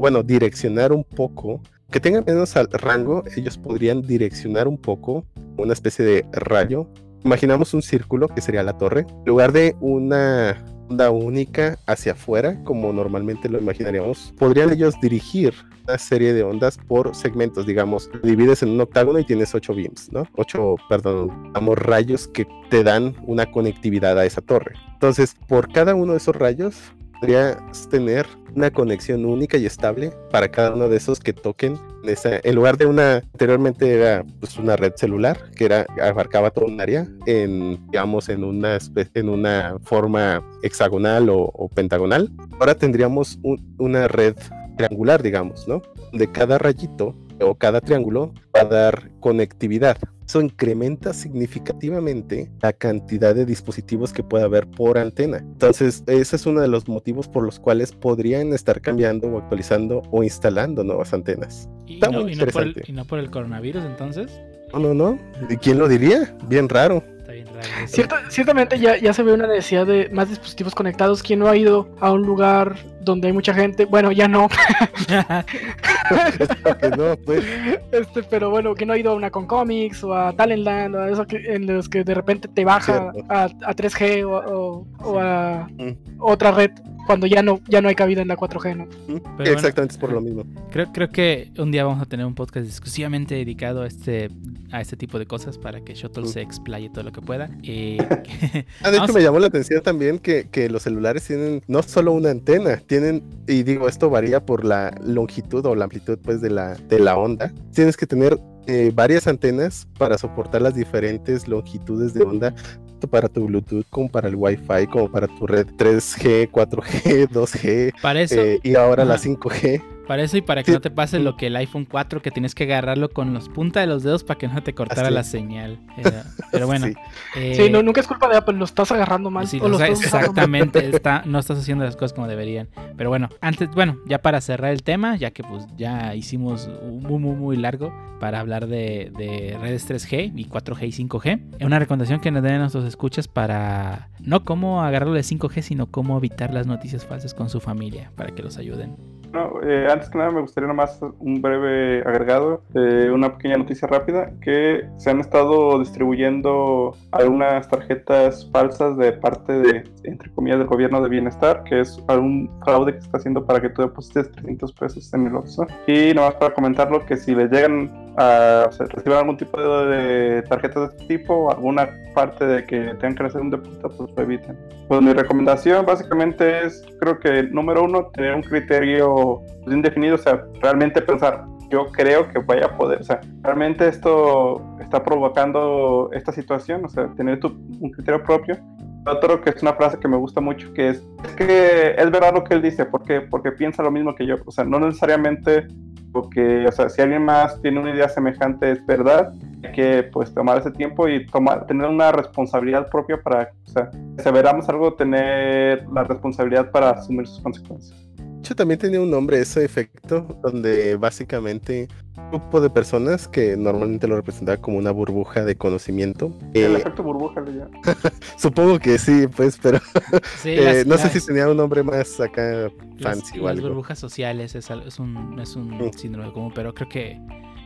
bueno, direccionar un poco, que tengan menos al rango, ellos podrían direccionar un poco una especie de rayo. Imaginamos un círculo que sería la torre, en lugar de una onda única hacia afuera, como normalmente lo imaginaríamos, podrían ellos dirigir una serie de ondas por segmentos, digamos, divides en un octágono y tienes ocho beams, ¿no? Ocho, perdón, digamos, rayos que te dan una conectividad a esa torre. Entonces, por cada uno de esos rayos, podrías tener una conexión única y estable para cada uno de esos que toquen. En lugar de una anteriormente era pues una red celular que era abarcaba todo un área en digamos en una en una forma hexagonal o, pentagonal ahora tendríamos una red triangular digamos no de cada rayito o cada triángulo va a dar conectividad eso incrementa significativamente la cantidad de dispositivos que puede haber por antena. Entonces, ese es uno de los motivos por los cuales podrían estar cambiando o actualizando o instalando nuevas antenas. ¿Y, no, y no, por el, coronavirus entonces? No, no, no. ¿Y quién lo diría? Bien raro. ciertamente ya, ya se ve una necesidad de más dispositivos conectados. ¿Quién no ha ido a un lugar donde hay mucha gente. Bueno, ya [laughs] no. Pues. Este, pero bueno, que no ha ido a una con comics o a Talentland o a eso que, en los que de repente te baja a, 3G o, a mm. otra red cuando ya no, ya no hay cabida en la 4G, ¿no? Mm. Exactamente, es por lo mismo. Creo, creo que un día vamos a tener un podcast exclusivamente dedicado a este, a este tipo de cosas para que Shuttle mm. se explaye todo lo que pueda. [laughs] Ah, de hecho, me llamó la atención también que, que los celulares tienen no solo una antena, tienen, y digo, esto varía por la longitud o la amplitud pues de la, de la onda. Tienes que tener eh, varias antenas para soportar las diferentes longitudes de onda, tanto para tu Bluetooth como para el Wi-Fi, como para tu red 3G, 4G, 2G para eso, eh, y ahora la 5G. Para eso y para que no te pase lo que el iPhone 4, que tienes que agarrarlo con los puntas de los dedos para que no te cortara la señal. pero bueno. [laughs] Sí. Eh, no, nunca es culpa de Apple, lo estás agarrando mal. exactamente, [laughs] está, no estás haciendo las cosas como deberían. Pero bueno, antes, bueno, ya para cerrar el tema, ya que pues ya hicimos muy, muy, muy largo para hablar de, de redes 3G y 4G y 5G. Una recomendación que nos den a nuestros escuchas para no cómo agarrarlo de 5G, sino cómo evitar las noticias falsas con su familia, para que los ayuden. No, eh, antes que nada me gustaría nomás un breve agregado, eh, una pequeña noticia rápida, que se han estado distribuyendo algunas tarjetas falsas de parte de, entre comillas, del gobierno de bienestar, que es algún fraude que está haciendo para que tú deposites 300 pesos en el Oxxo. Y nomás para comentarlo, que si les llegan a recibir algún tipo de, tarjetas de este tipo o alguna parte de que tengan que hacer un depósito, pues lo eviten. Pues mi recomendación básicamente es, creo que número uno, tener un criterio bien definido, o sea, realmente pensar, yo creo que vaya a poder, o sea, realmente esto está provocando esta situación, o sea, tener tu, un criterio propio. Otro que es una frase que me gusta mucho, que es, es que es verdad lo que él dice, porque, porque piensa lo mismo que yo, o sea, no necesariamente porque, o sea, si alguien más tiene una idea semejante es verdad, hay que pues tomar ese tiempo y tomar, tener una responsabilidad propia para, o sea, si algo, tener la responsabilidad para asumir sus consecuencias. Hecho, también tenía un nombre ese efecto, donde básicamente un grupo de personas que normalmente lo representaba como una burbuja de conocimiento. El eh, efecto burbuja le llamo. [laughs] supongo que sí, pues, pero Sí, [laughs] eh, las- no sé las- si tenía un nombre más acá las, fancy o las algo. burbujas sociales es, es un, es un Mm. síndrome común, pero creo que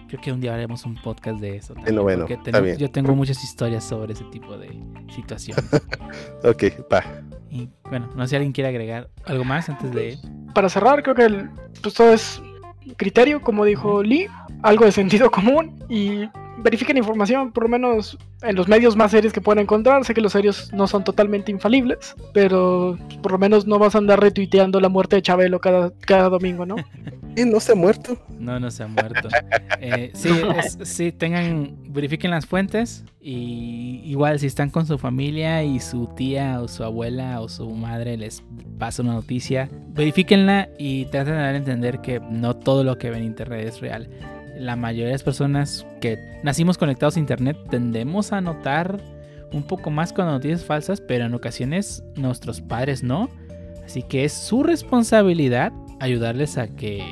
creo que un día haremos un podcast de eso. también, Bueno, está bien. yo tengo muchas historias sobre ese tipo de situaciones. [laughs] Ok, va. y bueno, no sé si alguien quiere agregar algo más antes de... Para cerrar, creo que el, pues todo es criterio, como dijo Lee, algo de sentido común y verifiquen información, por lo menos en los medios más serios que puedan encontrar. Sé que los serios no son totalmente infalibles, pero por lo menos no vas a andar retuiteando la muerte de Chabelo cada, cada domingo, ¿no? [laughs] Eh, no se ha muerto. No, no se ha muerto. [laughs] Eh, sí, es- sí, tengan, verifiquen las fuentes y igual si están con su familia y su tía o su abuela o su madre les pasa una noticia, verifíquenla y traten de dar a entender que no todo lo que ven en internet es real. La mayoría de las personas que nacimos conectados a internet tendemos a notar un poco más con noticias falsas, pero en ocasiones nuestros padres no. Así que es su responsabilidad ayudarles a que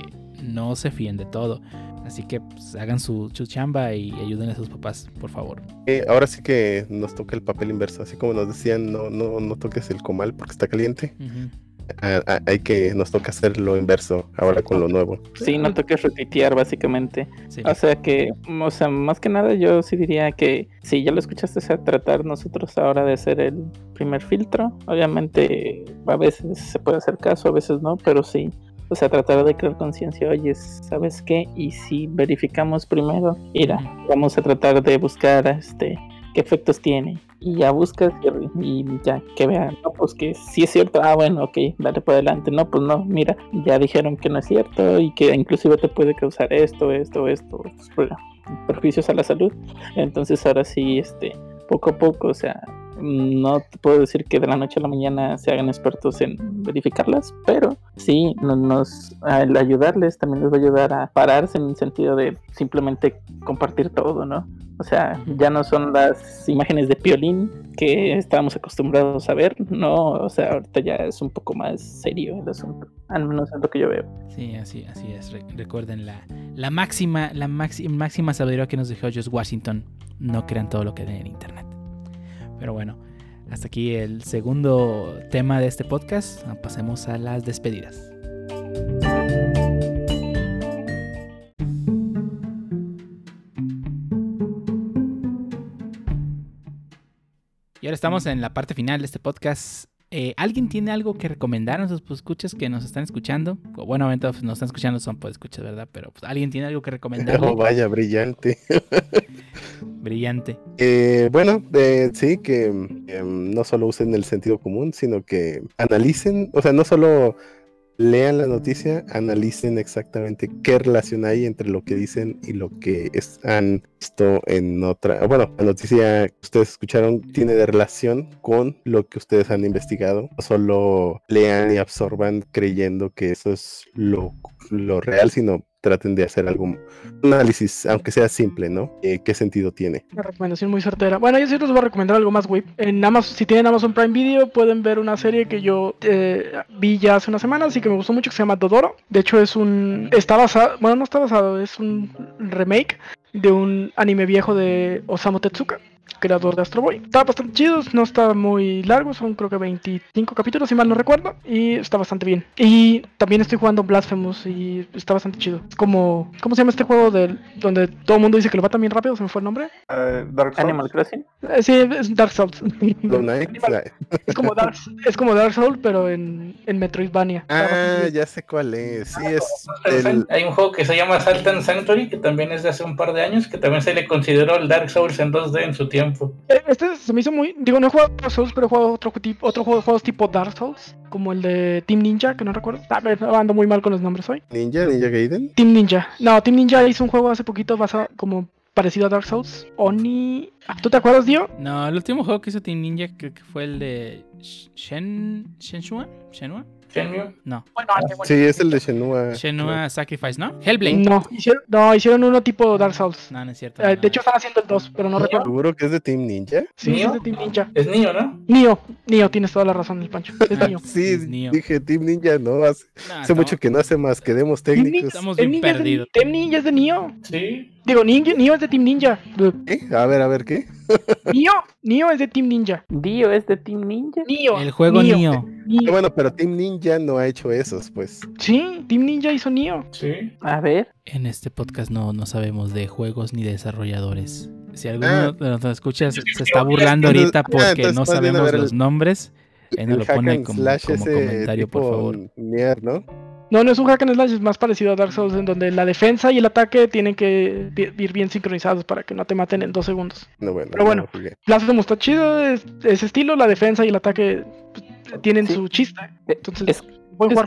no se fíen de todo. Así que pues, hagan su, su chamba y ayuden a sus papás, por favor. Eh, ahora sí que nos toca el papel inverso, así como nos decían, no, no, no toques el comal porque está caliente. Ujú. Hay que, nos toca hacer lo inverso ahora con lo nuevo. Sí, no toques retuitear, básicamente. Sí. O sea que, o sea, más que nada yo sí diría que si ya lo escuchaste, o sea, tratar nosotros ahora de ser el primer filtro. Obviamente a veces se puede hacer caso, a veces no, pero sí. O sea, tratar de crear conciencia, oye, ¿sabes qué? Y si verificamos primero, mira, vamos a tratar de buscar este qué efectos tiene. Y ya buscas y, ya que vean, no, pues que sí es cierto, ah, bueno, ok, dale por adelante, no, pues no, mira, ya dijeron que no es cierto y que inclusive te puede causar esto, esto, esto, estos pro- perjuicios a la salud. Entonces ahora sí, este, poco a poco, o sea, no puedo decir que de la noche a la mañana se hagan expertos en verificarlas, pero sí, no- nos, al ayudarles también les va a ayudar a pararse en el sentido de simplemente compartir todo, ¿no? O sea, ya no son las imágenes de Piolín que estábamos acostumbrados a ver, no, o sea, ahorita ya es un poco más serio el asunto, al menos es lo que yo veo. Sí, así, así es. Re- recuerden la, máxima, la máxima sabiduría que nos dejó George Washington. No crean todo lo que ven en internet. Pero bueno, hasta aquí el segundo tema de este podcast. Pasemos a las despedidas. Y ahora estamos en la parte final de este podcast. Eh, ¿Alguien tiene algo que recomendar a sus escuchas que nos están escuchando? Bueno, obviamente pues, nos están escuchando, son pues escuchas, ¿verdad? Pero pues, ¿alguien tiene algo que recomendarle? [laughs] Oh, vaya, brillante. [laughs] Brillante. Eh, bueno, eh, sí, que em, no solo usen el sentido común, sino que analicen, o sea, no solo lean la noticia, analicen exactamente qué relación hay entre lo que dicen y lo que han visto en otra. Bueno, la noticia que ustedes escucharon tiene de relación con lo que ustedes han investigado. Solo lean y absorban creyendo que eso es lo, lo real, sino traten de hacer algún análisis, aunque sea simple, ¿no? Eh, ¿Qué sentido tiene? Una recomendación muy certera. Bueno, yo sí les voy a recomendar algo más, güey. En Amazon, si tienen Amazon Prime Video, pueden ver una serie que yo eh, vi ya hace unas semanas y que me gustó mucho, que se llama Dodoro. De hecho, es un. Está basado. Bueno, no está basado, es un remake de un anime viejo de Osamu Tezuka, creador de Astro Boy. Está bastante chido, no está muy largo, son creo que 25 capítulos, si mal no recuerdo, y está bastante bien. Y también estoy jugando Blasphemous y está bastante chido. Es como. ¿Cómo se llama este juego del, donde todo el mundo dice que lo va también rápido? ¿Se me fue el nombre? Eh, Dark Souls. Animal Crossing. Eh, Sí, es Dark Souls. Es, como Dark, es como Dark Souls, pero en, en Metroidvania. Ah, ya sé cuál es. Sí, es el... Hay un juego que se llama Saltan Sanctuary, que también es de hace un par de años, que también se le consideró el Dark Souls en 2D en su tiempo. Eh, Este se me hizo muy. Digo, no he jugado Dark Souls, pero he jugado otro, tipo, otro juego de juegos tipo Dark Souls, como el de Team Ninja, que no recuerdo. A ver, ando muy mal con los nombres hoy. Ninja, Ninja Gaiden. Team Ninja. No, Team Ninja hizo un juego hace poquito basado como parecido a Dark Souls. Oni. Ah, ¿Tú te acuerdas, Dio? No, el último juego que hizo Team Ninja creo que fue el de Sh- Shen... Shenhua. Shenhua. Shenmue. No. Bueno, qué bueno. Sí, es el de Shenmue. Shenmue Sacrifice, ¿no? Hellblade. No, hicieron, no, hicieron uno tipo Dark Souls. No, no es cierto. Eh, no. de hecho, están haciendo el 2, pero no ¿Neo? recuerdo. ¿Seguro que es de Team Ninja? Sí, ¿Neo? es de Team Ninja. Es niño, ¿no? Nio, Nio, tienes toda la razón, el Pancho. Es Ah, Nio. Sí, Es Neo. dije Team Ninja, no, hace, No, hace mucho que no hace más que demos Team técnicos. Ninja, Estamos bien Ninja es de- perdidos. Team Ninja es de Nio. Sí. Digo, Ninja, Nio es de Team Ninja. ¿Qué? A ver, a ver, ¿qué? Nio, Nio es de Team Ninja. Dio es de Team Ninja. Nio. El juego Nio. Nio. Ah, Nio. Bueno, pero Team Ninja no ha hecho esos, pues. Sí, Team Ninja hizo Nio. Sí. A ver. En este podcast no, no sabemos de juegos ni de desarrolladores. Si alguno Ah. de los escuchas Yo se está burlando Ah, ahorita entonces porque no sabemos los nombres, ahí nos el lo pone como, como comentario, por favor. Nier, ¿no? No, no es un hack and slash, es más parecido a Dark Souls, en donde la defensa y el ataque tienen que ir bien sincronizados para que no te maten en dos segundos. No, bueno. Pero no bueno. jugué. Blasphemous está chido, es- ese estilo, la defensa y el ataque pues, tienen Sí. su chiste. Eh, Entonces, Es, buen es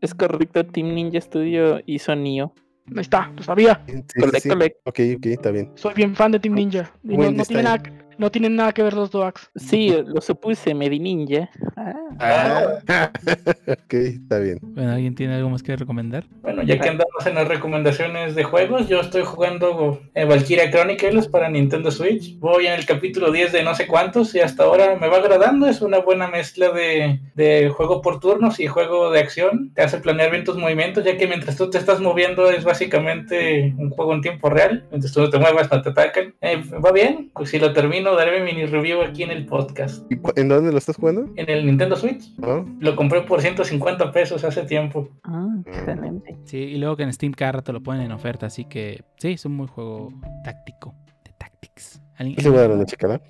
es correcto. Team Ninja Studio hizo Nio. Ahí está, lo sabía. Sí, sí, Collect, sí. collect. Ok, ok, está bien. Soy bien fan de Team Ninja. Y no, no tiene nada, no tienen nada que ver los Doaks. Sí, lo supuse, Medi Ninja. Ah, Ah, [laughs] ok, está bien. Bueno, ¿alguien tiene algo más que recomendar? Bueno, ya que andamos en las recomendaciones de juegos, yo estoy jugando eh, Valkyria Chronicles para Nintendo Switch. Voy en el capítulo 10 de no sé cuántos y hasta ahora me va agradando. Es una buena mezcla de, de juego por turnos y juego de acción. Te hace planear bien tus movimientos, ya que mientras tú te estás moviendo es básicamente un juego en tiempo real. Mientras tú no te muevas, no te atacan. Eh, va bien. Pues si lo termino, daré mi mini review aquí en el podcast. ¿Y ¿En dónde lo estás jugando? En el Nintendo Switch. ¿No? Lo compré por 150 pesos hace tiempo. ah, excelente. Sí, y luego que en Steam cada rato lo ponen en oferta, así que sí, es un muy juego táctico, de tactics. ¿Alguien- Sí, voy a una checada.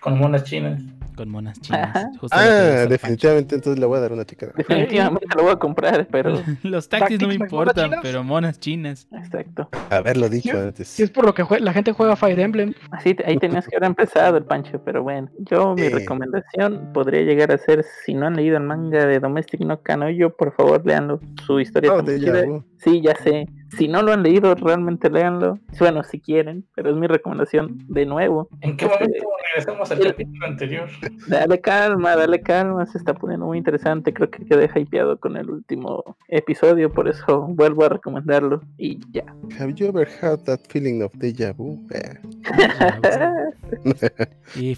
Con monas chinas. Con monas chinas. Ah, definitivamente entonces le voy a dar una checada. [laughs] Definitivamente lo voy a comprar, pero. [laughs] Los tactics no me Tactics, ¿monas importan, pero monas chinas. Exacto. Haberlo dicho Sí. antes. Si es por lo que la gente juega Fire Emblem. Así ahí tenías que haber empezado el Pancho, pero bueno. Yo, mi Sí. recomendación podría llegar a ser: si no han leído el manga de Domestic no Kanoyo, por favor, leanlo. Su historia Oh, de. Sí, ya sé. Si no lo han leído, realmente léanlo. Bueno, si quieren, pero es mi recomendación de nuevo. ¿En qué Este, momento regresamos al capítulo anterior? Dale calma, dale calma, se está poniendo muy interesante. Creo que quedé hypeado con el último episodio, por eso vuelvo a recomendarlo. Y ya. Have you ever had that feeling of déjà vu? [laughs] Y.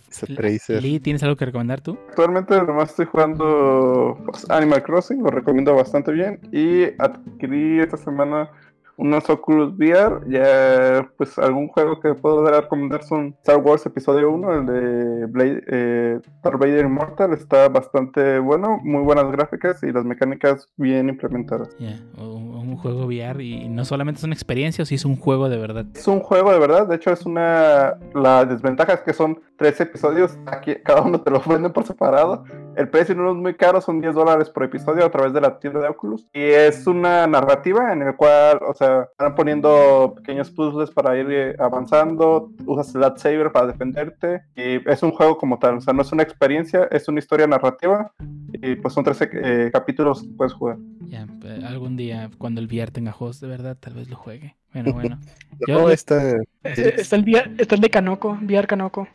Lee, ¿tienes algo que recomendar tú? Actualmente nomás estoy jugando pues, Animal Crossing, lo recomiendo bastante bien. Y adquirí esta semana unos Oculus VR. Ya, pues algún juego que puedo dar a recomendar son Star Wars Episodio 1, el de Blade, eh, Darth Vader Immortal. Está bastante bueno, muy buenas gráficas y las mecánicas bien implementadas. Un, un juego VR y no solamente es una experiencia, si es un juego de verdad. Es un juego de verdad, de hecho es una... La desventaja es que son tres episodios, aquí cada uno te lo venden por separado. El precio no es muy caro, son 10 dólares por episodio a través de la tienda de Oculus. Y es una narrativa en el cual, o sea, van poniendo pequeños puzzles para ir eh, avanzando, usas el lightsaber para defenderte. Y es un juego como tal, o sea, no es una experiencia, es una historia narrativa. Y pues son 13 eh, capítulos que puedes jugar. Ya, eh, algún día cuando el VR tenga juegos de verdad, tal vez lo juegue. [laughs] Bueno, bueno. Yo No, le- está. Eh, Está el, VR está el de Kanoko, VR Kanoko.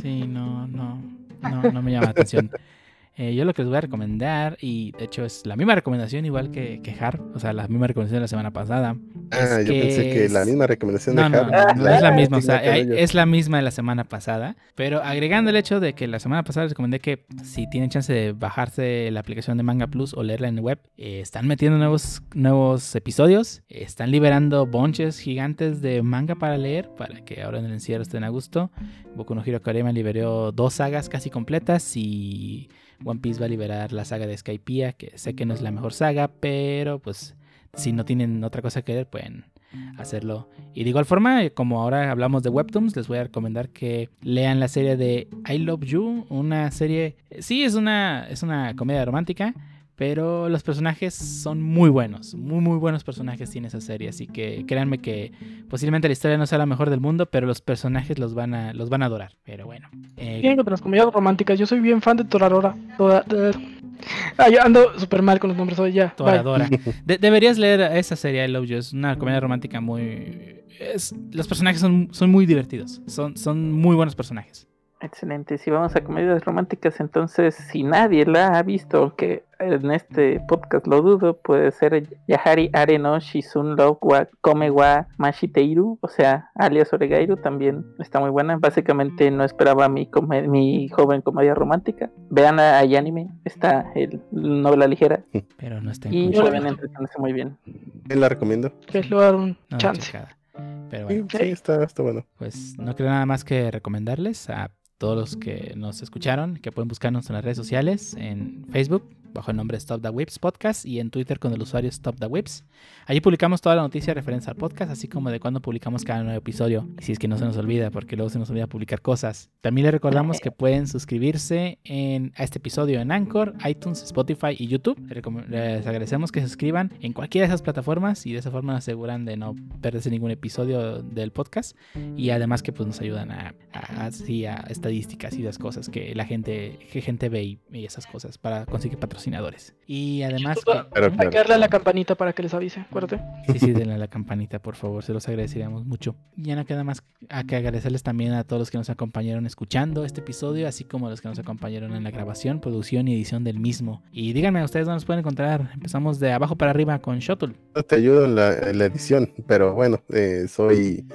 Sí, no, no, no, no me llama la atención. Eh, yo lo que les voy a recomendar, y de hecho es la misma recomendación igual que, que Harp, o sea, la misma recomendación de la semana pasada. Ah, yo pensé que la misma recomendación No, de no, Harp, no, es la misma, o sea, Cabello. es la misma de la semana pasada, pero agregando el hecho de que la semana pasada les recomendé que si tienen chance de bajarse la aplicación de Manga Plus o leerla en web, eh, están metiendo nuevos, nuevos episodios, eh, están liberando bonches gigantes de manga para leer, para que ahora en el encierro estén a gusto. Boku no Hero Academia liberó dos sagas casi completas y One Piece va a liberar la saga de Skypiea, que sé que no es la mejor saga, pero pues si no tienen otra cosa que ver, pueden hacerlo. Y de igual forma, como ahora hablamos de webtoons, les voy a recomendar que lean la serie de I Love You, una serie, sí es una es una comedia romántica, pero los personajes son muy buenos, muy muy buenos personajes tiene esa serie, así que créanme que posiblemente la historia no sea la mejor del mundo, pero los personajes los van a los van a adorar. Pero bueno, eh, Bien las comedias románticas. Yo soy bien fan de Toradora. Ah, yo ando súper mal con los nombres hoy ya. Toradora. [laughs] De- deberías leer esa serie I Love You. Es una comedia romántica muy. es- los personajes son, son muy divertidos. Son, son muy buenos personajes. Excelente, si vamos a comedias románticas, entonces si nadie la ha visto, que en este podcast lo dudo, puede ser Yahari Are no Shizun Love wa Kome wa Mashiteiru, o sea, alias Oregairu, también está muy buena. Básicamente no esperaba mi, come- mi joven comedia romántica. Vean a, a anime, está el novela ligera [laughs] Pero no está en y Crunchyroll. pueden entretenerse muy bien. ¿Quién la recomiendo? Que es lugar un No, chance. checada. Pero Sí, bueno, sí, está, está bueno. pues no creo nada más que recomendarles a todos los que nos escucharon que pueden buscarnos en las redes sociales, en Facebook bajo el nombre Stop the Whips Podcast y en Twitter con el usuario Stop the Whips. Allí publicamos toda la noticia referente al podcast, así como de cuándo publicamos cada nuevo episodio. Y si es que no se nos olvida, porque luego se nos olvida publicar cosas. También les recordamos que pueden suscribirse en, a este episodio en Anchor, iTunes, Spotify y YouTube. Les, agradecemos que se suscriban en cualquiera de esas plataformas y de esa forma aseguran de no perderse ningún episodio del podcast. Y además que pues nos ayudan a, a- estadísticas y las cosas que la gente, que gente ve y, y esas cosas para conseguir patrocinadores. Y además que, Pero Hay que claro. darle a la campanita para que les avise, acuérdate. sí, sí, denle a la campanita, por favor, se los agradeceríamos mucho. Y ya no queda más a que agradecerles también a todos los que nos acompañaron escuchando este episodio, así como a los que nos acompañaron en la grabación, producción y edición del mismo. Y díganme, ¿a ustedes dónde nos pueden encontrar? Empezamos de abajo para arriba con Shuttle. No te ayudo en la, en la edición, pero bueno, eh, soy.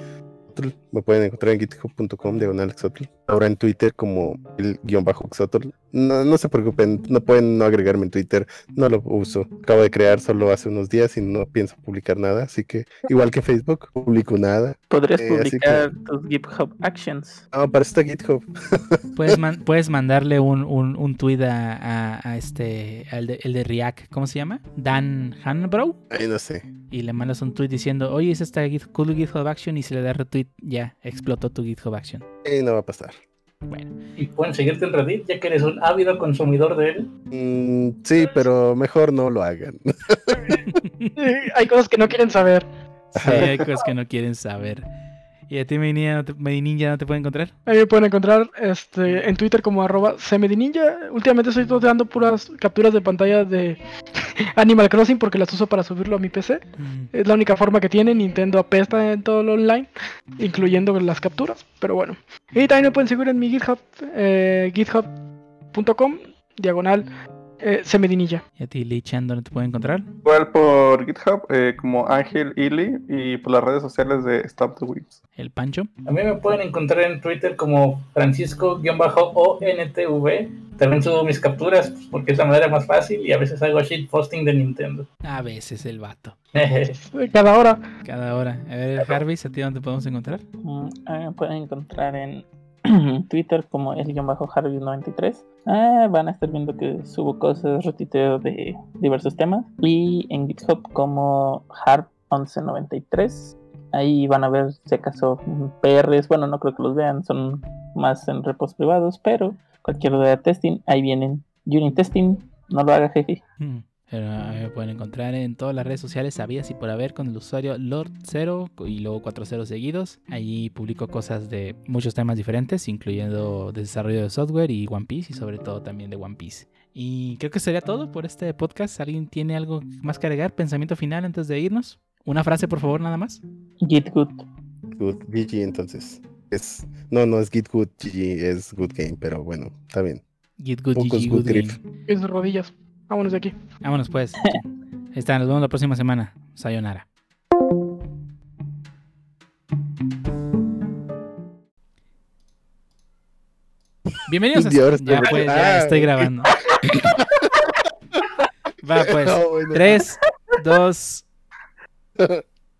Me pueden encontrar en github.com diagonal Xotl. Ahora en Twitter como el guion bajo Xotl. No, no se preocupen, no pueden no agregarme en Twitter, no lo uso. Acabo de crear solo hace unos días y no pienso publicar nada, así que igual que Facebook, publico nada. Podrías Eh, publicar tus GitHub Actions. Ah, para esto GitHub. [laughs] Puedes, man- puedes mandarle un, un, un tweet a, a- a este, al de, el de React, ¿cómo se llama? Dan Hanbrough. Ay, no sé. Y le mandas un tweet diciendo, oye, es esta Git- cool GitHub Action y se le da retweet, ya, explotó tu GitHub Action. Eh, no va a pasar. Bueno, Y pueden seguirte en Reddit, ya que eres un ávido consumidor de él. Mm, sí, pero mejor no lo hagan. Hay cosas que no quieren saber. sí, hay cosas que no quieren saber. ¿Y a ti, mi niña, no te, mi ninja, no te puede encontrar? Ahí me pueden encontrar este, en Twitter como arroba cmdninja. Últimamente estoy dando puras capturas de pantalla de [laughs] Animal Crossing porque las uso para subirlo a mi PC. Mm, Es la única forma que tiene. Nintendo apesta en todo lo online, incluyendo las capturas. Pero bueno. Y también me pueden seguir en mi GitHub, eh, github.com, diagonal eh, cmdninja. ¿Y a ti, Lee Chan, dónde te puede encontrar? Igual por GitHub eh, como Ángel Ili y por las redes sociales de Stop the Whips. El Pancho. A mí me pueden encontrar en Twitter como Francisco-ONTV. También subo mis capturas pues, porque es la manera más fácil y a veces hago shitposting de Nintendo. A veces el vato. [laughs] Cada hora. Cada hora. A ver, Jarvis, ¿a ti dónde te podemos encontrar? Ah, me pueden encontrar en Twitter como el guion bajo Harvey93. Ah, van a estar viendo que subo cosas, retuiteo de diversos temas. Y en GitHub como Harp1193. Ahí van a ver si acaso PRs. Bueno, no creo que los vean, son más en repos privados, pero cualquier duda de testing, ahí vienen. Unit testing, no lo haga, jefe. Mm, mí me pueden encontrar en todas las redes sociales sabidas y por haber con el usuario Lord0 y luego 40 seguidos. Allí publico cosas de muchos temas diferentes, incluyendo desarrollo de software y One Piece y sobre todo también de One Piece. Y creo que sería todo por este podcast. ¿Alguien tiene algo más que agregar? ¿Pensamiento final antes de irnos? Una frase, por favor, nada más. Git good. Good, GG entonces. Es, no, no es Git Good, GG es Good Game, pero bueno, está bien. Git good, Pocos GG, good good grip. rodillas. Vámonos de aquí. Vámonos pues. [laughs] Ahí está, nos vemos la próxima semana. Sayonara. Bienvenidos a... Estoy Ya pues, ya estoy grabando. [laughs] Va pues. No, bueno. 3, 2, [laughs]